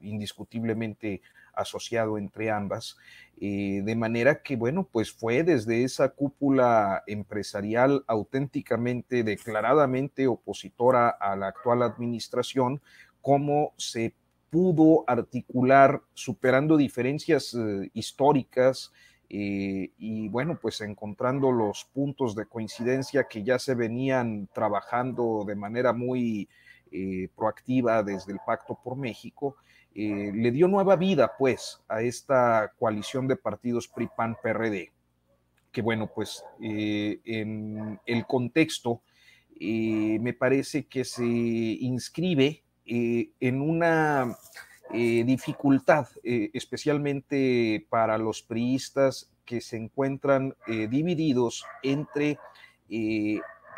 indiscutiblemente asociado entre ambas, eh, de manera que, bueno, pues fue desde esa cúpula empresarial auténticamente, declaradamente opositora a la actual administración, cómo se pudo articular superando diferencias eh, históricas, eh, y bueno, pues encontrando los puntos de coincidencia que ya se venían trabajando de manera muy proactiva desde el Pacto por México, eh, le dio nueva vida, pues, a esta coalición de partidos PRI-PAN-PRD, que bueno, pues eh, en el contexto eh, me parece que se inscribe en una dificultad, especialmente para los priistas que se encuentran divididos entre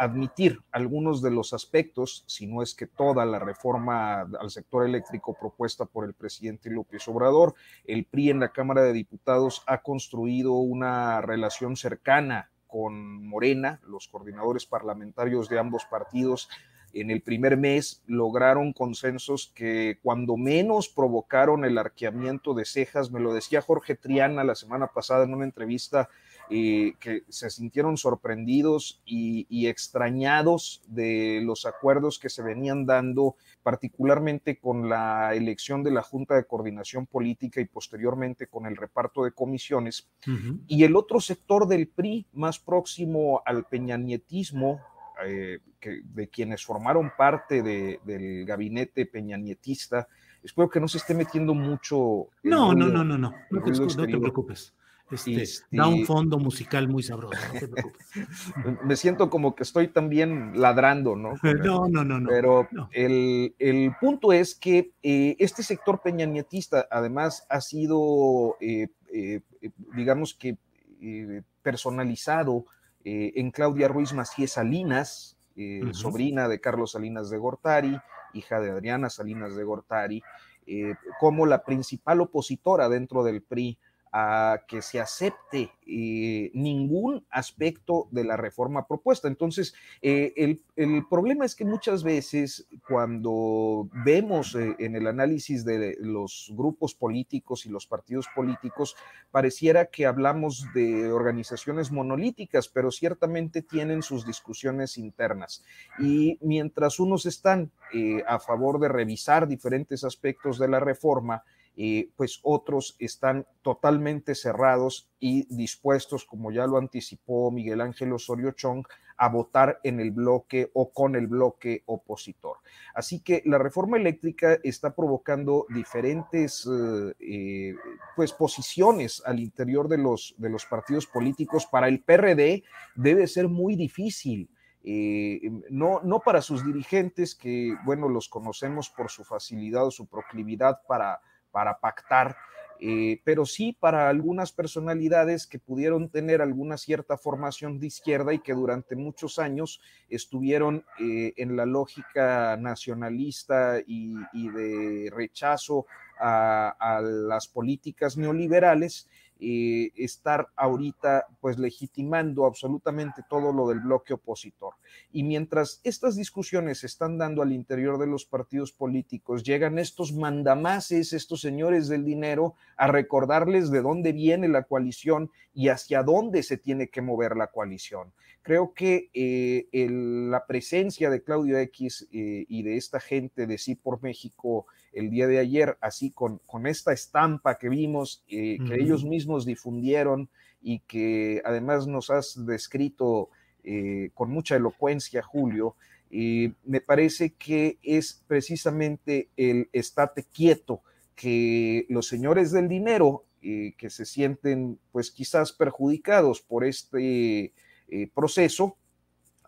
admitir algunos de los aspectos, si no es que toda la reforma al sector eléctrico propuesta por el presidente López Obrador. El PRI en la Cámara de Diputados ha construido una relación cercana con Morena, los coordinadores parlamentarios de ambos partidos en el primer mes lograron consensos que cuando menos provocaron el arqueamiento de cejas, me lo decía Jorge Triana la semana pasada en una entrevista que se sintieron sorprendidos y, extrañados de los acuerdos que se venían dando, particularmente con la elección de la Junta de Coordinación Política y posteriormente con el reparto de comisiones. Y el otro sector del PRI, más próximo al peñanietismo, eh, que, de quienes formaron parte del gabinete peñanietista, espero que no se esté metiendo mucho. No, no, no, no, no, no te preocupes. Este, da un fondo musical muy sabroso, [laughs] Me siento como que estoy también ladrando, ¿no? [laughs] No, no, no, no. Pero El, punto es que eh, este sector peñanietista además ha sido, eh, eh, digamos que, personalizado en Claudia Ruiz Macías Salinas, sobrina de Carlos Salinas de Gortari, hija de Adriana Salinas de Gortari, como la principal opositora dentro del PRI a que se acepte eh, ningún aspecto de la reforma propuesta. Entonces, eh, el, problema es que muchas veces cuando vemos eh, en el análisis de los grupos políticos y los partidos políticos, pareciera que hablamos de organizaciones monolíticas, pero ciertamente tienen sus discusiones internas. Y mientras unos están a favor de revisar diferentes aspectos de la reforma, eh, pues otros están totalmente cerrados y dispuestos, como ya lo anticipó Miguel Ángel Osorio Chong, a votar en el bloque o con el bloque opositor. Así que la reforma eléctrica está provocando diferentes eh, eh, pues posiciones al interior de los, de los partidos políticos. Para el PRD debe ser muy difícil. no, no para sus dirigentes, que bueno, los conocemos por su facilidad o su proclividad para para pactar, eh, pero sí para algunas personalidades que pudieron tener alguna cierta formación de izquierda y que durante muchos años estuvieron eh, en la lógica nacionalista y, de rechazo a, las políticas neoliberales eh, estar ahorita pues legitimando absolutamente todo lo del bloque opositor. Y mientras estas discusiones se están dando al interior de los partidos políticos, llegan estos mandamases, estos señores del dinero, a recordarles de dónde viene la coalición y hacia dónde se tiene que mover la coalición. Creo que eh, la presencia de Claudio X eh, y de esta gente de Sí por México el día de ayer, así con, con esta estampa que vimos, eh, que ellos mismos difundieron y que además nos has descrito eh, con mucha elocuencia, Julio, eh, me parece que es precisamente el estate quieto que los señores del dinero, que se sienten pues quizás perjudicados por este proceso,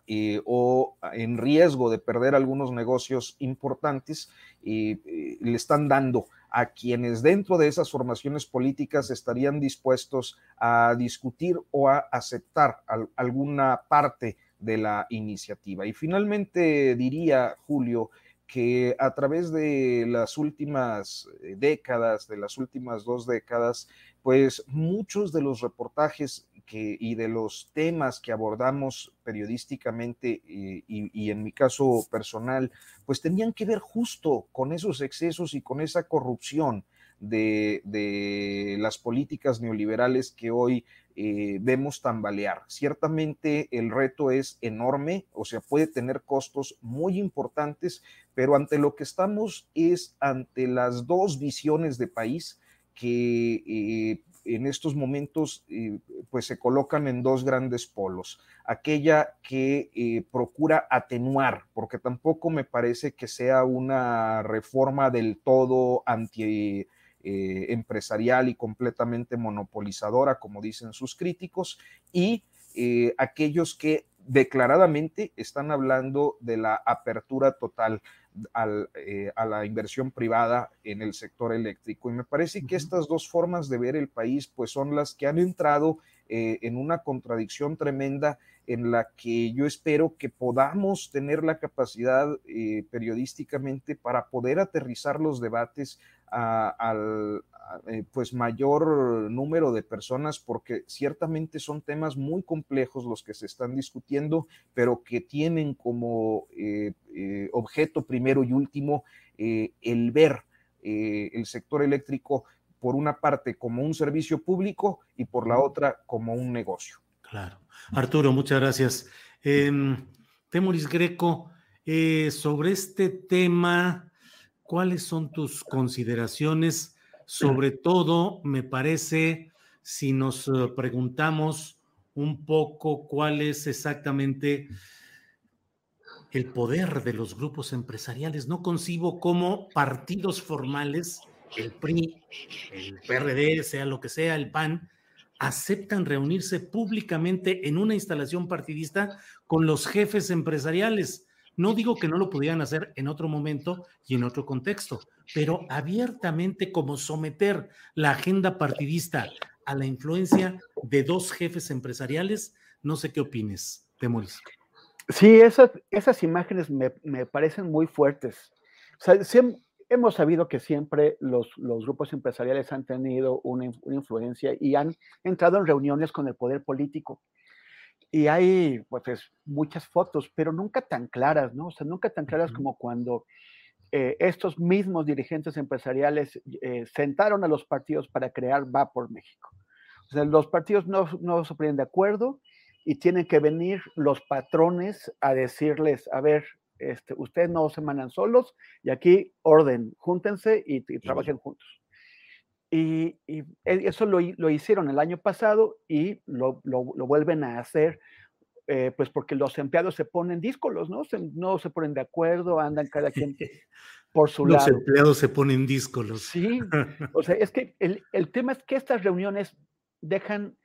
eh, o en riesgo de perder algunos negocios importantes, le están dando a quienes dentro de esas formaciones políticas estarían dispuestos a discutir o a aceptar alguna parte de la iniciativa. Y finalmente diría, Julio, que a través de las últimas eh, décadas, de las últimas dos décadas, pues muchos de los reportajes y de los temas que abordamos periodísticamente eh, y, en mi caso personal, pues tenían que ver justo con esos excesos y con esa corrupción de, de las políticas neoliberales que hoy eh, vemos tambalear. Ciertamente el reto es enorme, o sea, puede tener costos muy importantes, pero ante lo que estamos es ante las dos visiones de país que eh, en estos momentos eh, pues se colocan en dos grandes polos. Aquella que procura atenuar, porque tampoco me parece que sea una reforma del todo anti eh, empresarial y completamente monopolizadora, como dicen sus críticos, y eh, aquellos que declaradamente están hablando de la apertura total eh, a la inversión privada en el sector eléctrico. Y me parece que estas dos formas de ver el país, pues son las que han entrado en una contradicción tremenda en la que yo espero que podamos tener la capacidad periodísticamente para poder aterrizar los debates al eh, pues mayor número de personas porque ciertamente son temas muy complejos los que se están discutiendo, pero que tienen como eh, eh, objeto primero y último el ver el sector eléctrico por una parte como un servicio público y por la otra como un negocio. Claro. Arturo, muchas gracias. Em, Temoris Greco, sobre este tema, ¿cuáles son tus consideraciones? Sobre todo, me parece, si nos eh, preguntamos un poco cuál es exactamente el poder de los grupos empresariales. No concibo cómo partidos formales, el PRI, el PRD, sea lo que sea, el PAN, aceptan reunirse públicamente en una instalación partidista con los jefes empresariales. No digo que no lo pudieran hacer en otro momento y en otro contexto, pero abiertamente como someter la agenda partidista a la influencia de dos jefes empresariales, no sé qué opines, Temoris. Sí, esas, esas imágenes me, parecen muy fuertes. hemos sabido que siempre los, grupos empresariales han tenido una, una, influencia y han entrado en reuniones con el poder político y hay pues muchas fotos, pero nunca tan claras, ¿no? O sea, nunca tan claras como cuando eh, estos mismos dirigentes empresariales eh, sentaron a los partidos para crear Va por México. O sea, los partidos no, no se ponen de acuerdo y tienen que venir los patrones a decirles, a ver, este, ustedes no se mandan solos y aquí orden, júntense y trabajen juntos. Y, e, eso lo, lo, hicieron el año pasado y lo, lo, vuelven a hacer, eh, pues porque los empleados se ponen díscolos, ¿no? Se, no se ponen de acuerdo, andan cada [laughs] quien por su lado. Los empleados se ponen díscolos. Sí, o sea, es que el, el, tema es que estas reuniones dejan,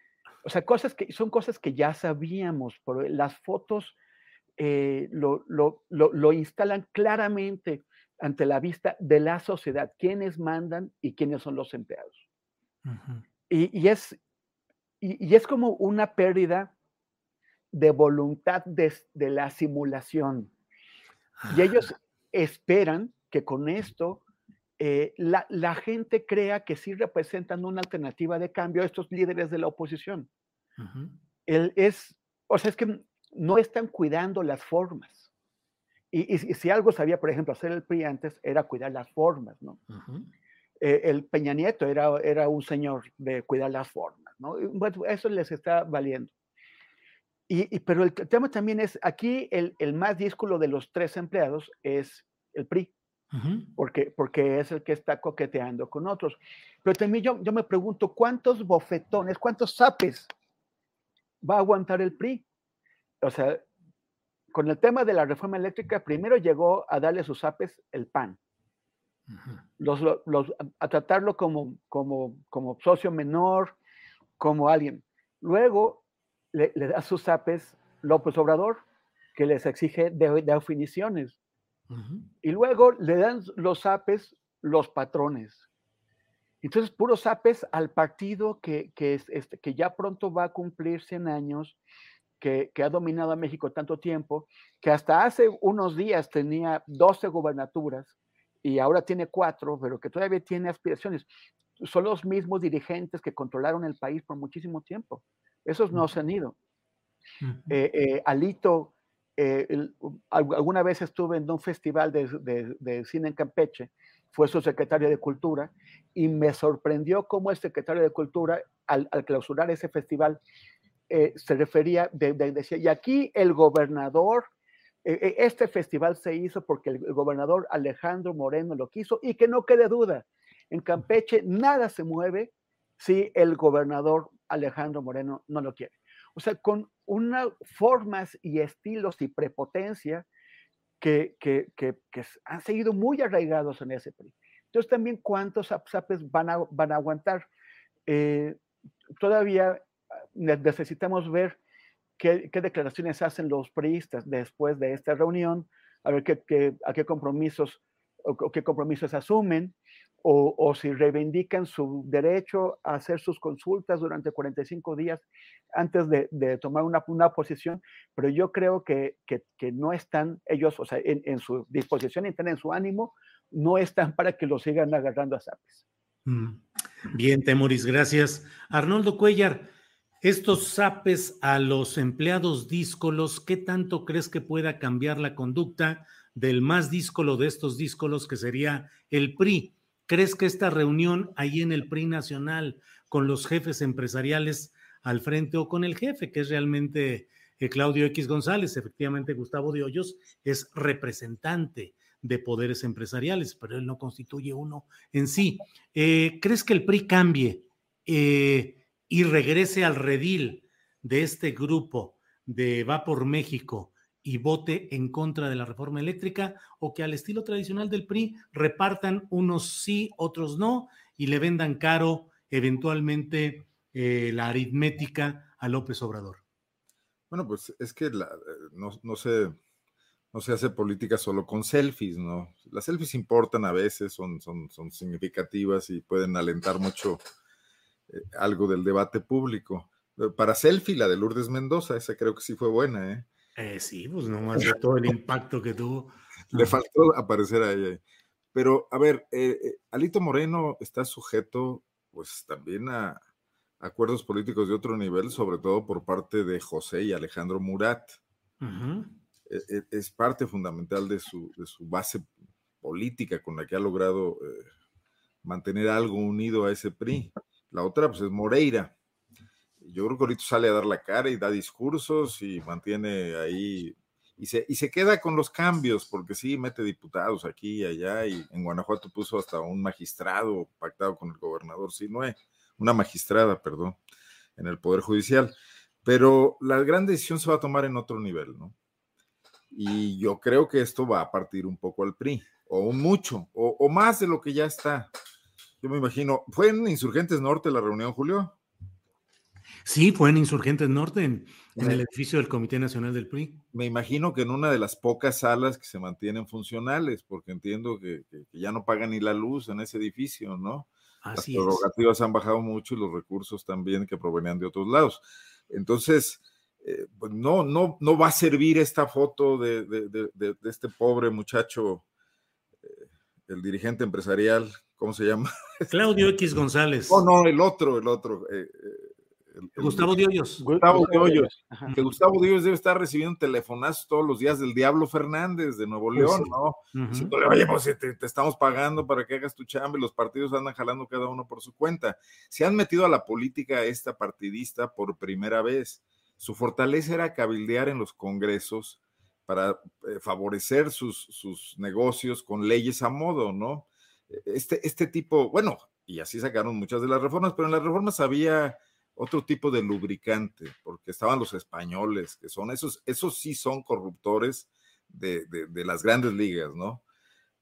o sea, cosas que son cosas que ya sabíamos, pero las fotos eh, lo, lo instalan claramente ante la vista de la sociedad, quiénes mandan y quiénes son los empleados. y, es, y, es como una pérdida de voluntad de, la simulación. Y ellos ah. esperan que con esto eh, la, gente crea que sí representan una alternativa de cambio a estos líderes de la oposición. es, o sea, es que no están cuidando las formas. Y, si algo sabía, por ejemplo, hacer el PRI antes, era cuidar las formas, ¿no? Eh, el Peña Nieto era, era un señor de cuidar las formas, ¿no? Bueno, eso les está valiendo. Y, pero el tema también es, aquí el, el, más díscolo de los tres empleados es el PRI, porque, porque es el que está coqueteando con otros. Pero también yo, yo me pregunto, ¿cuántos bofetones, cuántos zapes va a aguantar el PRI? O sea, con el tema de la reforma eléctrica, primero llegó a darle sus apes el PAN. los, a tratarlo como, como, como socio menor, como alguien. Luego le, da sus apes López Obrador, que les exige de, definiciones. Y luego le dan los apes los patrones. Entonces, puros apes al partido que, que, es, este, que ya pronto va a cumplir 100 años, que, que, ha dominado a México tanto tiempo, que hasta hace unos días tenía 12 gobernaturas y ahora tiene cuatro, pero que todavía tiene aspiraciones. Son los mismos dirigentes que controlaron el país por muchísimo tiempo. Esos no se han ido. Eh, eh, Alito, eh, alguna vez estuve en un festival de, de, de cine en Campeche fue su secretario de Cultura, y me sorprendió cómo el secretario de Cultura, al, clausurar ese festival, eh, se refería, decía, y aquí el gobernador, eh, eh, este festival se hizo porque el, gobernador Alejandro Moreno lo quiso, y que no quede duda, en Campeche nada se mueve si el gobernador Alejandro Moreno no lo quiere. O sea, con unas formas y estilos y prepotencia que, que, que, han seguido muy arraigados en ese PRI. Entonces también cuántos apes van a, van a aguantar. Eh, todavía necesitamos ver qué, declaraciones hacen los priistas después de esta reunión, a ver qué, a qué compromisos o, qué compromisos asumen o, o, si reivindican su derecho a hacer sus consultas durante 45 días antes de, tomar una, una, posición, pero yo creo que, que, no están ellos, o sea, en, en, su disposición interna, en su ánimo, no están para que lo sigan agarrando a zapes. Mm. Bien, Temoris, gracias. Arnoldo Cuellar, estos zapes a los empleados díscolos, ¿qué tanto crees que pueda cambiar la conducta del más díscolo de estos díscolos, que sería el PRI? ¿Crees que esta reunión ahí en el PRI nacional con los jefes empresariales al frente o con el jefe, que es realmente eh, Claudio X González, efectivamente Gustavo de Hoyos es representante de poderes empresariales, pero él no constituye uno en sí. Eh, ¿Crees que el PRI cambie eh, y regrese al redil de este grupo de Va por México y vote en contra de la reforma eléctrica o que al estilo tradicional del PRI repartan unos sí, otros no y le vendan caro eventualmente eh, la aritmética a López Obrador. Bueno, pues es que no, no, se, no se hace política solo con selfies, ¿no? Las selfies importan a veces, son, son, son significativas y pueden alentar mucho eh, algo del debate público. Para selfie, la de Lourdes Mendoza, esa creo que sí fue buena, ¿eh? Eh, sí, pues nomás de todo el impacto que tuvo. Le faltó aparecer a ella. Pero, a ver, eh, eh, Alito Moreno está sujeto, pues, también a acuerdos políticos de otro nivel, sobre todo por parte de José y Alejandro Murat. E, e, es, parte fundamental de su, de su, base política con la que ha logrado mantener algo unido a ese PRI. La otra, pues, es Moreira yo creo que ahorita sale a dar la cara y da discursos y mantiene ahí y se, y se queda con los cambios, porque sí, mete diputados aquí y allá, y en Guanajuato puso hasta un magistrado pactado con el gobernador, no es, una magistrada, perdón, en el Poder Judicial. Pero la gran decisión se va a tomar en otro nivel, ¿no? Y yo creo que esto va a partir un poco al PRI, o mucho, o más de lo que ya está. Yo me imagino, ¿fue en Insurgentes Norte la reunión, Julio? Sí, fue en Insurgentes Norte, en, el edificio del Comité Nacional del PRI. Me imagino que en una de las pocas salas que se mantienen funcionales, porque entiendo que, ya no pagan ni la luz en ese edificio, ¿no? Así las prerrogativas han bajado mucho y los recursos también que provenían de otros lados. Entonces, eh, pues no, no, no va a servir esta foto de, de, este pobre muchacho, eh, el dirigente empresarial, ¿cómo se llama? Claudio X González. Oh, no, el otro, el otro. Eh, Gustavo Diollos. Gustavo Diollos. Que Gustavo Diollos debe estar recibiendo telefonazos todos los días del Diablo Fernández de Nuevo pues León, ¿no? oye, pues te, te, estamos pagando para que hagas tu chamba y los partidos andan jalando cada uno por su cuenta. Se han metido a la política esta partidista por primera vez. Su fortaleza era cabildear en los congresos para eh, favorecer sus, sus negocios con leyes a modo, ¿no? Este, este tipo, bueno, y así sacaron muchas de las reformas, pero en las reformas había otro tipo de lubricante, porque estaban los españoles, que son esos, esos sí son corruptores de, de, las grandes ligas, ¿no?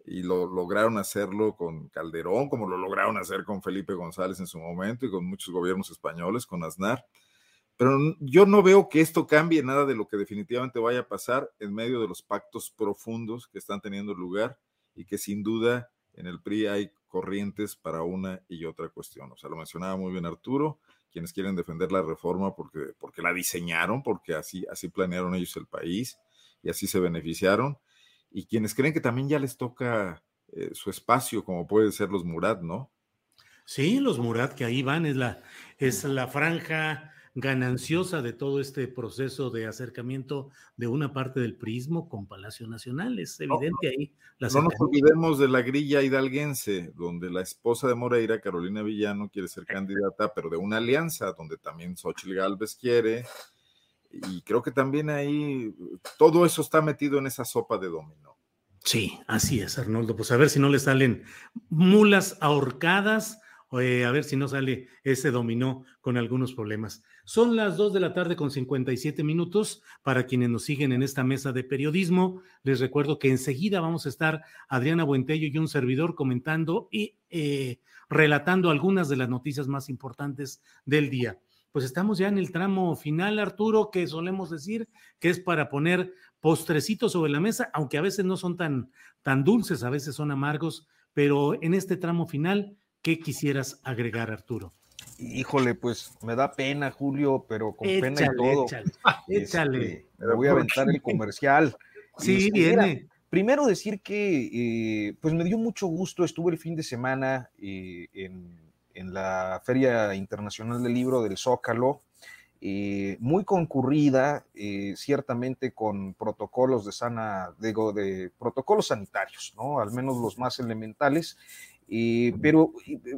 Y lo lograron hacerlo con Calderón, como lo lograron hacer con Felipe González en su momento y con muchos gobiernos españoles, con Aznar. pero yo no veo que esto cambie nada de lo que definitivamente vaya a pasar en medio de los pactos profundos que están teniendo lugar y que sin duda en el PRI hay corrientes para una y otra cuestión. O sea, lo mencionaba muy bien Arturo, quienes quieren defender la reforma porque, porque la diseñaron, porque así, así planearon ellos el país y así se beneficiaron, y quienes creen que también ya les toca eh, su espacio, como pueden ser los Murat, ¿no? Sí, los Murat que ahí van, es la, es la franja gananciosa de todo este proceso de acercamiento de una parte del prismo con Palacio Nacional. Es evidente ahí. La no nos olvidemos de la grilla hidalguense, donde la esposa de Moreira, Carolina Villano, quiere ser candidata, pero de una alianza, donde también Xochitl Galvez quiere. Y creo que también ahí todo eso está metido en esa sopa de dominó. Sí, así es, Arnoldo. Pues a ver si no le salen mulas ahorcadas eh, a ver si no sale ese dominó con algunos problemas. Son las 2 de la tarde con 57 minutos. Para quienes nos siguen en esta mesa de periodismo, les recuerdo que enseguida vamos a estar Adriana Buentello y un servidor comentando y eh, relatando algunas de las noticias más importantes del día. Pues estamos ya en el tramo final, Arturo, que solemos decir que es para poner postrecitos sobre la mesa, aunque a veces no son tan, tan dulces, a veces son amargos, pero en este tramo final ¿Qué quisieras agregar, Arturo? Híjole, pues me da pena, Julio, pero con pena y todo. Échale, échale. Este, me voy a aventar el comercial. Sí, este, viene. primero decir que eh, pues me dio mucho gusto, estuve el fin de semana eh, en, la Feria Internacional del Libro del Zócalo, eh, muy concurrida, ciertamente con protocolos de sana, digo, de protocolos sanitarios, ¿no? Al menos los más elementales, pero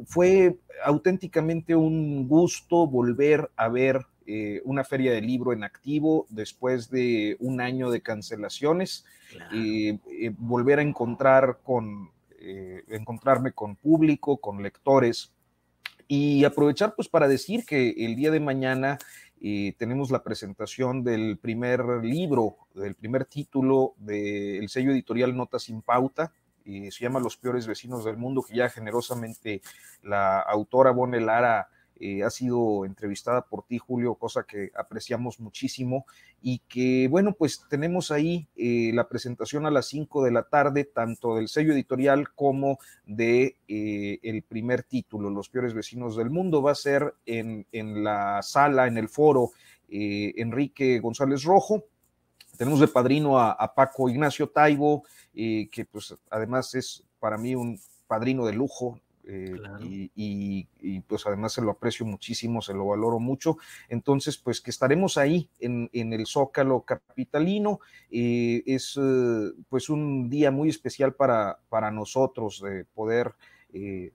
fue auténticamente un gusto volver a ver eh, una feria de libro en activo después de un año de cancelaciones, y eh, volver a encontrar con, eh, encontrarme con público, con lectores y aprovechar pues para decir que el día de mañana tenemos la presentación del primer libro, del primer título del sello editorial Notas sin Pauta, se llama Los peores vecinos del mundo, que ya generosamente la autora Bonne Lara eh, ha sido entrevistada por ti, Julio, cosa que apreciamos muchísimo y que, bueno, pues tenemos ahí eh, la presentación a las 5 de la tarde, tanto del sello editorial como de eh, el primer título, Los peores vecinos del mundo. Va a ser en, en la sala, en el foro Enrique González Rojo. Tenemos de padrino a, Paco Ignacio Taibo, que pues además es para mí un padrino de lujo, eh, y, pues además se lo aprecio muchísimo, se lo valoro mucho. Entonces, pues que estaremos ahí en, el Zócalo Capitalino. Eh, es eh, pues un día muy especial para, para nosotros de poder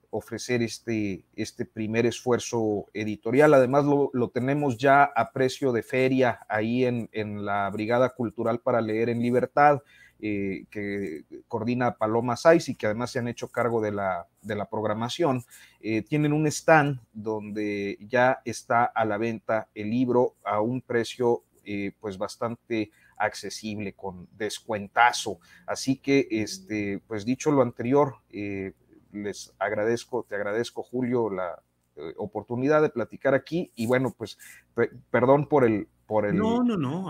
ofrecer este, este primer esfuerzo editorial. Además, lo, tenemos ya a precio de feria ahí en, en la Brigada Cultural para Leer en Libertad. Eh, que coordina Paloma Saiz y que además se han hecho cargo de la, de la programación, eh, tienen un stand donde ya está a la venta el libro a un precio eh, pues bastante accesible, con descuentazo. Así que, este, pues dicho lo anterior, les agradezco, te agradezco Julio la oportunidad de platicar aquí y bueno, pues perdón por el, por el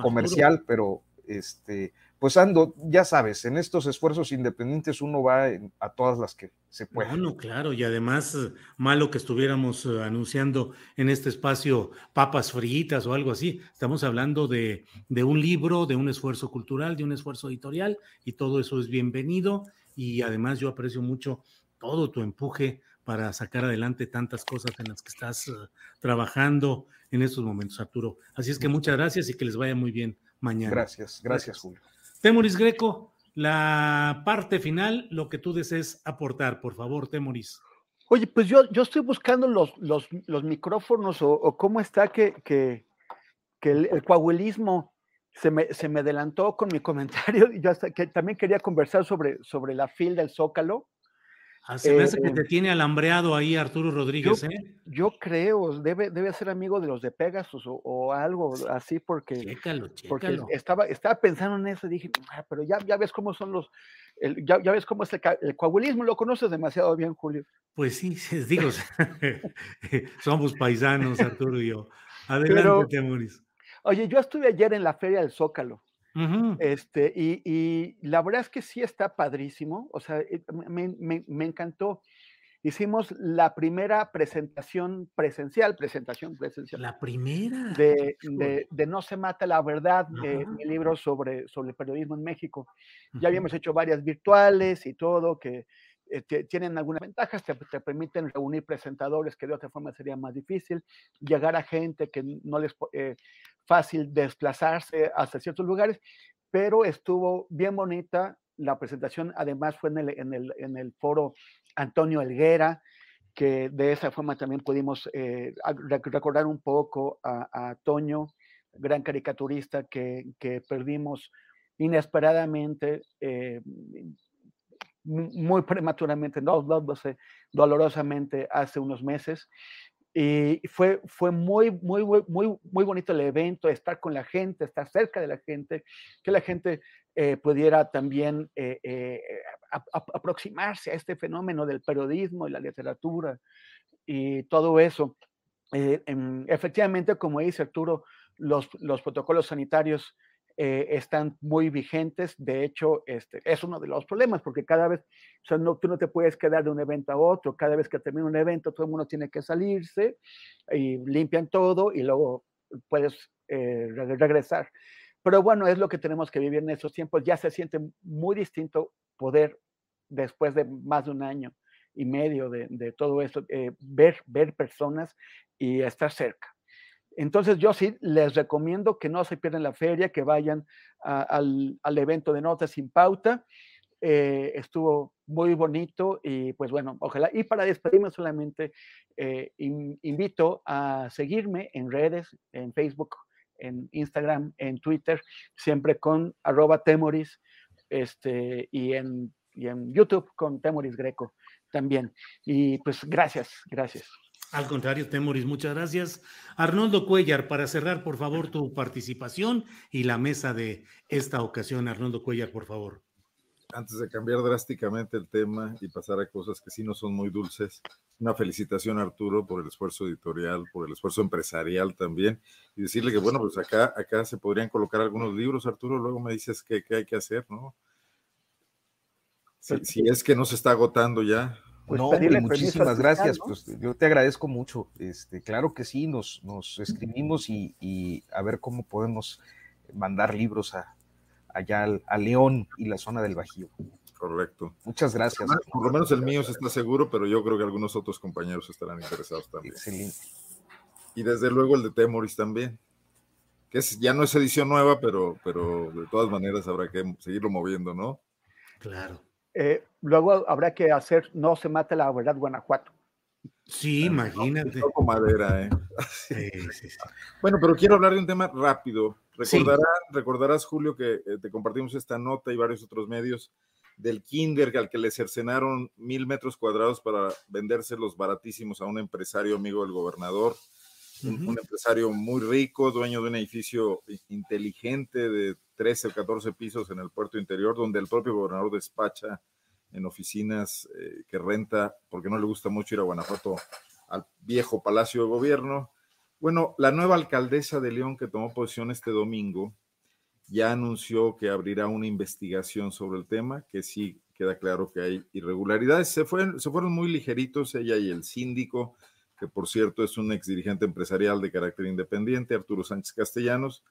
comercial, pero este, pues ando, ya sabes, en estos esfuerzos independientes uno va a todas las que se puede. Bueno, claro, y además eh, malo que estuviéramos eh, anunciando en este espacio papas fritas o algo así. Estamos hablando de, de un libro, de un esfuerzo cultural, de un esfuerzo editorial, y todo eso es bienvenido. Y además yo aprecio mucho todo tu empuje para sacar adelante tantas cosas en las que estás eh, trabajando en estos momentos, Arturo. Así es que muchas gracias y que les vaya muy bien mañana. Gracias, gracias, Julio. Temoris Greco, la parte final, lo que tú desees aportar, por favor, Temoris. Oye, pues yo, yo estoy buscando los, los, micrófonos o, cómo está que, que, el, el, se me, se me adelantó con mi [laughs] comentario. Yo hasta que también quería conversar sobre, sobre la fil del Zócalo. Ah, se me hace que eh, te tiene alambreado ahí Arturo Rodríguez, yo, ¿eh? Yo creo, debe, debe ser amigo de los de Pegasus o, algo así, porque, chécalo, porque estaba, estaba pensando en eso y dije, ah, pero ya, ya ves cómo son los, ya, ya, ves cómo es el, el, coagulismo, lo conoces demasiado bien, Julio. Pues sí, [laughs] digo, [laughs] somos paisanos, Arturo y yo. Adelante, Temoris. Oye, yo estuve ayer en la Feria del Zócalo. Este, y, la verdad es que sí está padrísimo. O sea, eh, me, encantó. Hicimos la primera presentación presencial, presentación presencial. La primera. De, No se mata la verdad, mi libro sobre, sobre el periodismo en México. Ya habíamos hecho varias virtuales y todo, que eh, tienen algunas ventajas, te, permiten reunir presentadores que de otra forma sería más difícil, llegar a gente que no les es eh, fácil desplazarse hasta ciertos lugares, pero estuvo bien bonita. La presentación además fue en el, en el, en el foro Antonio Elguera, que de esa forma también pudimos eh, recordar un poco a, a, Toño, gran caricaturista que, que perdimos inesperadamente muy prematuramente, no, sé, dolorosamente hace unos meses. Y fue, fue muy, muy, muy, muy bonito el evento, estar con la gente, estar cerca de la gente, que la gente eh, pudiera también eh, eh, aproximarse a este fenómeno del periodismo y la literatura y todo eso. Em, efectivamente, como dice Arturo, los, los protocolos sanitarios eh, están muy vigentes. De hecho, este, es uno de los problemas, porque cada vez, o sea, no, tú no te puedes quedar de un evento a otro. Cada vez que termina un evento, todo el mundo tiene que salirse y limpian todo y luego puedes eh, regresar. Pero bueno, es lo que tenemos que vivir en esos tiempos. Ya se siente muy distinto poder, después de más de un año y medio de, de todo esto, eh, ver, ver personas y estar cerca. Entonces yo sí les recomiendo que no se pierdan la feria, que vayan al, evento de Notas sin Pauta. Eh, estuvo muy bonito y pues bueno, ojalá. Y para despedirme solamente, eh, invito a seguirme en redes, en Facebook, en Instagram, en Twitter, siempre con arroba temoris este, y, en, y en YouTube con temoris greco también. Y pues gracias, gracias. Al contrario, Temoris, muchas gracias. Arnoldo Cuellar, para cerrar, por favor, tu participación y la mesa de esta ocasión. Arnoldo Cuellar, por favor. Antes de cambiar drásticamente el tema y pasar a cosas que sí no son muy dulces, una felicitación a Arturo por el esfuerzo editorial, por el esfuerzo empresarial también, y decirle que, bueno, pues acá, acá se podrían colocar algunos libros, Arturo, luego me dices qué, hay que hacer, ¿no? si es que no se está agotando ya, pues no, muchísimas gracias. Pues yo te agradezco mucho. Este, claro que sí, nos, nos escribimos y, a ver cómo podemos mandar libros a, allá al, León y la zona del Bajío. Correcto. Muchas gracias. por lo menos el mío se está seguro, pero yo creo que algunos otros compañeros estarán interesados también. Excelente. Y desde luego el de Temoris también, que es, ya no es edición nueva, pero, pero de todas maneras habrá que seguirlo moviendo, ¿no? Claro. Eh, luego habrá que hacer No se mate la verdad Guanajuato. Sí, imagínate. madera, ¿eh? Sí, sí, [laughs] sí. Bueno, pero quiero hablar de un tema rápido. Recordarás, Julio, que eh, te compartimos esta nota y varios otros medios del Kinder al que le cercenaron mil metros cuadrados para vendérselos baratísimos a un empresario amigo del gobernador, un, empresario muy rico, dueño de un edificio inteligente de 13 o 14 pisos en el puerto interior, donde el propio gobernador despacha en oficinas eh, que renta, porque no le gusta mucho ir a Guanajuato al viejo Palacio de Gobierno. Bueno, la nueva alcaldesa de León que tomó posición este domingo ya anunció que abrirá una investigación sobre el tema, que sí queda claro que hay irregularidades. Se, fueron, se fueron muy ligeritos ella y el síndico, que por cierto es un ex dirigente empresarial de carácter independiente, Arturo Sánchez Castellanos,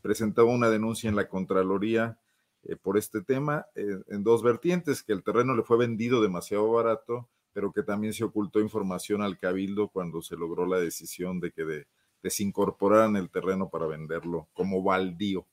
presentaba una denuncia en la Contraloría eh, por este tema eh, en dos vertientes, que el terreno le fue vendido demasiado barato, pero que también se ocultó información al cabildo cuando se logró la decisión de que de, desincorporaran el terreno para venderlo como baldío.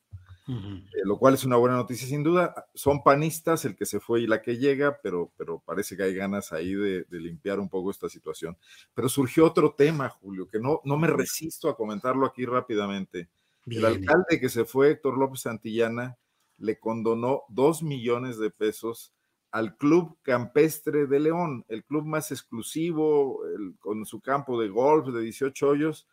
Eh, lo cual es una buena noticia sin duda. Son panistas el que se fue y la que llega, pero, pero parece que hay ganas ahí de, limpiar un poco esta situación. Pero surgió otro tema, Julio, que no, no me resisto a comentarlo aquí rápidamente. El alcalde que se fue, Héctor López Santillana, le condonó dos millones de pesos al Club Campestre de León, el club más exclusivo, con su campo de golf de 18 hoyos,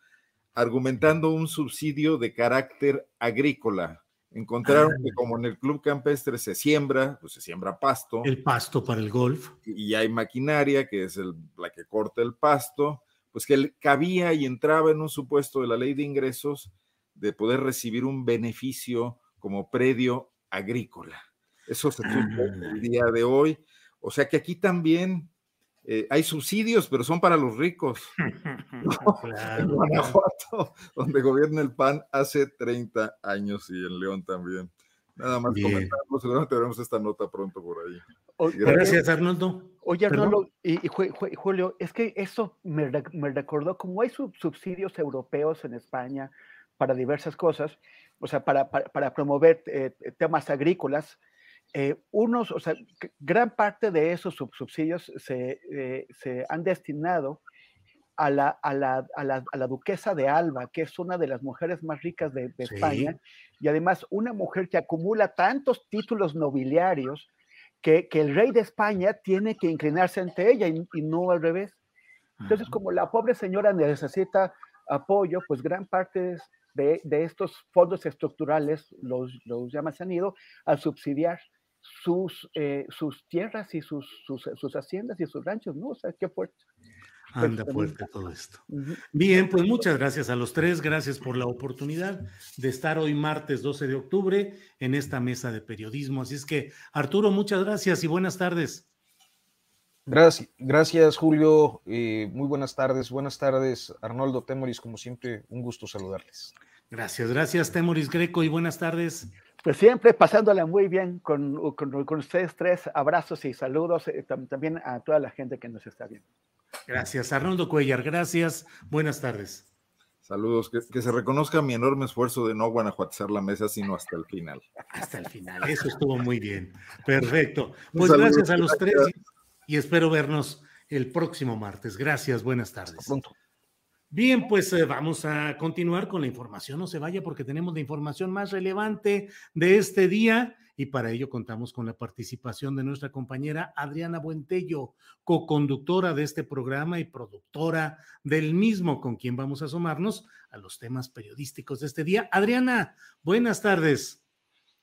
argumentando un subsidio de carácter agrícola. Encontraron que ah. como en el club campestre se siembra, pues se siembra pasto. El pasto para el golf. Y hay maquinaria que es la que corta el pasto, pues que cabía y entraba en un supuesto de la ley de ingresos de poder recibir un beneficio como predio agrícola. Eso se supo el día de hoy. O sea que aquí también eh, hay subsidios, pero son para los ricos. [laughs] En Guanajuato, [laughs] donde gobierna el PAN hace 30 años y en León también. Nada más comentarlo, seguramente veremos esta nota pronto por ahí. Gracias, Arnoldo. Oye, Arnoldo y, Julio, es que eso me, recordó, como hay subsidios europeos en España para diversas cosas, o sea, para, para, promover eh, temas agrícolas, eh, unos, o sea, gran parte de esos subsidios se, eh, se han destinado a la, a, la, a, la, a la, duquesa de Alba, que es una de las mujeres más ricas de, España, y además una mujer que acumula tantos títulos nobiliarios que, que, el rey de España tiene que inclinarse ante ella y, no al revés. Entonces, como la pobre señora necesita apoyo, pues gran parte de, de estos fondos estructurales los, los se han ido a subsidiar sus, eh, sus tierras y sus, sus, sus, haciendas y sus ranchos, ¿no? O sea, qué fuerte. Anda fuerte todo esto. Bien, pues muchas gracias a los tres, gracias por la oportunidad de estar hoy martes 12 de octubre en esta mesa de periodismo. Así es que, Arturo, muchas gracias y buenas tardes. Gracias, gracias Julio. Eh, muy buenas tardes. Buenas tardes, Arnoldo Temoris. Como siempre, un gusto saludarles. Gracias, gracias, Temoris Greco, y buenas tardes. Pues siempre pasándola muy bien con, con, ustedes tres. Abrazos y saludos eh, también a toda la gente que nos está viendo. Gracias, Arnoldo Cuellar. Gracias. Buenas tardes. Saludos. Que, se reconozca mi enorme esfuerzo de no guanajuatizar la mesa, sino hasta el final. Hasta el final. Eso estuvo muy bien. Perfecto. Pues gracias a los tres y espero vernos el próximo martes. Gracias. Buenas tardes. Bien, pues eh, vamos a continuar con la información. No se vaya porque tenemos la información más relevante de este día y para ello contamos con la participación de nuestra compañera Adriana Buentello, co-conductora de este programa y productora del mismo, con quien vamos a asomarnos a los temas periodísticos de este día. Adriana, buenas tardes.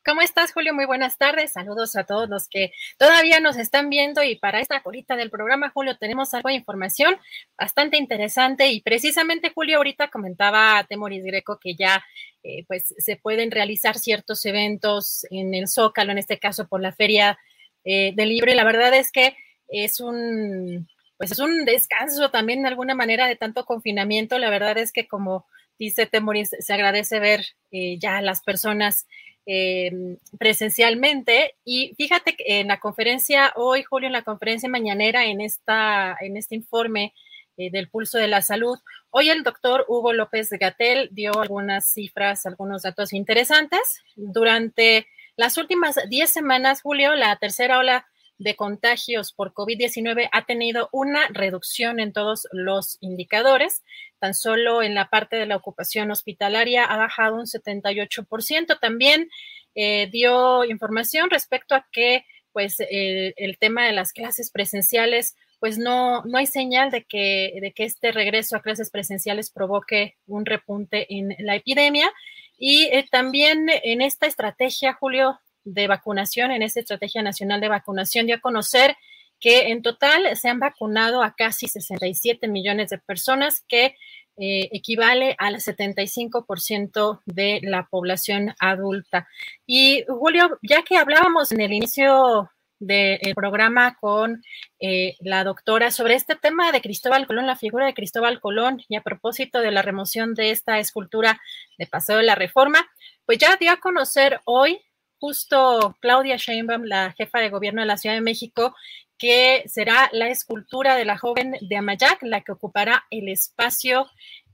¿Cómo estás, Julio? Muy buenas tardes. Saludos a todos los que todavía nos están viendo y para esta colita del programa, Julio, tenemos algo de información bastante interesante y precisamente, Julio, ahorita comentaba a Temoris Greco que ya eh, pues se pueden realizar ciertos eventos en el Zócalo, en este caso por la Feria eh, del Libre. La verdad es que es un, pues es un descanso también de alguna manera de tanto confinamiento. La verdad es que como dice Temoris, se agradece ver eh, ya las personas Em, presencialmente. Y fíjate que en la conferencia hoy, Julio, en la conferencia mañanera, en, esta, en este informe eh, del pulso de la salud, hoy el doctor Hugo López Gatel dio algunas cifras, algunos datos interesantes. Durante las últimas 10 semanas, Julio, la tercera ola de contagios por COVID-19 ha tenido una reducción en todos los indicadores. Tan solo en la parte de la ocupación hospitalaria ha bajado un 78%. También eh, dio información respecto a que pues el tema de las clases presenciales pues no, no hay señal de que, de que este regreso a clases presenciales provoque un repunte en la epidemia. Y eh, también en esta estrategia, Julio, de vacunación, en esta Estrategia Nacional de Vacunación, dio a conocer que en total se han vacunado a casi 67 millones de personas, que eh, equivale al 75% de la población adulta. Y Julio, ya que hablábamos en el inicio del programa con eh, la doctora sobre este tema de Cristóbal Colón, la figura de Cristóbal Colón, y a propósito de la remoción de esta escultura de Paseo de la Reforma, pues ya dio a conocer hoy justo Claudia Sheinbaum, la jefa de gobierno de la Ciudad de México, que será la escultura de la joven de Amayac, la que ocupará el espacio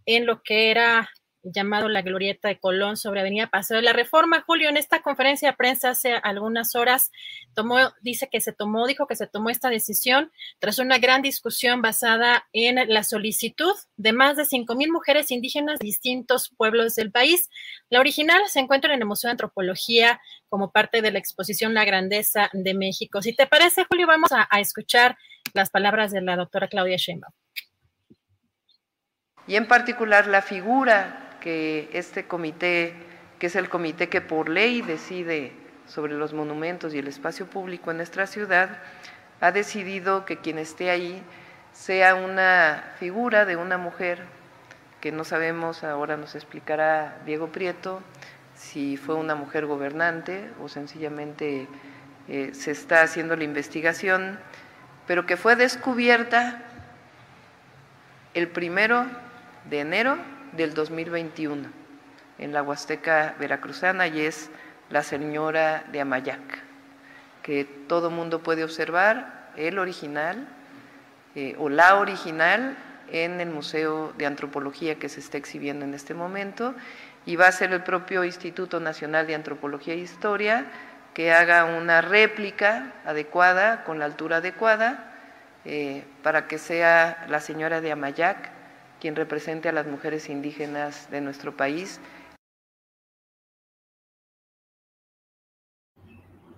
en lo que era llamado la Glorieta de Colón sobre Avenida Paseo de la Reforma. Julio, en esta conferencia de prensa hace algunas horas, tomó, dice que se tomó, dijo que se tomó esta decisión tras una gran discusión basada en la solicitud de más de cinco mil mujeres indígenas de distintos pueblos del país. La original se encuentra en el Museo de Antropología como parte de la exposición La Grandeza de México. Si te parece, Julio, vamos a, a escuchar las palabras de la doctora Claudia Sheinbaum. Y en particular la figura que este comité, que es el comité que por ley decide sobre los monumentos y el espacio público en nuestra ciudad, ha decidido que quien esté ahí sea una figura de una mujer que no sabemos, ahora nos explicará Diego Prieto, si fue una mujer gobernante o sencillamente eh, se está haciendo la investigación, pero que fue descubierta el primero de enero del 2021 en la Huasteca Veracruzana y es la señora de Amayac, que todo mundo puede observar, el original eh, o la original en el Museo de Antropología que se está exhibiendo en este momento y va a ser el propio Instituto Nacional de Antropología e Historia que haga una réplica adecuada, con la altura adecuada, eh, para que sea la señora de Amayac quien represente a las mujeres indígenas de nuestro país.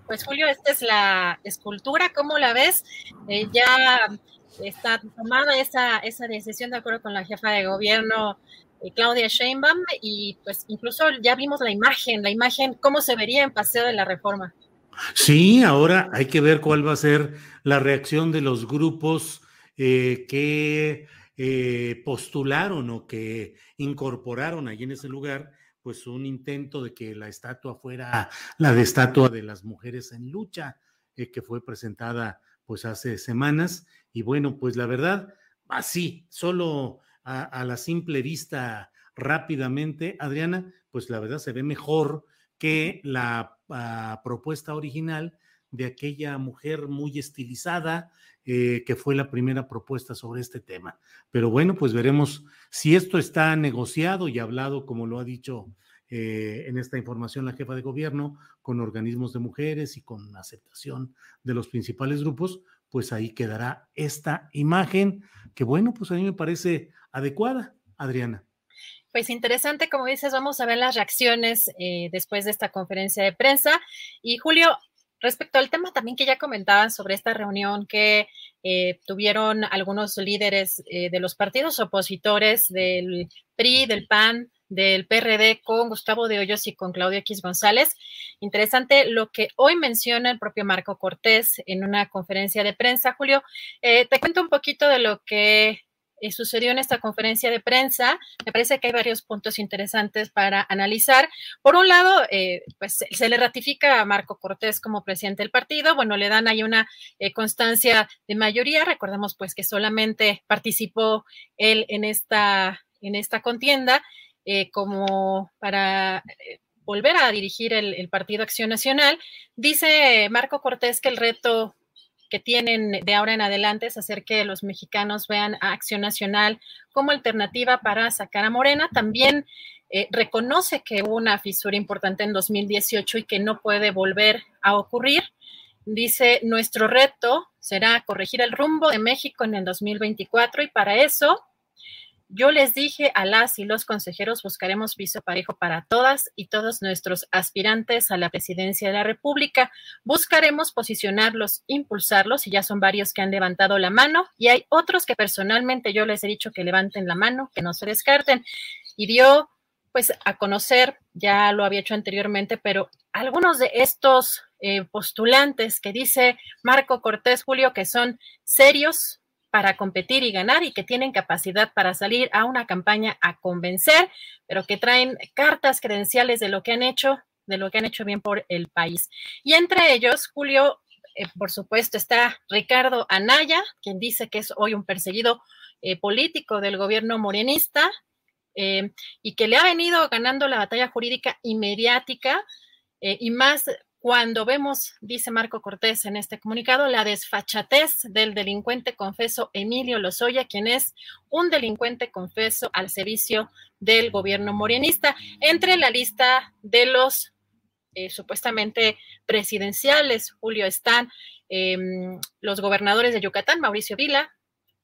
Pues Julio, esta es la escultura, ¿cómo la ves? Eh, ya está tomada esa, esa decisión de acuerdo con la jefa de gobierno eh, Claudia Sheinbaum y pues incluso ya vimos la imagen, la imagen, cómo se vería en Paseo de la Reforma. Sí, ahora hay que ver cuál va a ser la reacción de los grupos eh, que eh, postularon o que incorporaron allí en ese lugar, pues un intento de que la estatua fuera la de estatua de las mujeres en lucha, que fue presentada pues hace semanas. Y bueno, pues la verdad, así, solo a, la simple vista rápidamente, Adriana, pues la verdad se ve mejor que la ah, propuesta original de aquella mujer muy estilizada eh, que fue la primera propuesta sobre este tema. Pero bueno, pues veremos si esto está negociado y hablado, como lo ha dicho eh, en esta información la jefa de gobierno, con organismos de mujeres y con aceptación de los principales grupos, pues ahí quedará esta imagen que bueno, pues a mí me parece adecuada, Adriana. Pues interesante, como dices, vamos a ver las reacciones eh, después de esta conferencia de prensa. Y Julio, respecto al tema también que ya comentaban sobre esta reunión que eh, tuvieron algunos líderes eh, de los partidos opositores del PRI, del PAN, del PRD con Gustavo de Hoyos y con Claudio X González. Interesante lo que hoy menciona el propio Marco Cortés en una conferencia de prensa. Julio, te cuento un poquito de lo que eh, sucedió en esta conferencia de prensa. Me parece que hay varios puntos interesantes para analizar. Por un lado, eh, pues se le ratifica a Marco Cortés como presidente del partido. Bueno, le dan ahí una eh, constancia de mayoría. Recordemos pues que solamente participó él en esta, en esta contienda como para volver a dirigir el Partido Acción Nacional. Dice Marco Cortés que el reto que tienen de ahora en adelante es hacer que los mexicanos vean a Acción Nacional como alternativa para sacar a Morena. También eh, reconoce que hubo una fisura importante en 2018 y que no puede volver a ocurrir. Dice, nuestro reto será corregir el rumbo de México en el 2024 y para eso yo les dije a las y los consejeros buscaremos piso parejo para todas y todos nuestros aspirantes a la presidencia de la República. Buscaremos posicionarlos, impulsarlos, y ya son varios que han levantado la mano, y hay otros que personalmente yo les he dicho que levanten la mano, que no se descarten. Y dio pues a conocer, ya lo había hecho anteriormente, pero algunos de estos eh, postulantes que dice Marco Cortés Julio que son serios, para competir y ganar y que tienen capacidad para salir a una campaña a convencer, pero que traen cartas credenciales de lo que han hecho, de lo que han hecho bien por el país. Y entre ellos, Julio, eh, por supuesto, está Ricardo Anaya, quien dice que es hoy un perseguido eh, político del gobierno morenista eh, y que le ha venido ganando la batalla jurídica y mediática y más cuando vemos, dice Marco Cortés en este comunicado, la desfachatez del delincuente confeso Emilio Lozoya, quien es un delincuente confeso al servicio del gobierno morenista, entre la lista de los eh, supuestamente presidenciales, Julio, están em, los gobernadores de Yucatán, Mauricio Vila,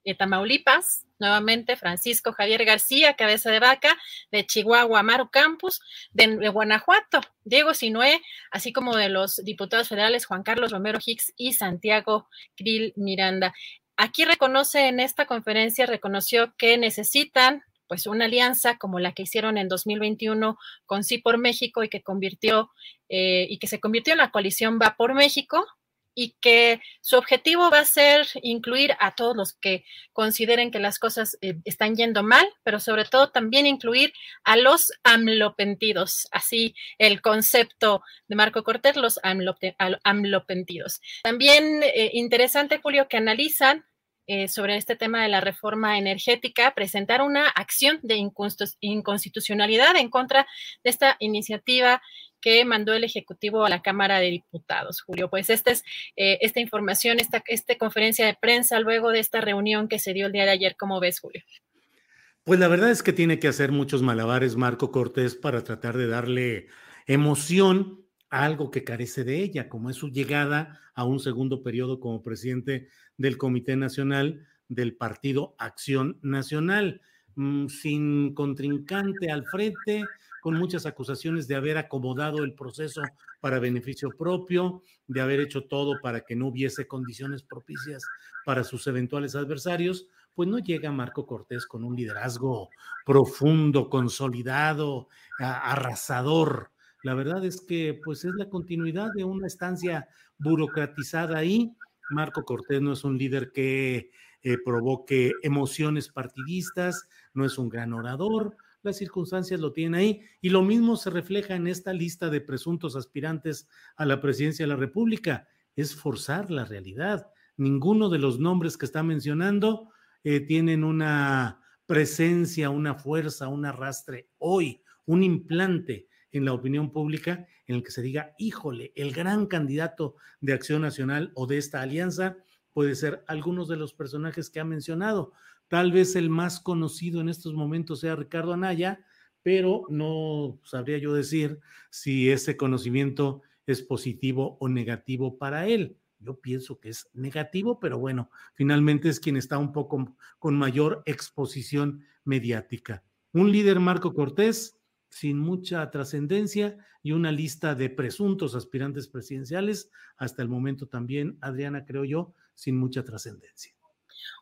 de Tamaulipas, nuevamente Francisco Javier García, cabeza de vaca, de Chihuahua, Maru Campos, de, Guanajuato, Diego Sinué, así como de los diputados federales Juan Carlos Romero Hicks y Santiago Krill Miranda. Aquí reconoce en esta conferencia, reconoció que necesitan pues una alianza como la que hicieron en 2021 con Sí por México y que convirtió eh, y que se convirtió en la coalición Va por México, y que su objetivo va a ser incluir a todos los que consideren que las cosas eh, están yendo mal, pero sobre todo también incluir a los amlopentidos, así el concepto de Marco Cortés, los amlopentidos. También eh, interesante, Julio, que analizan eh, sobre este tema de la reforma energética, presentar una acción de inconstitucionalidad en contra de esta iniciativa que mandó el Ejecutivo a la Cámara de Diputados, Julio. Pues esta es eh, esta información, esta, esta conferencia de prensa luego de esta reunión que se dio el día de ayer. ¿Cómo ves, Julio? Pues la verdad es que tiene que hacer muchos malabares Marco Cortés para tratar de darle emoción a algo que carece de ella, como es su llegada a un segundo periodo como presidente del Comité Nacional del Partido Acción Nacional, mm, sin contrincante al frente, con muchas acusaciones de haber acomodado el proceso para beneficio propio, de haber hecho todo para que no hubiese condiciones propicias para sus eventuales adversarios, pues no llega Marco Cortés con un liderazgo profundo, consolidado, arrasador. La verdad es que pues es la continuidad de una estancia burocratizada ahí Marco Cortés no es un líder que eh, provoque emociones partidistas, no es un gran orador, las circunstancias lo tienen ahí y lo mismo se refleja en esta lista de presuntos aspirantes a la presidencia de la República, es forzar la realidad. Ninguno de los nombres que está mencionando eh, tienen una presencia, una fuerza, un arrastre hoy, un implante en la opinión pública en el que se diga, híjole, el gran candidato de Acción Nacional o de esta alianza puede ser algunos de los personajes que ha mencionado. Tal vez el más conocido en estos momentos sea Ricardo Anaya, pero no sabría yo decir si ese conocimiento es positivo o negativo para él. Yo pienso que es negativo, pero bueno, finalmente es quien está un poco con mayor exposición mediática. Un líder Marco Cortés sin mucha trascendencia y una lista de presuntos aspirantes presidenciales, hasta el momento también, Adriana, creo yo, sin mucha trascendencia.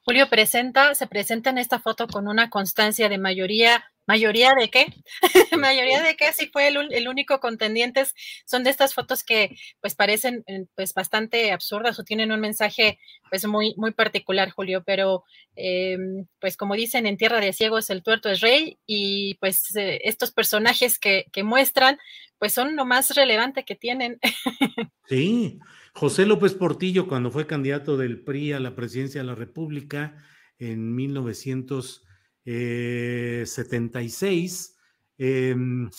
Julio presenta, se presenta en esta foto con una constancia de mayoría ¿Mayoría de qué? [laughs] ¿Mayoría de qué? Si fue el, único contendiente. Son de estas fotos que pues parecen eh, pues bastante absurdas o tienen un mensaje pues muy, muy particular, Julio. Pero em, pues como dicen, en Tierra de Ciegos el tuerto es rey y pues eh, estos personajes que, que muestran pues son lo más relevante que tienen. [laughs] Sí, José López Portillo cuando fue candidato del PRI a la presidencia de la República en 1900 76, eh, em,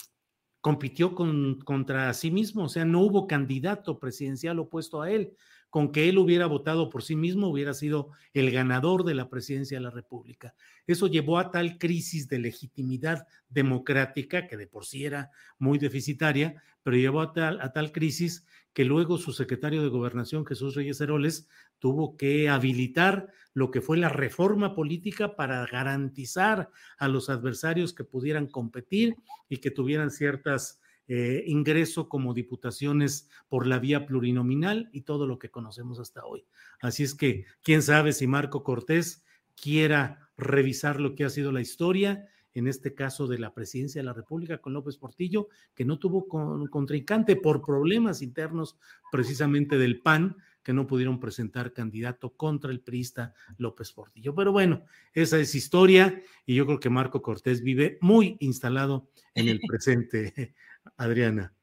compitió con, contra sí mismo, o sea, no hubo candidato presidencial opuesto a él. Con que él hubiera votado por sí mismo, hubiera sido el ganador de la presidencia de la República. Eso llevó a tal crisis de legitimidad democrática, que de por sí era muy deficitaria, pero llevó a tal, a tal crisis que luego su secretario de Gobernación, Jesús Reyes Heroles, tuvo que habilitar lo que fue la reforma política para garantizar a los adversarios que pudieran competir y que tuvieran ciertas eh, ingreso como diputaciones por la vía plurinominal y todo lo que conocemos hasta hoy. Así es que, quién sabe si Marco Cortés quiera revisar lo que ha sido la historia, en este caso de la presidencia de la República con López Portillo, que no tuvo contrincante por problemas internos precisamente del PAN, que no pudieron presentar candidato contra el priista López Portillo. Pero bueno, esa es historia y yo creo que Marco Cortés vive muy instalado en el [laughs] presente, Adriana.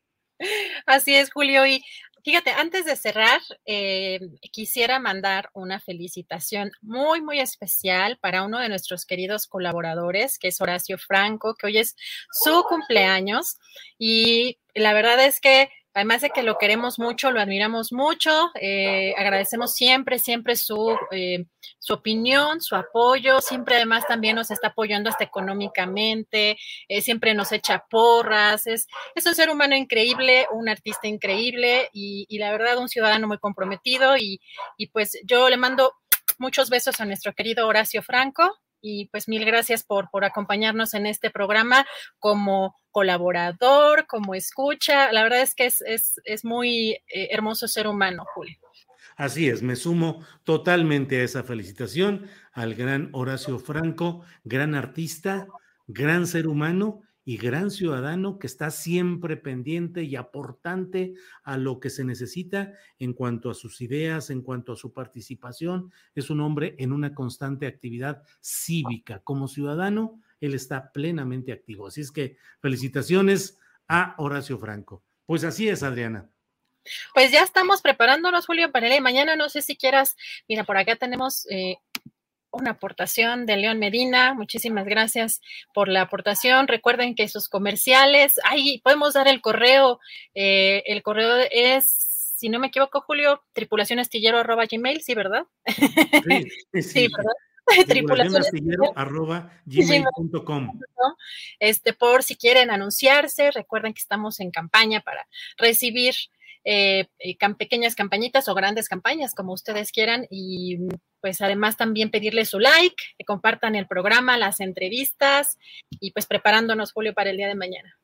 Así es, Julio. Y fíjate, antes de cerrar, eh, quisiera mandar una felicitación muy, muy especial para uno de nuestros queridos colaboradores, que es Horacio Franco, que hoy es su cumpleaños. Y la verdad es que Además de que lo queremos mucho, lo admiramos mucho, eh, agradecemos siempre, siempre su, eh, su opinión, su apoyo, siempre además también nos está apoyando hasta económicamente, eh, siempre nos echa porras, es, es un ser humano increíble, un artista increíble y, y la verdad un ciudadano muy comprometido y, y pues yo le mando muchos besos a nuestro querido Horacio Franco, y pues mil gracias por, por acompañarnos en este programa como colaborador, como escucha. La verdad es que es, es, muy eh, hermoso ser humano, Julio. Así es, me sumo totalmente a esa felicitación al gran Horacio Franco, gran artista, gran ser humano y gran ciudadano que está siempre pendiente y aportante a lo que se necesita en cuanto a sus ideas, en cuanto a su participación. Es un hombre en una constante actividad cívica. Como ciudadano, él está plenamente activo. Así es que felicitaciones a Horacio Franco. Pues así es, Adriana. Pues ya estamos preparándonos, Julio, para el mañana. No sé si quieras, mira, por acá tenemos eh, una aportación de León Medina. Muchísimas gracias por la aportación. Recuerden que sus comerciales, ahí podemos dar el correo. Eh, el correo es, si no me equivoco, Julio, tripulacionastillero.gmail, ¿sí, verdad? Sí, sí. [laughs] ¿verdad? [laughs] gmail.com Este, por si quieren anunciarse, recuerden que estamos en campaña para recibir eh, eh pequeñas campañitas o grandes campañas, como ustedes quieran, y pues además también pedirle su like, que compartan el programa, las entrevistas y pues preparándonos, Julio, para el día de mañana.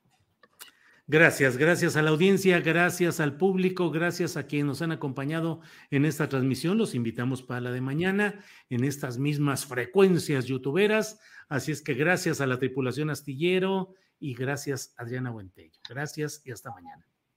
Gracias, gracias a la audiencia, gracias al público, gracias a quienes nos han acompañado en esta transmisión. Los invitamos para la de mañana en estas mismas frecuencias youtuberas. Así es que gracias a la tripulación astillero y gracias Adriana Buentello. Gracias y hasta mañana.